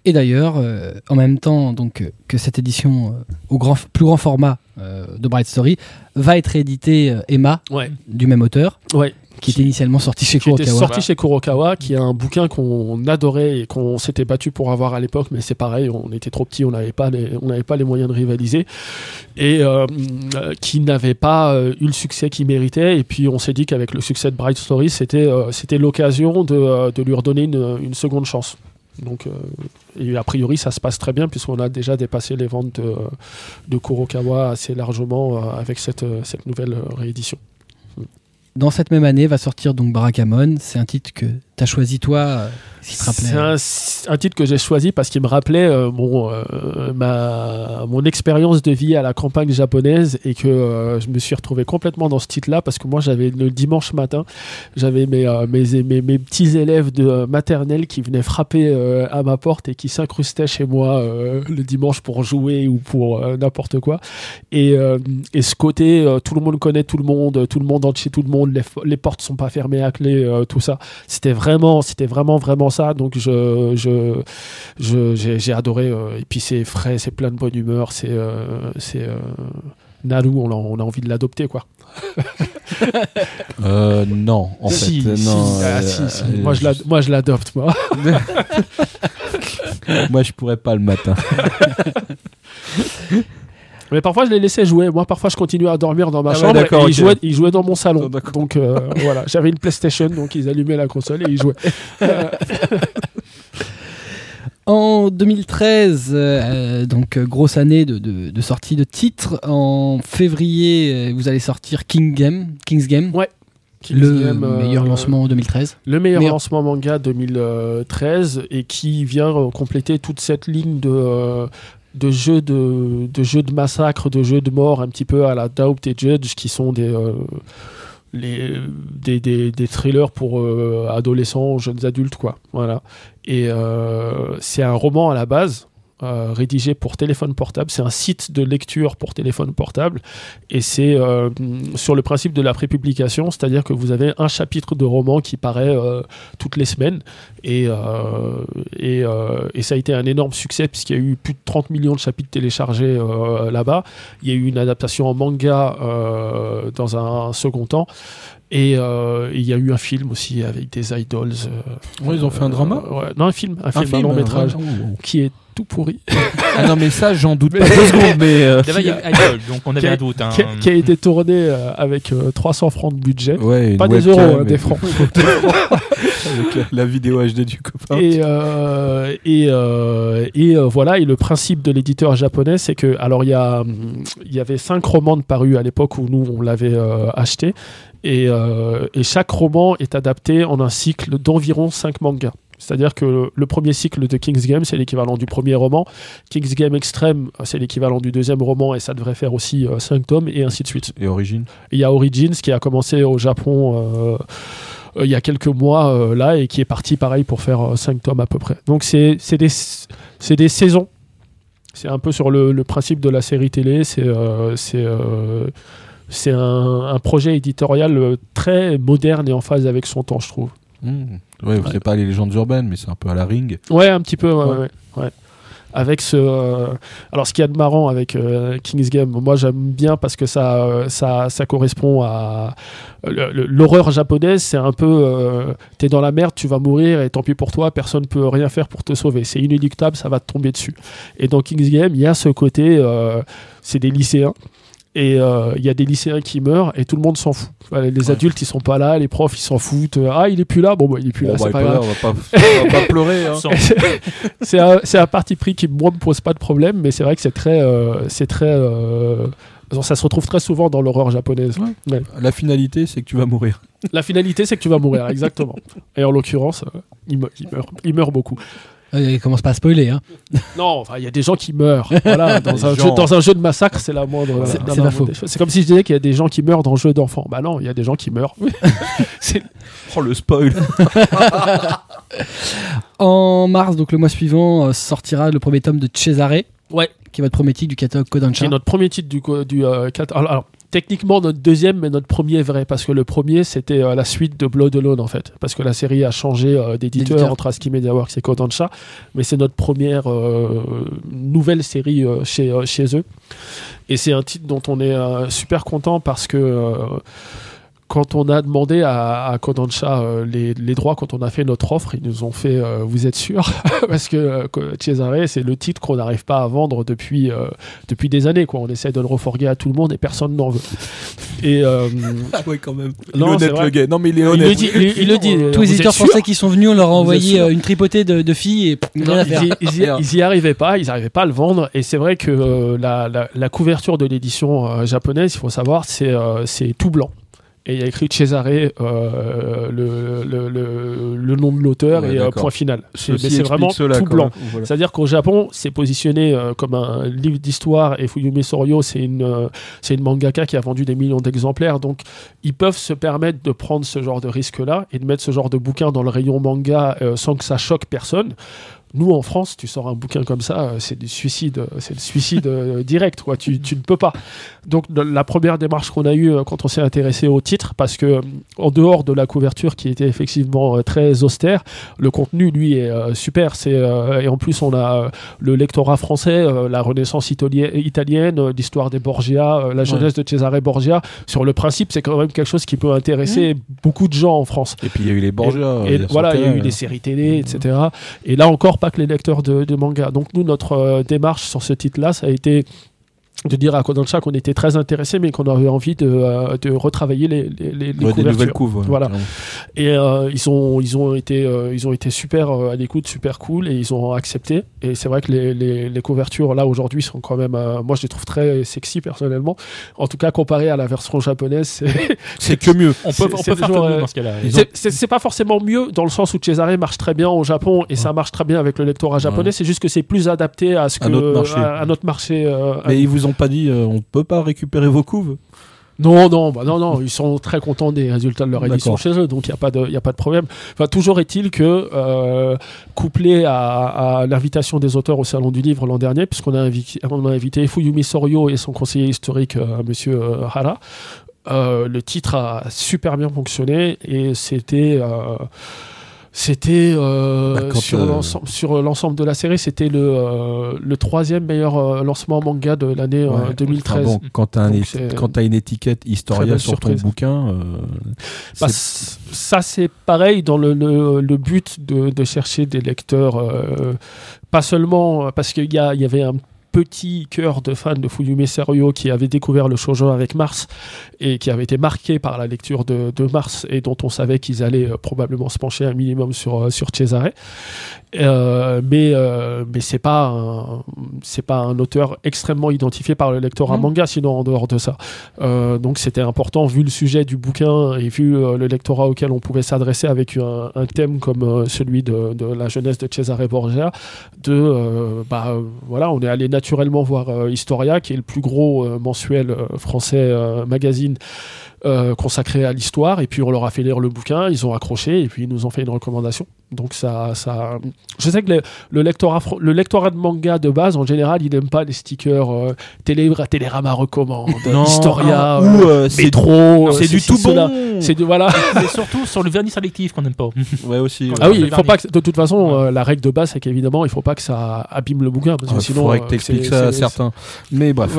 Et d'ailleurs, euh, en même temps donc, que cette édition euh, au grand, plus grand format euh, de Bright Story va être édité euh, Emma, Ouais, du même auteur, ouais. Qui était initialement sorti chez Qui était Kurokawa. sorti chez Kurokawa, qui est un bouquin qu'on adorait et qu'on s'était battu pour avoir à l'époque, mais c'est pareil, on était trop petits, on n'avait pas les, on n'avait pas les moyens de rivaliser, et euh, euh, qui n'avait pas euh, eu le succès qu'il méritait. Et puis on s'est dit qu'avec le succès de Bright Story, c'était, euh, c'était l'occasion de, de lui redonner une, une seconde chance. Donc, euh, et a priori, ça se passe très bien puisqu'on a déjà dépassé les ventes de, de Kurokawa assez largement avec cette, cette nouvelle réédition. Dans cette même année va sortir donc Barakamon. C'est un titre que tu as choisi toi, euh. C'est un, titre que j'ai choisi parce qu'il me rappelait euh, mon, euh, ma, mon expérience de vie à la campagne japonaise et que euh, je me suis retrouvé complètement dans ce titre-là parce que moi j'avais le dimanche matin, j'avais mes, euh, mes, mes, petits élèves de euh, maternelle qui venaient frapper euh, à ma porte et qui s'incrustaient chez moi euh, le dimanche pour jouer ou pour euh, n'importe quoi. Et, euh, et ce côté, euh, tout le monde connaît tout le monde, tout le monde chez tout le monde, les, les portes sont pas fermées à clé, euh, tout ça. C'était vraiment, c'était vraiment, vraiment ça. Donc je, je, je- j'ai, adoré. euh, et puis c'est frais, c'est plein de bonne humeur. C'est, euh, c'est euh, Naru, on a, on a envie de l'adopter quoi. Euh, non, en si, fait. si, non, ah, euh, si, euh, Moi je, moi je l'adopte moi. Moi, je pourrais pas le matin. Mais parfois je les laissais jouer. Moi parfois je continuais à dormir dans ma Ah ouais, chambre et ils, jouaient, ils jouaient dans mon salon. Oh, d'accord. donc euh, voilà, j'avais une PlayStation, donc ils allumaient la console et ils jouaient. Euh, En 2013, euh, donc grosse année de, de- de sortie de titres. En février, vous allez sortir King Game, King's Game, King's le Game, euh, meilleur lancement en 2013. Le meilleur Meilleur- lancement manga 2013 et qui vient compléter toute cette ligne de, euh, de, jeux de, massacre, de jeux de mort, un petit peu à la Doubt et Judge, qui sont des, euh, thrillers pour euh, adolescents, jeunes adultes. Quoi. Et euh, c'est un roman à la base. Euh, rédigé pour téléphone portable, c'est un site de lecture pour téléphone portable et c'est euh, sur le principe de la prépublication, c'est-à-dire que vous avez un chapitre de roman qui paraît euh, toutes les semaines. Et, et, et ça a été un énorme succès puisqu'il y a eu plus de 30 millions de chapitres téléchargés là-bas. Il y a eu une adaptation en manga dans un second temps. Et euh, il y a eu un film aussi avec des idols. euh, Ouais, ils ont fait un drama euh, ouais. Non, un film, un, film, un long métrage ouais. qui est tout pourri. Ah non, mais ça, j'en doute pas deux secondes, mais. euh, il y a Idol, donc on avait un doute. hein. qui, a, qui a été tourné euh, avec euh, 300 francs de budget. Ouais, une Pas des webcam euros, hein, et- des francs. Avec la, la vidéo HD du copain. Et, euh, et, euh, et euh, voilà, et le principe de l'éditeur japonais, c'est que, alors il y, a, hum, il y avait cinq romans de parus à l'époque où nous on l'avait euh, acheté, et, euh, et chaque roman est adapté en un cycle d'environ cinq mangas. C'est-à-dire que le, le premier cycle de King's Game, c'est l'équivalent du premier roman. King's Game Extreme, c'est l'équivalent du deuxième roman, et ça devrait faire aussi euh, cinq tomes, et ainsi de suite. Et Origine Et il y a Origins qui a commencé au Japon euh, euh, il y a quelques mois euh, là et qui est parti pareil pour faire 5 tomes à peu près. Donc c'est des, des saisons. C'est un peu sur le, le principe de la série télé. C'est euh, c'est euh, un, un projet éditorial euh, très moderne et en phase avec son temps, je trouve. Mmh. Ouais, c'est pas les légendes urbaines, mais c'est un peu à la ring. Ouais, un petit peu. ouais. Avec ce, euh, alors ce qu'il y a de marrant avec euh, King's Game, moi j'aime bien parce que ça, euh, ça, ça correspond à l'horreur japonaise. C'est un peu, t'es dans la merde, tu vas mourir et tant pis pour toi, personne peut rien faire pour te sauver. C'est inéluctable, ça va te tomber dessus. Et dans King's Game, il y a ce côté, c'est des lycéens. Et euh, il y a des lycéens qui meurent et tout le monde s'en fout. Les adultes ils sont pas là, les profs ils s'en foutent. Ah il est plus là, bon bah il est plus Bon, là, bah, c'est pas grave. on va pas, on va pas pleurer. Hein. C'est un, parti pris qui moi me pose pas de problème, mais c'est vrai que c'est très, euh, c'est très, euh, ça se retrouve très souvent dans l'horreur japonaise. Ouais. La finalité, c'est que tu vas mourir. La finalité c'est que tu vas mourir, exactement. Et en l'occurrence, euh, il, me- il meurt, il meurt beaucoup. Euh, Il commence pas à spoiler. Hein. Non, enfin, il y a des gens qui meurent. Voilà, dans, un jeu, gens. dans un jeu de massacre, c'est la moindre. C'est- pas faux. C'est comme si je disais qu'il y a des gens qui meurent dans le jeu d'enfants. Bah non, il y a des gens qui meurent. Oh le spoil En mars, donc le mois suivant, euh, sortira le premier tome de Cesare, ouais, qui est votre premier titre du catalogue qui Kodansha. est notre premier titre du. du euh, cat- alors, alors, techniquement, notre deuxième, mais notre premier vrai, parce que le premier, c'était euh, la suite de Blood Alone, en fait. Parce que la série a changé euh, d'éditeur entre ASCII Media Works et Kodansha. Mais c'est notre première euh, nouvelle série chez, chez eux. Et c'est un titre dont on est super content parce que. Quand on a demandé à, à Kodansha euh, les, les droits, quand on a fait notre offre, ils nous ont fait euh, Vous êtes sûr? Parce que euh, Cesare, c'est le titre qu'on n'arrive pas à vendre depuis, euh, depuis des années. Quoi. On essaie de le refourguer à tout le monde et personne n'en veut. Et ouais, quand même. Il Non, honnête vrai. le gars. Non, mais il est il, honnête. le dit, il, il le dit. Tous les éditeurs français qui sont venus, on leur a envoyé euh, une tripotée de, de filles et Non, rien à ils, faire. y, ils y- ils y arrivaient pas, ils n'arrivaient pas à le vendre. Et c'est vrai que euh, la, la- la couverture de l'édition euh, japonaise, il faut savoir, c'est euh, c'est tout blanc. Et il y a écrit Cesare, euh, le, le, le- le nom de l'auteur Ouais, et euh, point final. C'est vraiment cela, tout blanc. Voilà. C'est-à-dire qu'au Japon, c'est positionné euh, comme un livre d'histoire et Fuyumi Soryo, c'est une, c'est une mangaka qui a vendu des millions d'exemplaires. Donc, ils peuvent se permettre de prendre ce genre de risque-là et de mettre ce genre de bouquin dans le rayon manga sans que ça choque personne. Nous, en France, tu sors un bouquin comme ça, euh, c'est du suicide, euh, c'est le suicide euh, direct, quoi. Tu, tu ne peux pas. Donc, la première démarche qu'on a eue quand on s'est intéressé au titre, parce que en dehors de la couverture qui était effectivement très austère, le contenu, lui, est super. C'est et en plus, on a le lectorat français, la Renaissance italie- italienne, l'histoire des Borgia, la jeunesse de Cesare Borgia. Sur le principe, c'est quand même quelque chose qui peut intéresser beaucoup de gens en France. Et puis il y a eu les Borgia. Et voilà, il y a eu des séries télé, etc. Et là encore, que les lecteurs de, de manga. Donc nous, notre euh, démarche sur ce titre-là, ça a été de dire à Kodansha qu'on était très intéressés, mais qu'on avait envie de, euh, de retravailler les, les, les- Ouais, des couvertures. nouvelles couves. ouais, Voilà. Et euh, ils, ont, ils, ont été, euh, ils ont été super euh, à l'écoute, super cool, et ils ont accepté. Et c'est vrai que les, les, les couvertures, là, aujourd'hui, sont quand même... euh, moi, je les trouve très sexy, personnellement. En tout cas, comparé à la version japonaise, c'est... C'est que mieux. On peut, on peut faire toujours, que mieux dans ce cas-là. C'est- pas forcément mieux dans le sens où Cesare marche très bien au Japon et ça marche très bien avec le lectorat japonais. Ouais. C'est juste que c'est plus adapté à ce que À notre marché. à, à notre marché. euh, Mais ils vous ont pas dit, euh, on peut pas récupérer vos couves Non, non, bah non, non, ils sont très contents des résultats de leur édition chez eux, donc il n'y a, pas de- y a pas de problème. Enfin, toujours est-il que, euh, couplé à, à l'invitation des auteurs au Salon du Livre l'an dernier, puisqu'on a, invi- on a invité Fuyumi Soryo et son conseiller historique, euh, Monsieur euh, Hara, euh, le titre a super bien fonctionné et c'était. Euh, c'était euh, Bah, sur euh, l'ensemble sur l'ensemble de la série, c'était le, euh, le troisième meilleur euh, lancement manga de l'année euh, Ouais. 2013. Ah bon, quand un quand t'as une étiquette Historia sur ton bouquin, euh, Bah, c'est- ça, c'est pareil dans le, le- le but de, de chercher des lecteurs, euh, pas seulement parce qu'il y, a- il y avait un petit cœur de fans de Fuyumi Serio qui avait découvert le shoujo avec Mars et qui avait été marqué par la lecture de, de Mars et dont on savait qu'ils allaient euh, probablement se pencher un minimum sur, euh, sur Cesare. Euh, mais euh, mais c'est pas c'est pas un auteur extrêmement identifié par le lectorat Mhm. manga sinon en dehors de ça Euh, donc c'était important vu le sujet du bouquin et vu le lectorat auquel on pouvait s'adresser avec un, un thème comme celui de, de la jeunesse de Cesare Borgia de bah voilà on est allé naturellement voir euh, Historia qui est le plus gros euh, mensuel euh, français magazine euh, consacré à l'histoire et puis on leur a fait lire le bouquin ils ont accroché et puis ils nous ont fait une recommandation donc ça ça je sais que le, le lectorat le lectorat de manga de base en général il n'aime pas les stickers euh, télé Télérama recommande Non, Historia ou euh, euh, c'est Métro euh, c'est du tout bon. c'est du voilà C'est surtout sur le vernis sélectif qu'on n'aime pas. Ouais aussi. ah oui il faut pas que, de toute façon euh, la règle de base c'est qu'évidemment il faut pas que ça abîme le bouquin parce que Il sinon faudrait euh, que t'expliques ça à certains. Mais bref.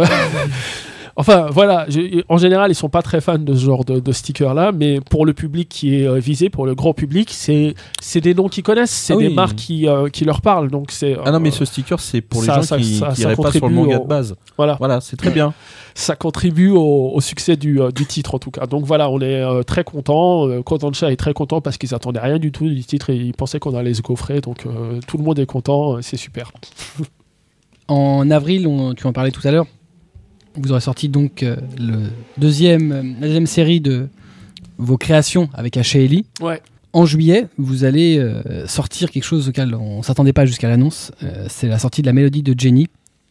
Enfin, voilà, en général, ils sont pas très fans de ce genre de, de stickers-là, mais pour le public qui est euh, visé, pour le grand public, c'est c'est des noms qu'ils connaissent, c'est Ah des marques qui, euh, qui leur parlent. Donc c'est Ah non, mais euh, ce sticker, c'est pour les ça- gens ça- qui ça- qui ça iraient pas sur le contribue manga au- de base. voilà, Voilà, c'est très bien. ça contribue au, au succès du, euh, du titre en tout cas. Donc voilà, on est euh, très content. Kodansha est très content parce qu'ils attendaient rien du tout du titre et ils pensaient qu'on allait se gaufrer. Donc euh, tout le monde est content, c'est super. En avril, on- tu en parlais tout à l'heure, vous aurez sorti donc euh, le deuxième, euh, la deuxième série de vos créations avec H.L.I. Ouais. En juillet, vous allez euh, sortir quelque chose auquel on s'attendait pas jusqu'à l'annonce. Euh, c'est la sortie de la mélodie de Jenny,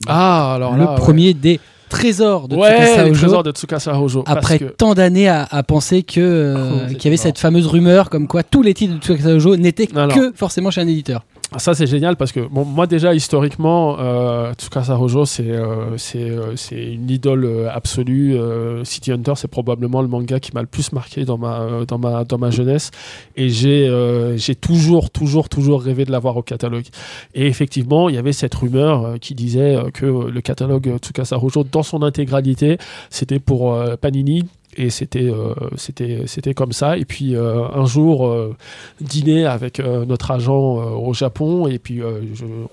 Ah, alors le là, ouais. premier des trésors de Ouais, Tsukasa les Ojo. trésors de Tsukasa Hojo. Après que- tant d'années à, à penser que Oh, qu'il y avait cette fameuse rumeur comme quoi tous les titres de Tsukasa Ojo n'étaient que forcément chez un éditeur. Ça c'est génial parce que bon, moi déjà historiquement euh, Tsukasa c'est euh, euh, c'est une idole absolue. City Hunter c'est probablement le manga qui m'a le plus marqué dans ma dans ma dans ma jeunesse et j'ai toujours toujours toujours rêvé de l'avoir au catalogue. Et effectivement il y avait cette rumeur qui disait que le catalogue Tsukasa Hojo dans son intégralité c'était pour Panini. Et c'était euh, c'était comme ça. Et puis euh, un jour, euh, dîner avec notre agent au Japon et puis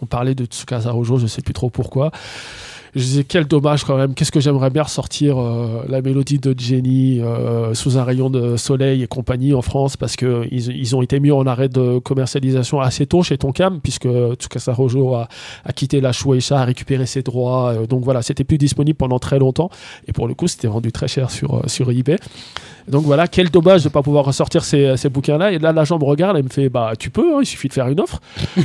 on parlait de Tsukasa Hojo, je sais plus trop pourquoi. Je disais quel dommage quand même, qu'est-ce que j'aimerais bien ressortir euh, la mélodie de Jenny euh, sous un rayon de soleil et compagnie en France parce que ils, ont été mis en arrêt de commercialisation assez tôt chez Tonkam puisque Tsukasa Hojo a, a quitté la Shueisha, a récupéré ses droits, euh, donc voilà, c'était plus disponible pendant très longtemps et pour le coup c'était vendu très cher sur, sur eBay. Donc voilà, quel dommage de ne pas pouvoir ressortir ces, ces bouquins-là. Et là, l'agent me regarde et me fait Bah, tu peux, hein, il suffit de faire une offre.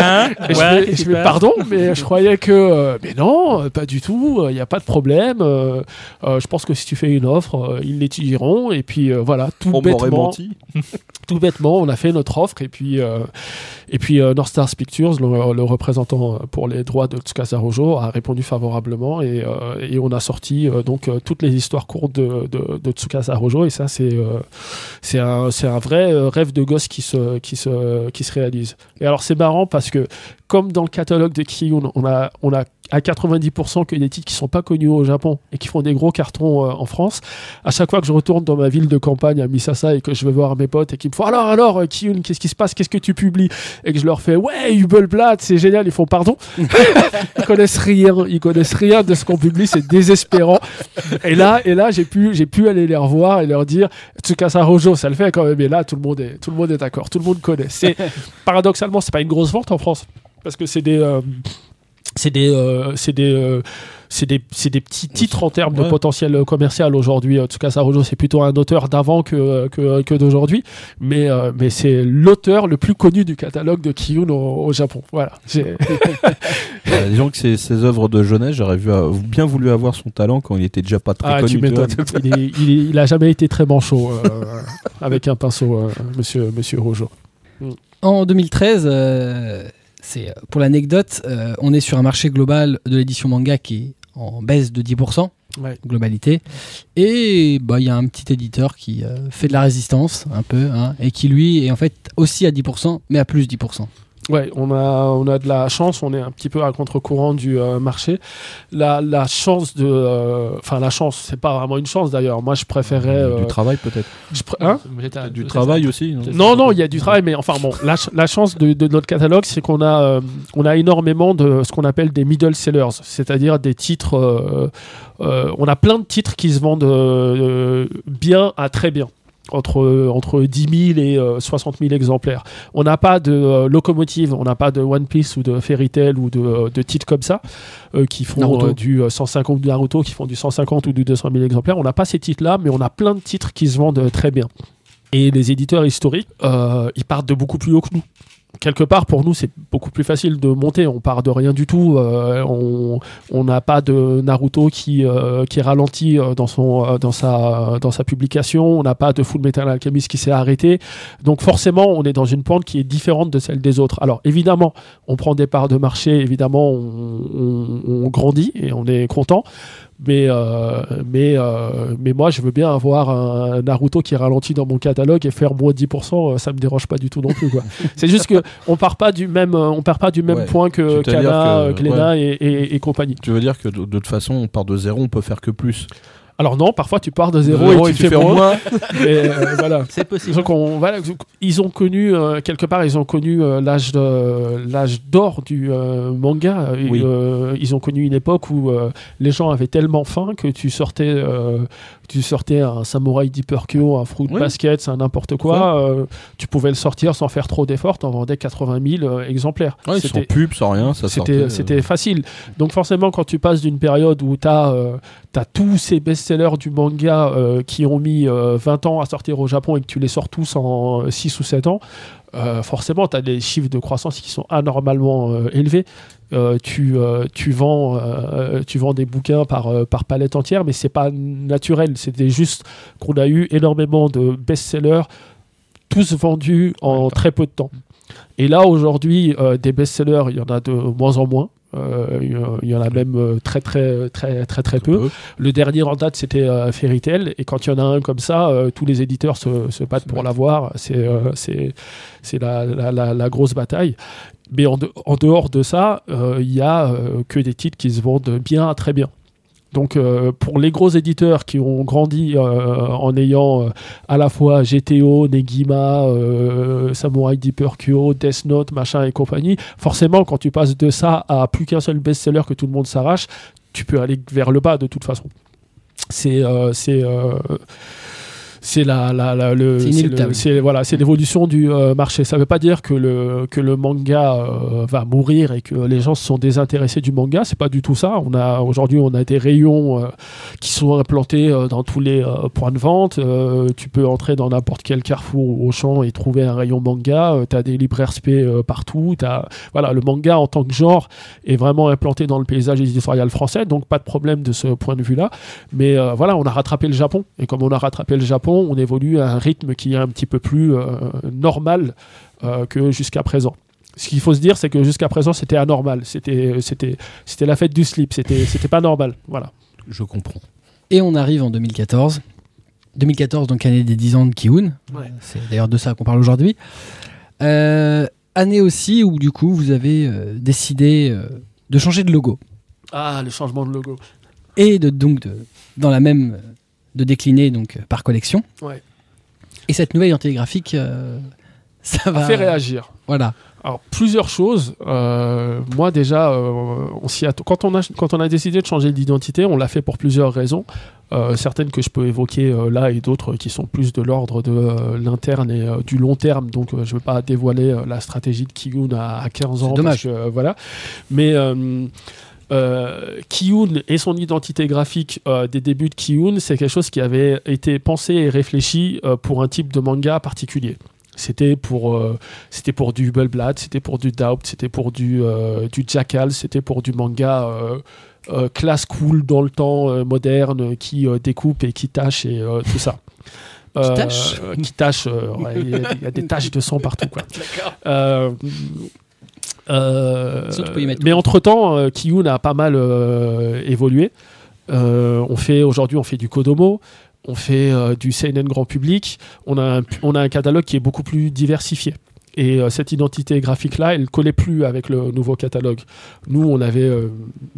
Hein Et je Ouais, fais- je fais, super. Pardon, mais je croyais que. euh, mais non, euh, pas du tout, il n'y a pas de problème. euh, euh, je pense que si tu fais une offre, euh, ils l'étudieront. Et puis euh, voilà, tout On bêtement, menti. tout bêtement, on a fait notre offre. Et puis, euh, et puis euh, North Stars Pictures, le, le représentant pour les droits de Tsukasa Hojo, a répondu favorablement. Et, euh, et on a sorti euh, donc euh, toutes les histoires courtes de, de, de Tsukasa Hojo. Et ça, c'est euh, c'est un, un vrai euh, rêve de gosse qui se, qui, se, qui se réalise. Et alors, c'est marrant parce que, comme dans le catalogue de Kiyun, on a, on a à 90% que des titres qui sont pas connus au Japon et qui font des gros cartons euh, en France. À chaque fois que je retourne dans ma ville de campagne à Misasa et que je vais voir mes potes et qu'ils me font alors alors euh, Kiyun qu'est-ce qui se passe? Qu'est-ce que tu publies? Et que je leur fais ouais Hubelblatt c'est génial. Ils font pardon? Ils connaissent rien. Ils connaissent rien de ce qu'on publie. C'est désespérant. Et là et là j'ai pu j'ai pu aller les revoir et leur dire Tsukasa Hojo ça le fait quand même. Et là tout le monde est tout le monde est d'accord. Tout le monde connaît. C'est paradoxalement c'est pas une grosse vente en France parce que c'est des euh, c'est des euh, c'est des euh, c'est des, c'est des petits titres en termes de potentiel commercial aujourd'hui. En tout cas, Sarojo, c'est plutôt un auteur d'avant que, que, que d'aujourd'hui. Mais, euh, mais c'est l'auteur le plus connu du catalogue de Kiyun au, au Japon. Voilà. Euh, disons que ses, ses œuvres de jeunesse, j'aurais vu, euh, bien voulu avoir son talent quand il était déjà pas très Ah, connu. tu m'étonnes. il, est- il, est- il a jamais été très manchot euh, avec un pinceau, euh, monsieur, monsieur Rojo. En 2013, euh, c'est pour l'anecdote, euh, on est sur un marché global de l'édition manga qui est en baisse de 10%, Ouais. globalité. Et bah, il y a un petit éditeur qui euh, fait de la résistance, un peu, hein, et qui lui est en fait aussi à 10%, mais à plus 10%. Ouais, on a, on a de la chance, on est un petit peu à contre-courant du euh, marché. La, la chance de. euh, Enfin, la chance, c'est pas vraiment une chance d'ailleurs. Moi, je préférais. euh, Du travail peut-être. pr- hein? Du travail aussi. non? non, non, il y a du travail, mais enfin bon, la, ch- la chance de, de notre catalogue, c'est qu'on a, euh, on a énormément de ce qu'on appelle des middle sellers, c'est-à-dire des titres. euh, euh, on a plein de titres qui se vendent euh, bien à très bien. Entre, entre 10 000 et euh, 60 000 exemplaires. On n'a pas de euh, locomotive, on n'a pas de One Piece ou de Fairy Tail ou de, euh, de titres comme ça euh, qui font du euh, 150 de Naruto, qui font du 150 ou du 200 000 exemplaires. On n'a pas ces titres-là, mais on a plein de titres qui se vendent très bien. Et les éditeurs historiques, ils partent de beaucoup plus haut que nous. Quelque part, pour nous, c'est beaucoup plus facile de monter. On part de rien du tout. euh, on n'a pas de Naruto qui, euh, qui est ralenti euh, dans, son, euh, dans, sa, dans sa publication. On n'a pas de Full Metal Alchemist qui s'est arrêté. Donc forcément, on est dans une pente qui est différente de celle des autres. Alors évidemment, on prend des parts de marché. Évidemment, on grandit et on est content. Mais, euh, mais, euh, mais moi, je veux bien avoir un Naruto qui ralentit dans mon catalogue et faire moins 10%, euh, ça me dérange pas du tout non plus. quoi. C'est juste que on part pas du même, on part pas du même Ouais. point que Kana, que- Glénat et, et- et compagnie. Tu veux dire que de, de toute façon, on part de zéro, on peut faire que plus. Alors non, parfois tu pars de zéro, Zéro et tu, fais, moins. mais, euh, voilà. C'est possible. Donc on, voilà, ils ont connu euh, quelque part, ils ont connu euh, l'âge de l'âge d'or du euh, manga. Oui. euh, ils ont connu une époque où euh, les gens avaient tellement faim que tu sortais, euh, tu sortais un samouraï Deeper Kyo, un fruit Oui. basket, c'est un n'importe quoi. euh, tu pouvais le sortir sans faire trop d'efforts. T'en vendais 80 000 euh, exemplaires. Ouais, sans pub, sans rien, ça sortait. c'était, euh, c'était facile. Donc forcément, quand tu passes d'une période où tu as, tous ces best-sellers du manga qui ont mis euh, 20 ans à sortir au Japon et que tu les sors tous en 6 ou 7 ans, euh, forcément, tu as des chiffres de croissance qui sont anormalement euh, élevés. Euh, tu, tu, vends, tu vends des bouquins par, par palette entière, mais c'est pas naturel. C'était juste qu'on a eu énormément de best-sellers, tous vendus en très peu de temps. Et là, aujourd'hui, des best-sellers, il y en a de moins en moins. Euh, il y en a même euh, très, très, très, très, très peu. Le dernier en date, c'était euh, Fairy Tail. Et quand il y en a un comme ça, euh, tous les éditeurs se, se battent pour l'avoir. C'est euh, c'est c'est la, la, la, la grosse bataille. Mais en, de- en dehors de ça, euh, il y a euh, que des titres qui se vendent bien à très bien. Donc euh, pour les gros éditeurs qui ont grandi euh, en ayant euh, à la fois GTO, Negima, Samurai Deeper Kyo, Death Note, machin et compagnie, forcément quand tu passes de ça à plus qu'un seul best-seller que tout le monde s'arrache, tu peux aller vers le bas de toute façon. C'est c'est la, la, la- le C'est le- voilà c'est l'évolution du euh, marché. Ça veut pas dire que le que le manga euh, va mourir et que les gens se sont désintéressés du manga. C'est pas du tout ça. On a aujourd'hui on a des rayons euh, qui sont implantés dans tous les points de vente. Tu peux entrer dans n'importe quel carrefour ou Auchan et trouver un rayon manga. Tu as des libraires spé partout. T'as voilà le manga en tant que genre est vraiment implanté dans le paysage éditorial français. Donc pas de problème de ce point de vue là mais voilà, on a rattrapé le Japon. Et comme on a rattrapé le Japon, on évolue à un rythme qui est un petit peu plus euh, normal euh, que jusqu'à présent. Ce qu'il faut se dire, c'est que jusqu'à présent, c'était anormal. C'était, c'était, c'était la fête du slip. C'était, c'était pas normal. Voilà. Je comprends. Et on arrive en 2014. 2014, donc année des 10 ans de Kiun. Ouais. C'est d'ailleurs de ça qu'on parle aujourd'hui. Euh, année aussi où du coup vous avez euh, décidé euh, de changer de logo Ah, le changement de logo. et de donc de, dans la même euh, de décliner donc euh, par collection. Ouais. Et cette nouvelle identité graphique, euh, ça va. fait réagir. Voilà. Alors, plusieurs choses. Euh, moi, déjà, euh, on s'y quand, on a, quand on a décidé de changer d'identité, on l'a fait pour plusieurs raisons. Euh, certaines que je peux évoquer là et d'autres qui sont plus de l'ordre de l'interne et du long terme. Donc, je ne vais pas dévoiler la stratégie de Kiyun à, à 15 ans. Dommage. que, voilà. Mais. Euh, Kiyun et son identité graphique euh, des débuts de Kiyun, c'est quelque chose qui avait été pensé et réfléchi euh, pour un type de manga particulier. C'était pour, euh, c'était pour du Hubelblatt, c'était pour du Doubt, c'était pour du, du Jackal, c'était pour du manga classe cool dans le temps moderne qui découpe et qui tâche et tout ça. Qui tâche? euh, Qui tâche, euh, ouais, il y, a des- il y a des taches de sang partout. Quoi. Euh, Ça, tu peux y mettre mais entre-temps, euh, Kiyun a pas mal euh, évolué. On fait aujourd'hui, on fait du Kodomo, on fait du seinen grand public. On a un, on a un catalogue qui est beaucoup plus diversifié. Et euh, cette identité graphique-là, elle collait plus avec le nouveau catalogue. Nous, on avait euh,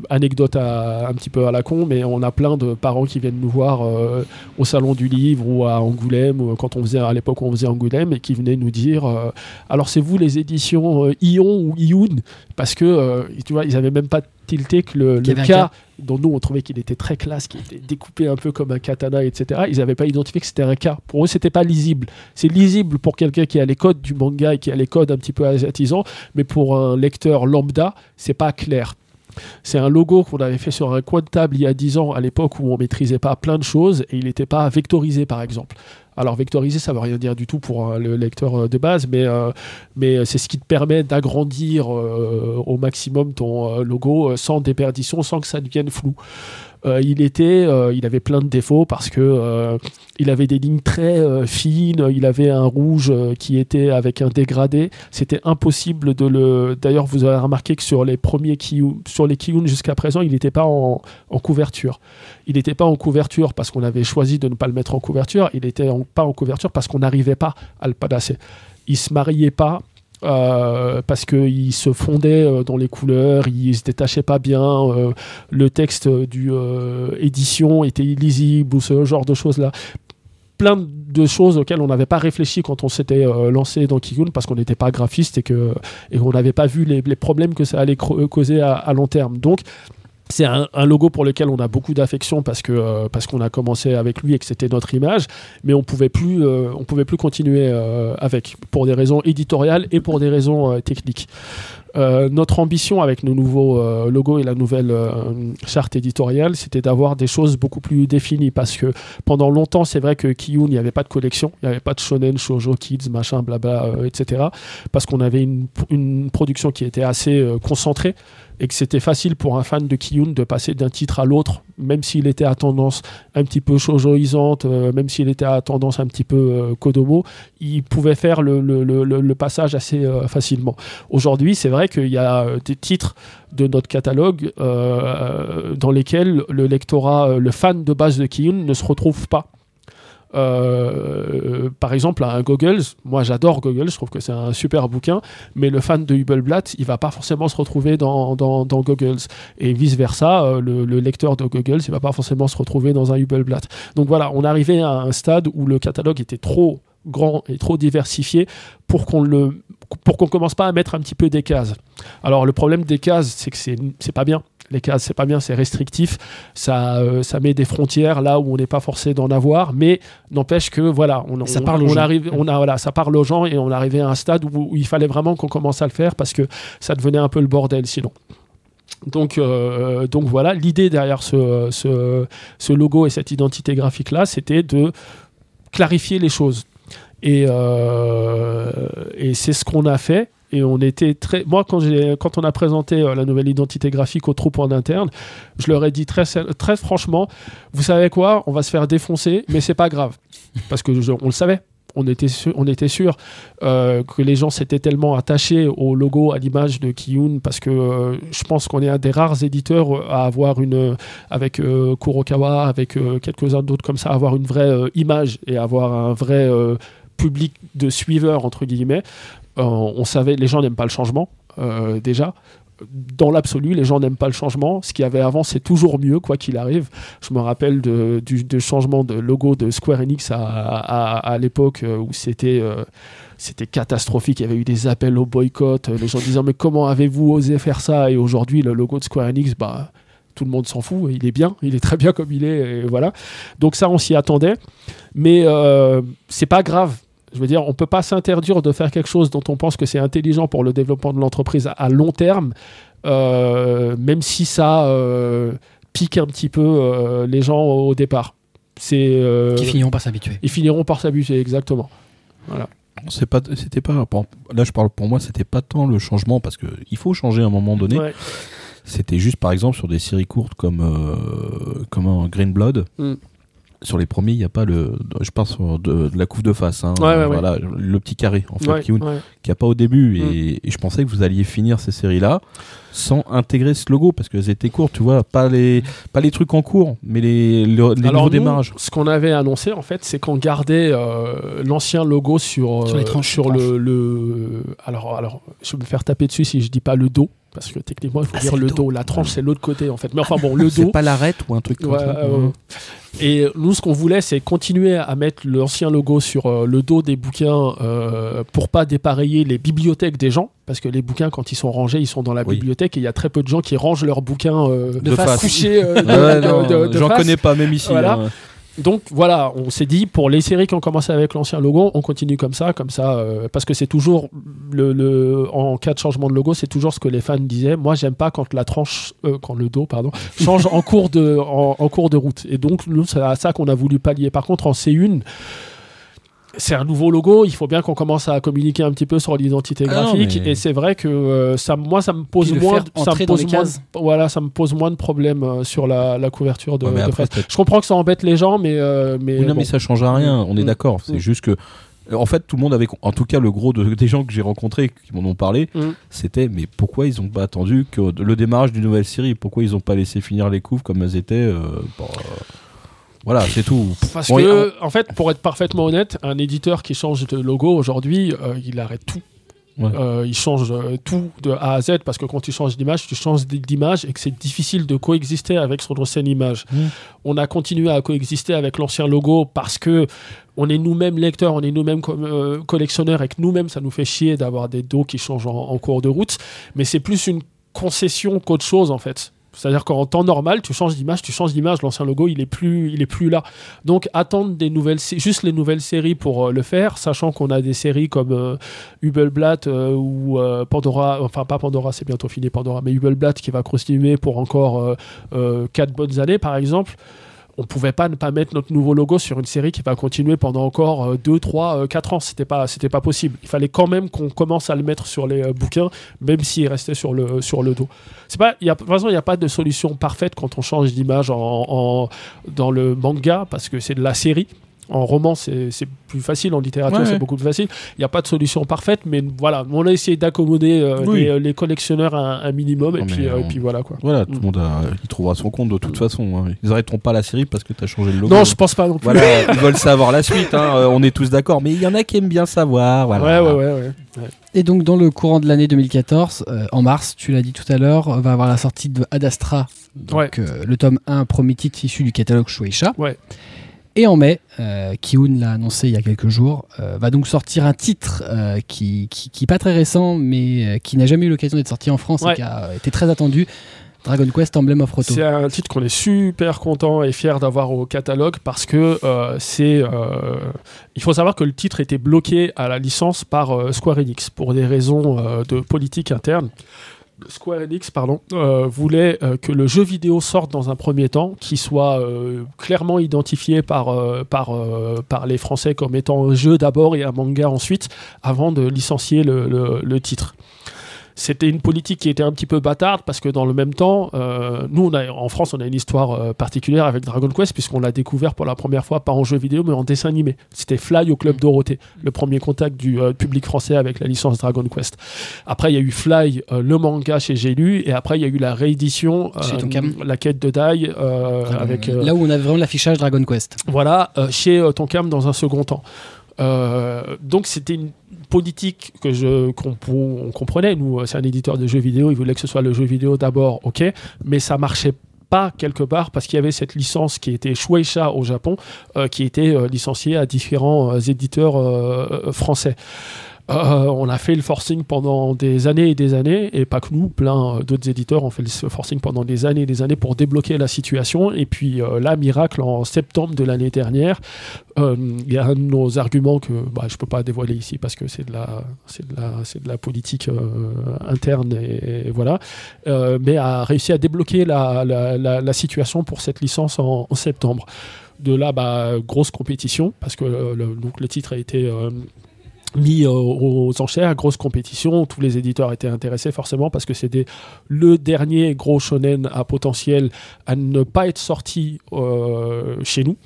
anecdote à, un petit peu à la con, mais on a plein de parents qui viennent nous voir euh, au salon du livre ou à Angoulême, ou quand on faisait à l'époque on faisait Angoulême, et qui venaient nous dire euh, alors c'est vous les éditions Ion ou Ioun? Parce que tu vois ils avaient même pas tilté que le, le cas dont nous on trouvait qu'il était très classe, qu'il était découpé un peu comme un katana, etc. Ils n'avaient pas identifié que c'était un cas. Pour eux, c'était pas lisible. C'est lisible pour quelqu'un qui a les codes du manga et qui a les codes un petit peu asiatisants, mais pour un lecteur lambda, c'est pas clair. C'est un logo qu'on avait fait sur un coin de table il y a 10 ans, à l'époque où on maîtrisait pas plein de choses et il n'était pas vectorisé, par exemple. Alors vectoriser, ça veut rien dire du tout pour euh, le lecteur euh, de base, mais, euh, c'est ce qui te permet d'agrandir au maximum ton logo sans déperdition, sans que ça devienne flou. Euh, il était, euh, il avait plein de défauts parce que euh, il avait des lignes très fines, il avait un rouge qui était avec un dégradé. C'était impossible de le. D'ailleurs, vous avez remarqué que sur les premiers Kiyun, sur les jusqu'à présent, il n'était pas en, couverture. Il n'était pas en couverture parce qu'on avait choisi de ne pas le mettre en couverture. Il n'était pas en couverture parce qu'on n'arrivait pas à le padasser. Il se mariait pas. Euh, parce qu'il se fondait euh, dans les couleurs, il se détachait pas bien, euh, le texte du euh, édition était illisible ou ce genre de choses là plein de choses auxquelles on n'avait pas réfléchi quand on s'était lancé dans Kiyun parce qu'on n'était pas graphiste et qu'on n'avait pas vu les, problèmes que ça allait causer à, à long terme. Donc c'est un, logo pour lequel on a beaucoup d'affection parce que euh, parce qu'on a commencé avec lui et que c'était notre image, mais on pouvait plus euh, on pouvait plus continuer euh, avec pour des raisons éditoriales et pour des raisons techniques. Euh, notre ambition avec nos nouveaux euh, logos et la nouvelle euh, charte éditoriale, c'était d'avoir des choses beaucoup plus définies parce que pendant longtemps, c'est vrai que Kiyun, il n'y avait pas de collection, il n'y avait pas de shonen, shoujo, kids, machin, blabla, euh, etc. Parce qu'on avait une, production qui était assez euh, concentrée et que c'était facile pour un fan de Kiyun de passer d'un titre à l'autre, même s'il était à tendance un petit peu shoujoisante, euh, même s'il était à tendance un petit peu euh, kodomo, il pouvait faire le, le- passage assez euh, facilement. Aujourd'hui, c'est vrai qu'il y a euh, des titres de notre catalogue euh, dans lesquels le lectorat, euh, le fan de base de Kiyun ne se retrouve pas. Euh, par exemple, un Goggles, moi j'adore Goggles, je trouve que c'est un super bouquin, mais le fan de Hubelblatt, il va pas forcément se retrouver dans, dans, dans Goggles. Et vice versa, euh, le, le lecteur de Goggles, il va pas forcément se retrouver dans un Hubelblatt. Donc voilà, on arrivait à un stade où le catalogue était trop grand et trop diversifié pour qu'on le pour qu'on commence pas à mettre un petit peu des cases. Alors le problème des cases, c'est que c'est pas bien. Les cases, c'est pas bien, c'est restrictif. Ça, euh, ça met des frontières là où on n'est pas forcé d'en avoir, mais n'empêche que voilà, on, Ça on- parle aux on gens. arrive, on a voilà, ça parle aux gens et on arrivait à un stade où, où il fallait vraiment qu'on commence à le faire parce que ça devenait un peu le bordel sinon. Donc, euh, donc voilà, l'idée derrière ce, ce, ce logo et cette identité graphique là, c'était de clarifier les choses. Et, euh, et c'est ce qu'on a fait. Et on était très. Moi, quand, on a présenté euh, la nouvelle identité graphique aux troupes en interne, je leur ai dit très, franchement vous savez quoi? On va se faire défoncer, mais c'est pas grave. Parce que on le savait. On était sûr, euh, que les gens s'étaient tellement attachés au logo, à l'image de Kiyun, parce que je pense qu'on est un des rares éditeurs à avoir une, avec Kurokawa, avec quelques-uns d'autres comme ça, avoir une vraie image et avoir un vrai public de suiveurs, entre guillemets. Euh, on savait, les gens n'aiment pas le changement, euh, déjà. Dans l'absolu, les gens n'aiment pas le changement. Ce qu'il y avait avant, c'est toujours mieux, quoi qu'il arrive. Je me rappelle de, du de changement de logo de Square Enix à, l'époque euh, où c'était c'était catastrophique. Il y avait eu des appels au boycott. Les gens disant mais comment avez-vous osé faire ça? Et aujourd'hui, le logo de Square Enix, bah tout le monde s'en fout. Il est bien, il est très bien comme il est. Voilà. Donc ça, on s'y attendait, mais euh, c'est pas grave. Je veux dire, on peut pas s'interdire de faire quelque chose dont on pense que c'est intelligent pour le développement de l'entreprise à, à long terme, euh, même si ça euh, pique un petit peu euh, les gens au départ. C'est euh, Qui finiront par s'habituer. ils finiront par s'abuser, exactement. C'est pas, c'était pas, bon, là je parle pour moi, c'était pas tant le changement parce que il faut changer à un moment donné. Ouais. C'était juste par exemple sur des séries courtes comme, euh, comme un Green Blood. Mm. Sur les premiers, il n'y a pas le, je parle sur de, de la couve de face, hein, Ouais, ouais, ouais. voilà, le petit carré en fait, Ouais, qui n'y a pas au début. Mm. Et, et je pensais que vous alliez finir ces séries-là sans intégrer ce logo parce qu'elles étaient courtes, tu vois, pas les, pas les trucs en cours, mais les, les, les Alors nouveaux nous, démarrages. ce qu'on avait annoncé en fait, c'est qu'on gardait euh, l'ancien logo sur Sur les euh, tranches, sur tranches. le, le- alors alors je vais me faire taper dessus si je dis pas le dos parce que techniquement il faut Ah, dire le dos, la tranche c'est l'autre côté en fait. Mais enfin bon le C'est dos. pas l'arête ou un truc comme Ouais, ça. euh, Et nous, ce qu'on voulait, c'est continuer à mettre l'ancien logo sur euh, le dos des bouquins euh, pour pas dépareiller les bibliothèques des gens, parce que les bouquins, quand ils sont rangés, ils sont dans la Oui. bibliothèque et il y a très peu de gens qui rangent leurs bouquins euh, De face. couchés de J'en connais pas, même ici. Voilà. hein. Donc voilà, on s'est dit pour les séries qui ont commencé avec l'ancien logo, on continue comme ça, comme ça, euh, parce que c'est toujours le, le- en cas de changement de logo, c'est toujours ce que les fans disaient. Moi, j'aime pas quand la tranche, euh, quand le dos, pardon, change en cours de en, cours de route. Et donc nous, c'est à ça qu'on a voulu pallier. Par contre, en C1 c'est un nouveau logo. Il faut bien qu'on commence à communiquer un petit peu sur l'identité Ah non, graphique. mais- Et c'est vrai que euh, ça, moi, ça me pose moins, faire ça me pose moins, cases. voilà, ça me pose moins de problèmes euh, sur la, la couverture de, Ouais, de Je comprends que ça embête les gens, mais euh, mais Oui, non, bon. mais ça change à rien, on est Mm. d'accord. C'est Mm. juste que, en fait, tout le monde avait, en tout cas, le gros de, des gens que j'ai rencontrés qui m'en ont parlé, Mm. c'était, mais pourquoi ils ont pas attendu que le démarrage d'une nouvelle série? Pourquoi ils ont pas laissé finir les couves comme elles étaient bon, Voilà, c'est tout. Parce Bon, que, en fait, pour être parfaitement honnête, un éditeur qui change de logo aujourd'hui, euh, il arrête tout. Ouais. Euh, il change euh, tout de A à Z parce que quand tu changes d'image, tu changes d'image et que c'est difficile de coexister avec son ancienne image. Mm. On a continué à coexister avec l'ancien logo parce que on est nous-mêmes lecteurs, on est nous-mêmes euh, collectionneurs et que nous-mêmes ça nous fait chier d'avoir des dos qui changent en, en cours de route. Mais c'est plus une concession qu'autre chose en fait. C'est-à-dire qu'en temps normal, tu changes d'image, tu changes d'image, l'ancien logo, il est plus, il est plus là. Donc attendre des nouvelles, juste les nouvelles séries pour euh, le faire, sachant qu'on a des séries comme euh, Hubelblatt euh, ou euh, Pandora, enfin pas Pandora, c'est bientôt fini Pandora, mais Hubelblatt qui va continuer pour encore euh, euh, quatre bonnes années par exemple. On pouvait pas ne pas mettre notre nouveau logo sur une série qui va continuer pendant encore 2, 3, 4 ans. C'était pas, c'était pas possible. Il fallait quand même qu'on commence à le mettre sur les euh, bouquins, même s'il restait sur le, sur le dos. C'est pas, y a, de toute façon, il n'y a pas de solution parfaite quand on change d'image en- dans le manga parce que c'est de la série. En roman, c'est c'est plus facile. En littérature, Ouais, c'est ouais. beaucoup plus facile. Il n'y a pas de solution parfaite, mais voilà, on a essayé d'accommoder euh, Oui. les, les collectionneurs un, un minimum, et puis, euh, et puis voilà quoi. Voilà, tout le Mm. monde a- il trouvera son compte de toute façon. hein. Ils arrêteront pas la série parce que tu as changé le logo. Non, je pense pas non plus. Voilà, ils veulent savoir la suite, hein, euh, on est tous d'accord. Mais il y en a qui aiment bien savoir. Voilà. Ouais, ouais, ouais, ouais. Et donc, dans le courant de l'année 2014, euh, en mars, tu l'as dit tout à l'heure, euh, va avoir la sortie de Ad Astra, donc Ouais. euh, le tome 1, premier titre issu du catalogue Shueisha. Ouais. Et en mai, euh, Kiun l'a annoncé il y a quelques jours, euh, va donc sortir un titre euh, qui, qui, qui est pas très récent, mais euh, qui n'a jamais eu l'occasion d'être sorti en France Ouais. et qui a été très attendu. Dragon Quest Emblem of Roto. C'est un titre qu'on est super content et fier d'avoir au catalogue parce que euh, c'est. euh, il faut savoir que le titre était bloqué à la licence par euh, Square Enix pour des raisons de politique interne. Square Enix, pardon, euh, voulait euh, que le jeu vidéo sorte dans un premier temps, qui soit euh, clairement identifié par, les Français comme étant un jeu d'abord et un manga ensuite, avant de licencier le titre. C'était une politique qui était un petit peu bâtarde parce que dans le même temps, euh, nous on a, en France, on a une histoire euh, particulière avec Dragon Quest puisqu'on l'a découvert pour la première fois pas en jeu vidéo mais en dessin animé. C'était Fly au club Dorothée, le premier contact du euh, public français avec la licence Dragon Quest. Après, il y a eu Fly, le manga chez J'ai lu, et après il y a eu la réédition, la quête de Dai Dragon- avec Là où on a vraiment l'affichage Dragon Quest. voilà, chez Tonkam dans un second temps. Donc c'était une politique que je qu'on comprenait. Nous, euh, c'est un éditeur de jeux vidéo. Il voulait que ce soit le jeu vidéo d'abord, ok, mais ça marchait pas quelque part parce qu'il y avait cette licence qui était Shueisha au Japon, euh, qui était euh, licenciée à différents éditeurs français. Euh, on a fait le forcing pendant des années et des années, et pas que nous, plein d'autres éditeurs ont fait le forcing pendant des années et des années pour débloquer la situation. Et puis euh, là, miracle, en septembre de l'année dernière, euh, il y a un de nos arguments que bah, je peux pas dévoiler ici parce que c'est de la, c'est de la, c'est de la politique euh, interne et, voilà, mais a réussi à débloquer la, la, situation pour cette licence en, septembre. De là, bah, grosse compétition parce que le, donc le titre a été mis aux enchères, grosse compétition, tous les éditeurs étaient intéressés forcément parce que c'était le dernier gros shonen à potentiel à ne pas être sorti euh, chez nous.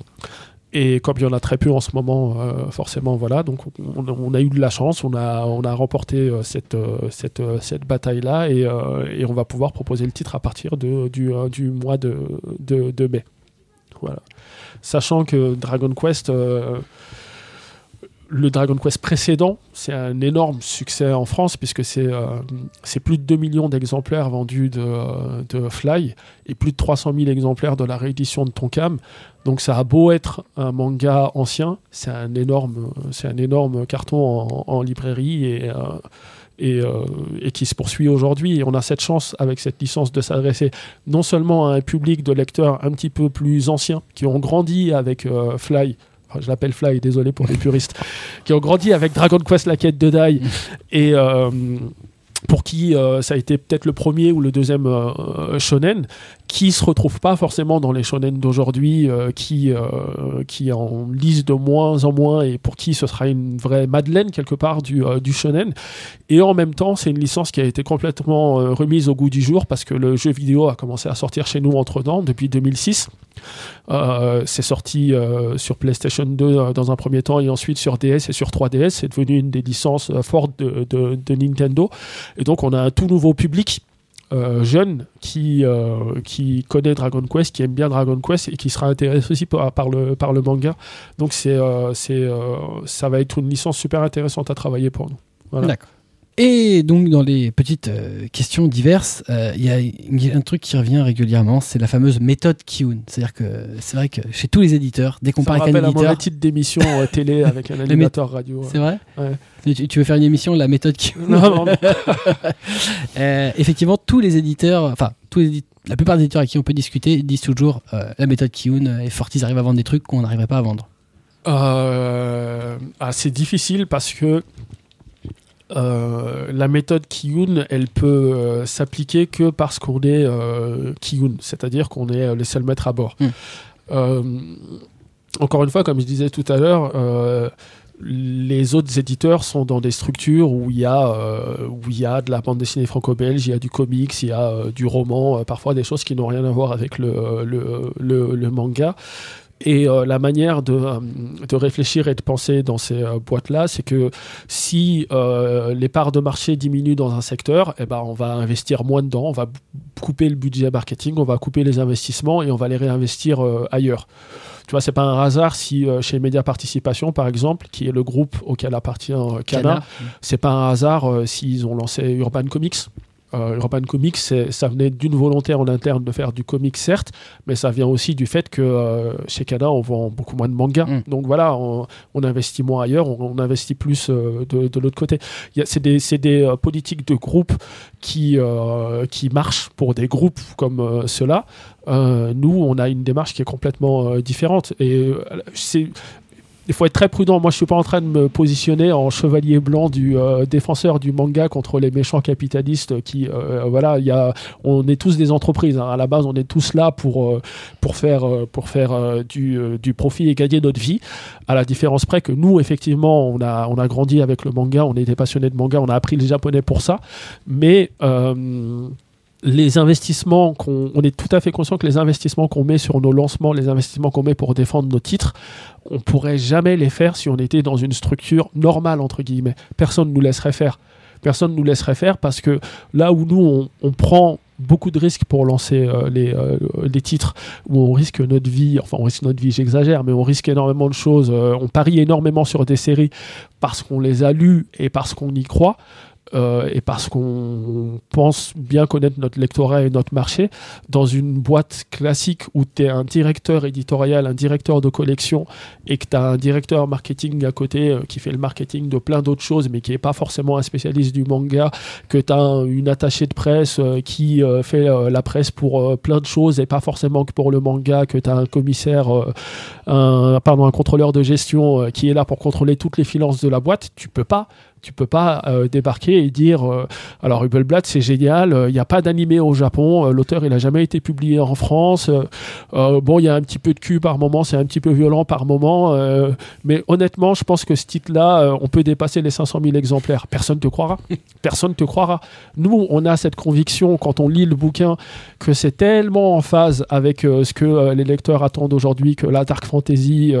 Et comme il y en a très peu en ce moment, euh, forcément, voilà, donc on, a eu de la chance, on a, on remporté euh, cette, bataille-là. Et, et on va pouvoir proposer le titre à partir du, mois de, mai. Sachant que Dragon Quest, le Dragon Quest précédent, c'est un énorme succès en France puisque c'est euh, plus de 2 millions d'exemplaires vendus de, euh, de Fly et plus de 300 000 exemplaires de la réédition de Tonkam. Donc ça a beau être un manga ancien, c'est un énorme, un énorme carton en, librairie et, euh, et, qui se poursuit aujourd'hui. Et on a cette chance avec cette licence de s'adresser non seulement à un public de lecteurs un petit peu plus anciens qui ont grandi avec Fly. Je l'appelle Fly, désolé pour les puristes, qui ont grandi avec Dragon Quest, la quête de Dai, et, euh, pour qui euh, ça a été peut-être le premier ou le deuxième euh, shonen, qui se retrouve pas forcément dans les shonen d'aujourd'hui, euh, qui euh, qui en lisent de moins en moins et pour qui ce sera une vraie Madeleine quelque part du, euh, du shonen. Et en même temps, c'est une licence qui a été complètement remise au goût du jour parce que le jeu vidéo a commencé à sortir chez nous entre-temps depuis 2006. Euh, c'est sorti sur PlayStation 2 euh, dans un premier temps et ensuite sur DS et sur 3DS. C'est devenu une des licences fortes de, de- de Nintendo. Et donc on a un tout nouveau public. Euh, jeune qui, euh, qui connaît Dragon Quest, qui aime bien Dragon Quest et qui sera intéressé aussi par, par le, par le manga. Donc c'est, euh, c'est, ça va être une licence super intéressante à travailler pour nous. Voilà. D'accord. Et donc dans les petites questions diverses, il y a il y a un truc qui revient régulièrement, c'est la fameuse méthode Kiun. C'est-à-dire que c'est vrai que chez tous les éditeurs, dès qu'on parle avec un rappelle un éditeur, mauvais titre d'émission télé avec un animateur radio. c'est vrai Ouais. Tu, tu veux faire une émission la méthode Kiun Non, non, non. Euh, Effectivement, tous les éditeurs, enfin tous les la plupart des éditeurs avec qui on peut discuter disent toujours euh, la méthode Kiun et Fortis arrive à vendre des trucs qu'on n'arriverait pas à vendre. Euh, ah, c'est difficile parce que euh, la méthode Kiyun, elle peut euh, s'appliquer que parce qu'on est euh, Kiyun, c'est-à-dire qu'on est les seuls maîtres à bord. Mm. Euh, encore une fois, comme je disais tout à l'heure, les autres éditeurs sont dans des structures où il y a, euh, où il y a de la bande dessinée franco-belge, il y a du comics, il y a euh, du roman, euh, parfois des choses qui n'ont rien à voir avec le, le, le- le manga. Et euh, la manière de, euh, de réfléchir et de penser dans ces euh, boîtes-là, c'est que si les parts de marché diminuent dans un secteur, eh ben, on va investir moins dedans, on va couper le budget marketing, on va couper les investissements et on va les réinvestir ailleurs. Tu vois, c'est pas un hasard si chez Média Participation, par exemple, qui est le groupe auquel appartient Cana. c'est pas un hasard s'ils ont lancé Urban Comics. Euh, Urban Comics, ça venait d'une volonté en interne de faire du comic, certes, mais ça vient aussi du fait que euh, chez Kana, on vend beaucoup moins de mangas. Mm. Donc voilà, on, on investit moins ailleurs, on, on investit plus euh, de, de l'autre côté. C'est des, des euh, politiques de groupe qui, qui marchent pour des groupes comme ceux-là. Nous, on a une démarche qui est complètement différente. Et c'est il faut être très prudent. Moi, je suis pas en train de me positionner en chevalier blanc du euh, défenseur du manga contre les méchants capitalistes qui, euh, voilà, il on est tous des entreprises. hein. À la base, on est tous là pour euh, pour faire euh, pour faire euh, du, euh, du profit et gagner notre vie. À la différence près que nous, effectivement, on a on a grandi avec le manga, on était passionnés de manga, on a appris le japonais pour ça, mais euh, les investissements qu'on on est tout à fait conscient que les investissements qu'on met sur nos lancements, les investissements qu'on met pour défendre nos titres, on pourrait jamais les faire si on était dans une structure normale entre guillemets. Personne ne nous laisserait faire. Personne ne nous laisserait faire parce que là où nous on, prend beaucoup de risques pour lancer euh, les, euh, les titres où on risque notre vie, enfin on risque notre vie, j'exagère, mais on risque énormément de choses, euh, on parie énormément sur des séries parce qu'on les a lues et parce qu'on y croit. Euh, et parce qu'on pense bien connaître notre lectorat et notre marché, dans une boîte classique où tu es un directeur éditorial, un directeur de collection, et que tu as un directeur marketing à côté euh, qui fait le marketing de plein d'autres choses, mais qui n'est pas forcément un spécialiste du manga, que tu as une attachée de presse euh, qui fait la presse pour plein de choses et pas forcément que pour le manga, que tu as un commissaire, pardon, un contrôleur de gestion qui est là pour contrôler toutes les finances de la boîte, tu peux pas tu peux pas euh, débarquer et dire euh, alors Hubelblatt c'est génial, euh, il n'y a pas d'animé au Japon, euh, l'auteur il a jamais été publié en France, bon il y a un petit peu de cul par moment, c'est un petit peu violent par moment, mais honnêtement je pense que ce titre-là on peut dépasser les 500 000 exemplaires, personne te croira, personne te croira. Nous on a cette conviction quand on lit le bouquin que c'est tellement en phase avec ce que les lecteurs attendent aujourd'hui que la dark fantasy,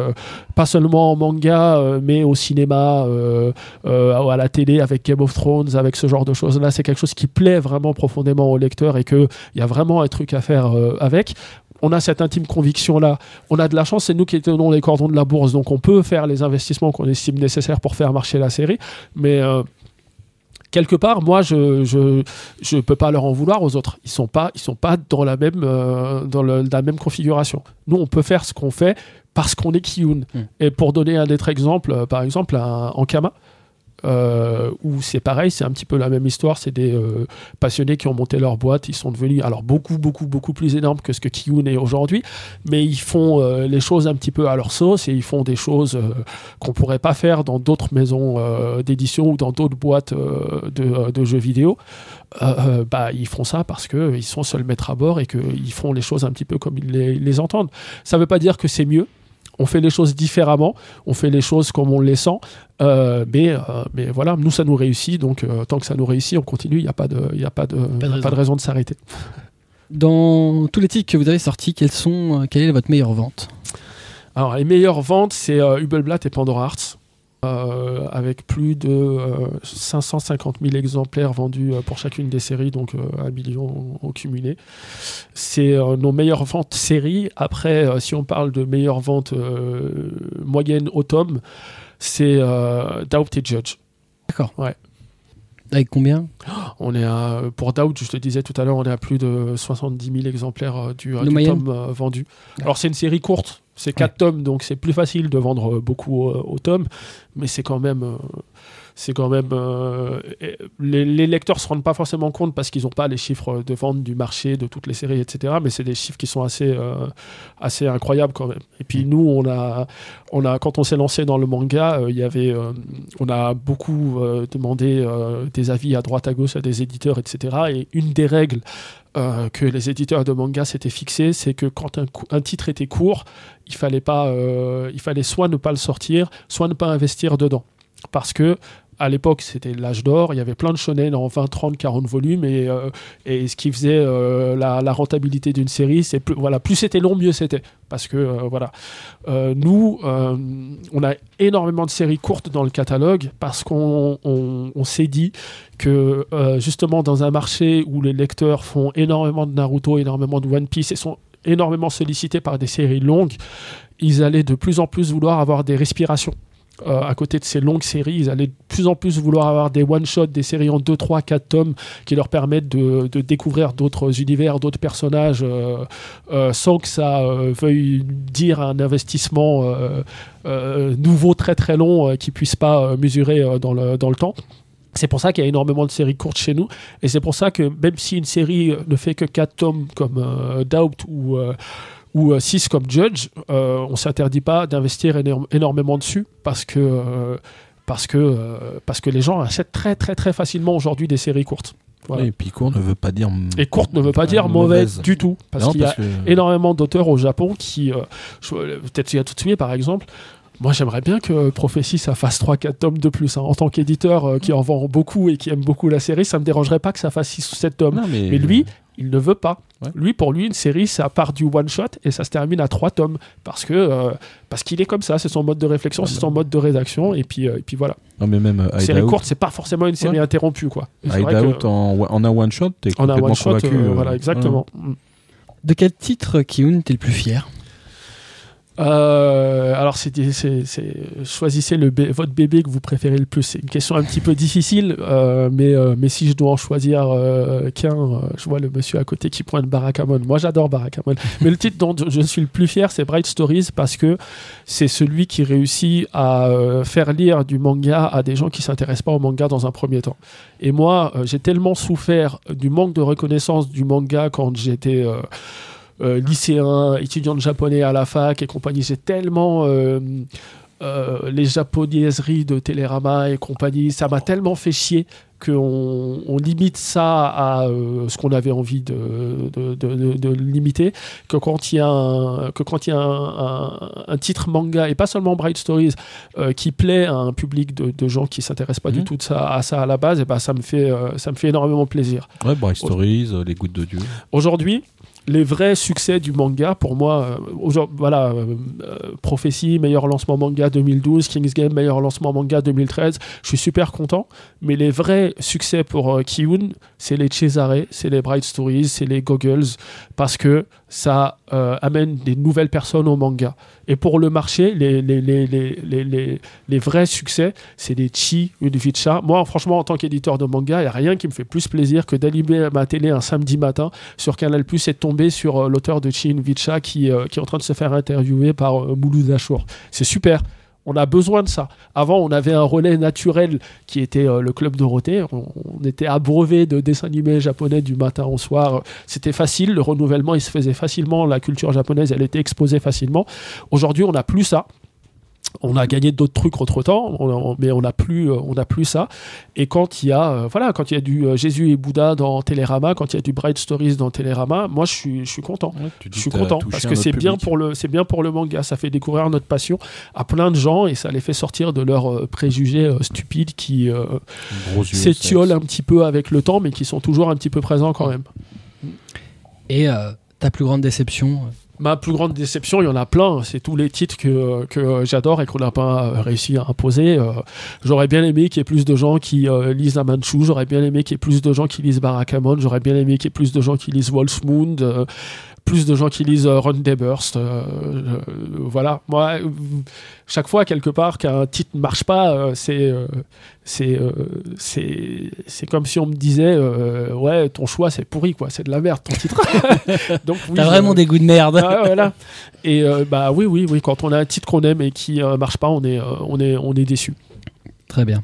pas seulement en manga mais au cinéma. euh, à la télé avec Game of Thrones, avec ce genre de choses-là. C'est quelque chose qui plaît vraiment profondément au lecteur et qu'il y a vraiment un truc à faire euh, avec. On a cette intime conviction-là. On a de la chance, c'est nous qui tenons les cordons de la bourse, donc on peut faire les investissements qu'on estime nécessaires pour faire marcher la série. Mais euh, quelque part, moi, je je je peux pas leur en vouloir aux autres. Ils sont pas ils sont pas dans la même euh, dans le- la même configuration. Nous, on peut faire ce qu'on fait parce qu'on est Kiyun. Mm. Et pour donner un autre exemple, par exemple, un Ankama, euh, où c'est pareil, c'est un petit peu la même histoire. C'est des euh, passionnés qui ont monté leur boîte. Ils sont devenus alors beaucoup, beaucoup, beaucoup plus énormes que ce que Kiyun est aujourd'hui, mais ils font euh, les choses un petit peu à leur sauce et ils font des choses euh, qu'on pourrait pas faire dans d'autres maisons d'édition ou dans d'autres boîtes de, jeux vidéo. Bah, ils font ça parce que ils sont seuls maîtres à bord et qu'ils font les choses un petit peu comme ils les, les entendent. Ça veut pas dire que c'est mieux. On fait les choses différemment, on fait les choses comme on les sent, euh, mais, euh, mais voilà, nous ça nous réussit, donc euh, tant que ça nous réussit, on continue, il n'y a pas de, il y a pas de, Pas de raison. pas de raison de s'arrêter. Dans tous les titres que vous avez sortis, sont, quelle est votre meilleure vente? Alors, les meilleures ventes, c'est Hubelblatt et Pandora Hearts, euh, avec plus de euh, 550 000 exemplaires vendus euh, pour chacune des séries, donc euh, un million au cumulé. C'est euh, nos meilleures ventes séries. Après, euh, si on parle de meilleures ventes euh, moyennes au tome, c'est euh, Doubt et Judge. D'accord. Ouais. Avec combien? On est à, pour Doubt, je te disais tout à l'heure, on est à plus de 70 000 exemplaires euh, du, euh, du tome euh, vendu. Alors c'est une série courte, c'est 4 tomes, donc c'est plus facile de vendre euh, beaucoup euh, au tome, mais c'est quand même... c'est quand même euh, les, les lecteurs se rendent pas forcément compte parce qu'ils n'ont pas les chiffres de vente du marché de toutes les séries etc mais c'est des chiffres qui sont assez euh, assez incroyables quand même. Et puis nous on a on a quand on s'est lancé dans le manga euh, y avait on a beaucoup demandé des avis à droite à gauche à des éditeurs etc et une des règles euh, que les éditeurs de manga s'étaient fixés, c'est que quand un, titre était court, il fallait pas, euh, il fallait soit ne pas le sortir, soit ne pas investir dedans, parce que à l'époque, c'était l'âge d'or. Il y avait plein de shonen en 20, 30, 40 volumes. Et, euh, et ce qui faisait euh, la, rentabilité d'une série, c'est plus, voilà, plus c'était long, mieux c'était. Parce que, euh, voilà. Nous, on a énormément de séries courtes dans le catalogue parce qu'on on- on s'est dit que, justement, dans un marché où les lecteurs font énormément de Naruto, énormément de One Piece et sont énormément sollicités par des séries longues, ils allaient de plus en plus vouloir avoir des respirations. Euh, à côté de ces longues séries, ils allaient de plus en plus vouloir avoir des one-shots, des séries en 2, 3, 4 tomes qui leur permettent de, découvrir d'autres univers, d'autres personnages, euh, euh, sans que ça veuille dire un investissement nouveau, très très long, qui puisse pas mesurer dans, le, dans le temps. C'est pour ça qu'il y a énormément de séries courtes chez nous. Et c'est pour ça que même si une série ne fait que 4 tomes comme Doubt ou, ou 6 comme Judge, euh, on s'interdit pas d'investir énormément dessus parce que, euh, parce, que, euh, parce que les gens achètent très très très facilement aujourd'hui des séries courtes. Voilà. Et puis court ne veut pas dire. Et courte ne veut pas dire mauvaise du tout. Parce qu'il y a que- énormément d'auteurs au Japon qui, euh, peut-être il y a tout de suite par exemple, moi j'aimerais bien que Prophétie ça fasse 3-4 tomes de plus. hein. En tant qu'éditeur euh, qui en vend beaucoup et qui aime beaucoup la série, ça me dérangerait pas que ça fasse 6 ou 7 tomes. Non, mais, Mais lui, il ne veut pas. Ouais. Lui, pour lui, une série, ça part du one shot et ça se termine à 3 tomes. Parce que euh, parce qu'il est comme ça, c'est son mode de réflexion, Ouais, c'est son mode de rédaction. Et puis, euh, et puis voilà. non, mais même euh, Une série Hideout, courte, c'est pas forcément une série interrompue. Quoi. Vrai Hideout que- en, en un one shot, t'es en un complètement one shot, convaincu. euh, euh, voilà, exactement. De quel titre, Kiyun, t'es le plus fier? Euh, alors, c'est, c'est, c'est- choisissez le bé- votre bébé que vous préférez le plus. C'est une question un petit peu difficile, euh, mais, euh, mais si je dois en choisir euh, qu'un, euh, je vois le monsieur à côté qui pointe Barakamon. Moi, j'adore Barakamon. mais le titre dont je suis le plus fier, c'est Bright Stories parce que c'est celui qui réussit à euh, faire lire du manga à des gens qui s'intéressent pas au manga dans un premier temps. Et moi, j'ai tellement souffert du manque de reconnaissance du manga quand j'étais euh, euh, lycéen, étudiant de japonais à la fac et compagnie. J'ai tellement euh, euh, les japonaiseries de Télérama et compagnie, ça m'a tellement fait chier qu'on on limite ça à euh, ce qu'on avait envie de, de, de- de- de limiter, que quand il y a un, que quand il y a un, un- un titre manga, et pas seulement Bright Stories, euh, qui plaît à un public de, de gens qui s'intéressent pas du Mhm. tout de ça, à ça à la base, et ben ça, me fait, euh, ça me fait énormément plaisir. Ouais, Bright Stories, Les Gouttes de Dieu. Aujourd'hui, les vrais succès du manga, pour moi, euh, voilà, euh, euh, Prophétie, meilleur lancement manga 2012, King's Game, meilleur lancement manga 2013, je suis super content. Mais les vrais succès pour euh, Kiyun, c'est les Cesare, c'est les Bright Stories, c'est les Goggles, parce que ça euh, amène des nouvelles personnes au manga. Et pour le marché, les, les, les, les, vrais succès, c'est des Chi Vicha. Moi, franchement, en tant qu'éditeur de manga, il n'y a rien qui me fait plus plaisir que d'allumer ma télé un samedi matin sur Canal Plus et de tomber sur euh, l'auteur de Chi Vicha qui, euh, qui est en train de se faire interviewer par Mouloud Achour. C'est super. On a besoin de ça. Avant, on avait un relais naturel qui était euh, le Club Dorothée. On, on était abreuvé de dessins animés japonais du matin au soir. C'était facile. Le renouvellement, il se faisait facilement. La culture japonaise, elle était exposée facilement. Aujourd'hui, on n'a plus ça. On a gagné d'autres trucs entre temps, mais on n'a plus, euh, on n'a plus ça. Et quand il y a, euh, voilà, quand il y a du euh, Jésus et Bouddha dans Télérama, quand il y a du Bright Stories dans Télérama, moi je suis, je suis content. Je suis content parce que c'est bien pour le, c'est bien pour le manga. Ça fait découvrir notre passion à plein de gens et ça les fait sortir de leurs euh, préjugés euh, stupides qui euh, s'étiolent un petit peu avec le temps, mais qui sont toujours un petit peu présents quand même. Et euh, ta plus grande déception Ma plus grande déception, il y en a plein. C'est tous les titres que, j'adore et qu'on n'a pas euh, réussi à imposer. Euh, J'aurais bien aimé qu'il y ait plus de gens qui euh, lisent la Manchu. J'aurais bien aimé qu'il y ait plus de gens qui lisent Barakamon. J'aurais bien aimé qu'il y ait plus de gens qui lisent Wolfsmoon. Plus de gens qui lisent euh, Run Day Burst. euh, euh, voilà. Moi, chaque fois, quelque part, qu'un titre ne marche pas, euh, c'est. euh, c'est euh, c'est c'est comme si on me disait euh, ouais ton choix c'est pourri quoi c'est de la merde ton titre donc oui, T'as vraiment des goûts de merde. ah, voilà. Et euh, bah oui, oui, oui. Quand on a un titre qu'on aime et qui euh, marche pas, on est, euh, on est, on est déçu. Très bien.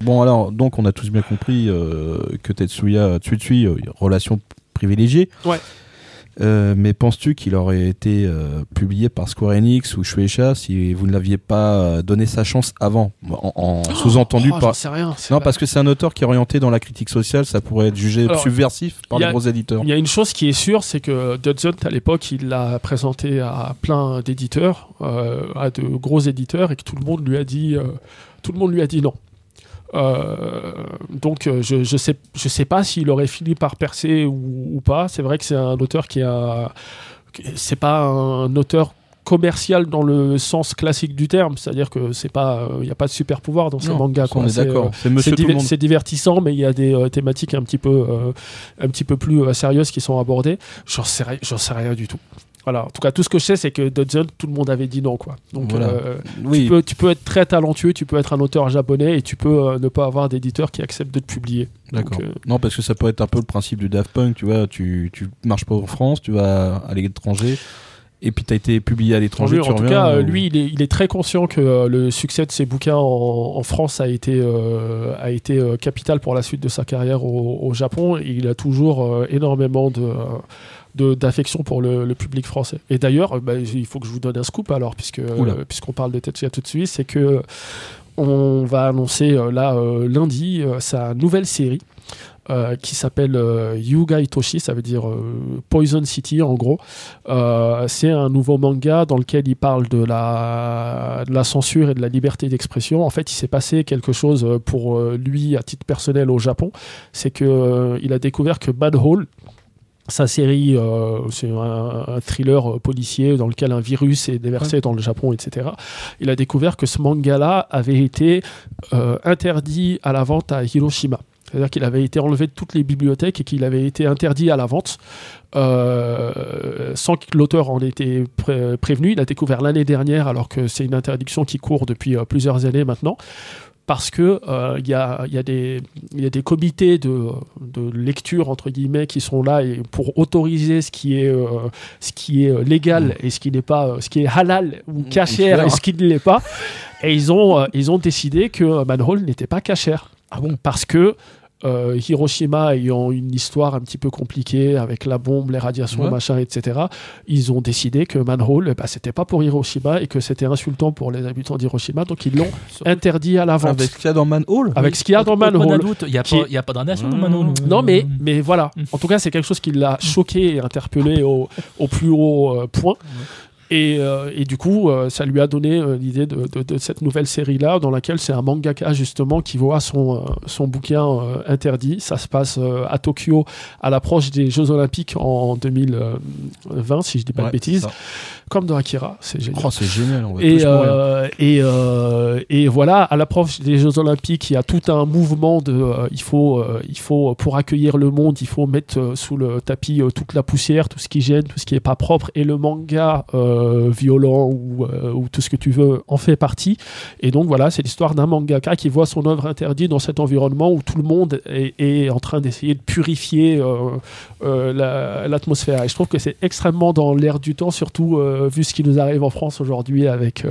Bon, alors, donc, on a tous bien compris euh, que Tetsuya Tsutsui, euh, relation privilégiée. Ouais. Euh, mais penses-tu qu'il aurait été euh, publié par Square Enix ou Shueisha si vous ne l'aviez pas euh, donné sa chance avant? En, en sous-entendu Oh, par. sais rien. Non, parce que c'est un auteur qui est orienté dans la critique sociale, ça pourrait être jugé Alors, subversif par les gros éditeurs. Il y a une chose qui est sûre, c'est que Dodson, à l'époque, il l'a présenté à plein d'éditeurs, euh, à de gros éditeurs, et que tout le monde lui a dit, euh, tout le monde lui a dit non. Euh, donc euh, je, je sais je sais pas s'il aurait fini par percer ou, ou pas. C'est vrai que c'est un auteur qui a c'est pas un auteur commercial dans le sens classique du terme, c'est-à-dire que c'est pas il n'y a pas de super pouvoir dans ces mangas. on quoi. est C'est, d'accord. euh, divertissant, mais il y a des euh, thématiques un petit peu, euh, un petit peu plus euh, sérieuses qui sont abordées. J'en sais, sais rien du tout. Voilà. En tout cas, tout ce que je sais, c'est que Dodson, tout le monde avait dit non, quoi. Donc, Voilà. euh, Oui, tu, peux, tu peux être très talentueux, tu peux être un auteur japonais et tu peux euh, ne pas avoir d'éditeur qui accepte de te publier. D'accord. Euh, Non, parce que ça peut être un peu le principe du Daft Punk, tu vois, tu, tu marches pas en France, tu vas à l'étranger, et puis tu as été publié à l'étranger, en tout cas, euh, lui, il est, il est très conscient que euh, le succès de ses bouquins en, en France a été, euh, a été capital pour la suite de sa carrière au, au Japon. Et il a toujours énormément de- d'affection pour le, le public français. Et d'ailleurs, euh, bah, il faut que je vous donne un scoop alors, puisque, euh, puisqu'on parle de Tetsuya tout de suite, c'est que on va annoncer euh, là euh, lundi euh, sa nouvelle série. euh, qui s'appelle euh, Yuga Itoshi, ça veut dire euh, Poison City en gros. Euh, c'est un nouveau manga dans lequel il parle de la, de la censure et de la liberté d'expression. En fait, il s'est passé quelque chose euh, pour euh, lui à titre personnel au Japon. C'est que euh, il a découvert que Manhole, sa série, euh, c'est un, un thriller euh, policier dans lequel un virus est déversé dans le Japon, etc. Il a découvert que ce manga-là avait été euh, interdit à la vente à Hiroshima. C'est-à-dire qu'il avait été enlevé de toutes les bibliothèques et qu'il avait été interdit à la vente euh, sans que l'auteur en ait été pré- prévenu. Il a découvert l'année dernière, alors que c'est une interdiction qui court depuis plusieurs années maintenant. Parce que euh, il y, a, il y a des il y a des comités de, de lecture entre guillemets qui sont là et pour autoriser ce qui est euh, ce qui est euh, légal et ce qui n'est pas ce qui est halal ou cachère clair. et ce qui ne l'est pas. Et ils ont ils ont décidé que Manhole n'était pas cachère. Ah bon? Parce que euh, Hiroshima ayant une histoire un petit peu compliquée avec la bombe, les radiations, Ouais. machin, etc., ils ont décidé que Manhole, bah, c'était pas pour Hiroshima et que c'était insultant pour les habitants d'Hiroshima, donc ils l'ont interdit à la vente. Avec ce qu'il y a dans Manhole Avec ce qu'il y a dans Manhole. il n'y a, qui pas- est- il y a pas de radiation dans Mmh. Manhole. Non, mais, mais voilà. En tout cas, c'est quelque chose qui l'a choqué et interpellé au, au plus haut euh, point. Et, euh, et du coup, euh, ça lui a donné euh, l'idée de, de- de cette nouvelle série-là, dans laquelle c'est un mangaka justement qui voit son, son bouquin interdit. Ça se passe à Tokyo à l'approche des Jeux Olympiques en 2020, si je dis pas Ouais, de bêtises, comme dans Akira. C'est génial. Oh, c'est génial, on va Et, et, et voilà, à l'approche des Jeux Olympiques, il y a tout un mouvement de. il, faut, il faut, pour accueillir le monde, il faut mettre sous le tapis toute la poussière, tout ce qui gêne, tout ce qui n'est pas propre. Et le manga euh, violent ou, euh, ou tout ce que tu veux en fait partie. Et donc voilà, c'est l'histoire d'un mangaka qui voit son œuvre interdite dans cet environnement où tout le monde est, en train d'essayer de purifier euh, euh, la- l'atmosphère. et je trouve que c'est extrêmement dans l'air du temps, surtout euh, vu ce qui nous arrive en France aujourd'hui avec.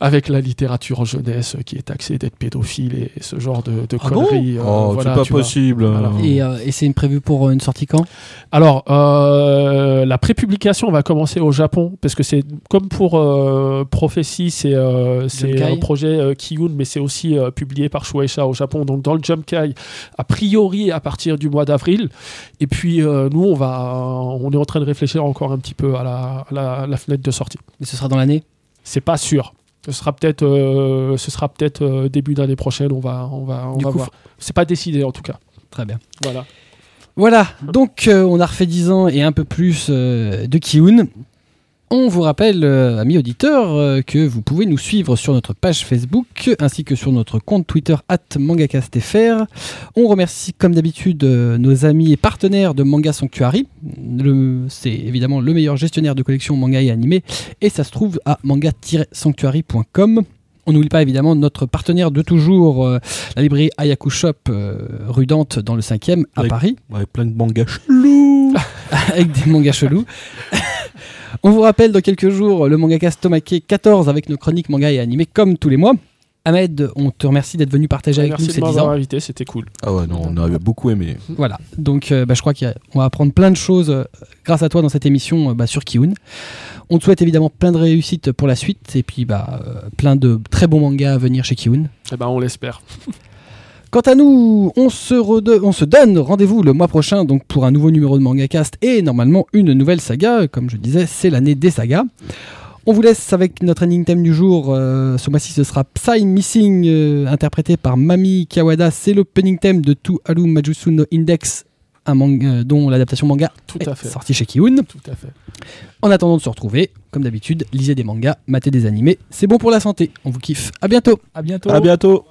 Euh, avec la littérature jeunesse qui est taxée d'être pédophile et ce genre de, de Ah bon conneries. euh, oh, voilà, c'est pas possible. Voilà. Et, euh, et c'est une prévue pour une sortie quand? Alors, euh, la prépublication va commencer au Japon, parce que c'est comme pour euh, Prophecy, c'est euh, un projet euh, Kiyun, mais c'est aussi euh, publié par Shueisha au Japon. Donc, dans le Jumkai, a priori à partir du mois d'avril. Et puis, euh, nous, on, va, on est en train de réfléchir encore un petit peu à la, à la, la fenêtre de sortie. Mais ce sera dans l'année? C'est pas sûr. Ce sera peut-être euh, ce sera peut-être euh, début d'année prochaine. On va, on va, on Du va coup, voir. C'est pas décidé en tout cas. Très bien. Voilà. Voilà, donc euh, on a refait 10 ans et un peu plus de Kiun. On vous rappelle, euh, amis auditeurs, euh, que vous pouvez nous suivre sur notre page Facebook ainsi que sur notre compte Twitter mangacastfr. On remercie comme d'habitude euh, nos amis et partenaires de Manga Sanctuary. C'est évidemment le meilleur gestionnaire de collection manga et animé et ça se trouve à manga-sanctuary.com. On n'oublie pas évidemment notre partenaire de toujours, euh, la librairie Ayaku Shop, euh, rue Dante dans le 5e à Avec- Paris Avec plein de mangas chelous. avec des mangas chelous. On vous rappelle dans quelques jours le mangacast Tomake 14 avec nos chroniques manga et animés comme tous les mois. Ahmed, on te remercie d'être venu partager avec Merci nous de ces 10 m'avoir ans. invité, c'était cool. Ah ouais, non, on avait beaucoup aimé. Voilà, donc euh, bah, je crois qu'on va apprendre plein de choses euh, grâce à toi dans cette émission euh, bah, sur Kiun. On te souhaite évidemment plein de réussites pour la suite et puis bah, euh, plein de très bons mangas à venir chez Kiun. Eh ben, on l'espère. Quant à nous, on se, rede- on se donne rendez-vous le mois prochain donc pour un nouveau numéro de MangaCast et normalement une nouvelle saga. Comme je disais, c'est l'année des sagas. On vous laisse avec notre ending theme du jour. Euh, ce mois-ci, ce sera Psy Missing, euh, interprété par Mami Kawada. C'est l'opening theme de To Alu Majusu no Index, un manga euh, dont l'adaptation manga Tout est fait. sortie chez Kiun. Tout à fait. En attendant de se retrouver, comme d'habitude, lisez des mangas, matez des animés. C'est bon pour la santé. On vous kiffe. À bientôt. À bientôt. À bientôt.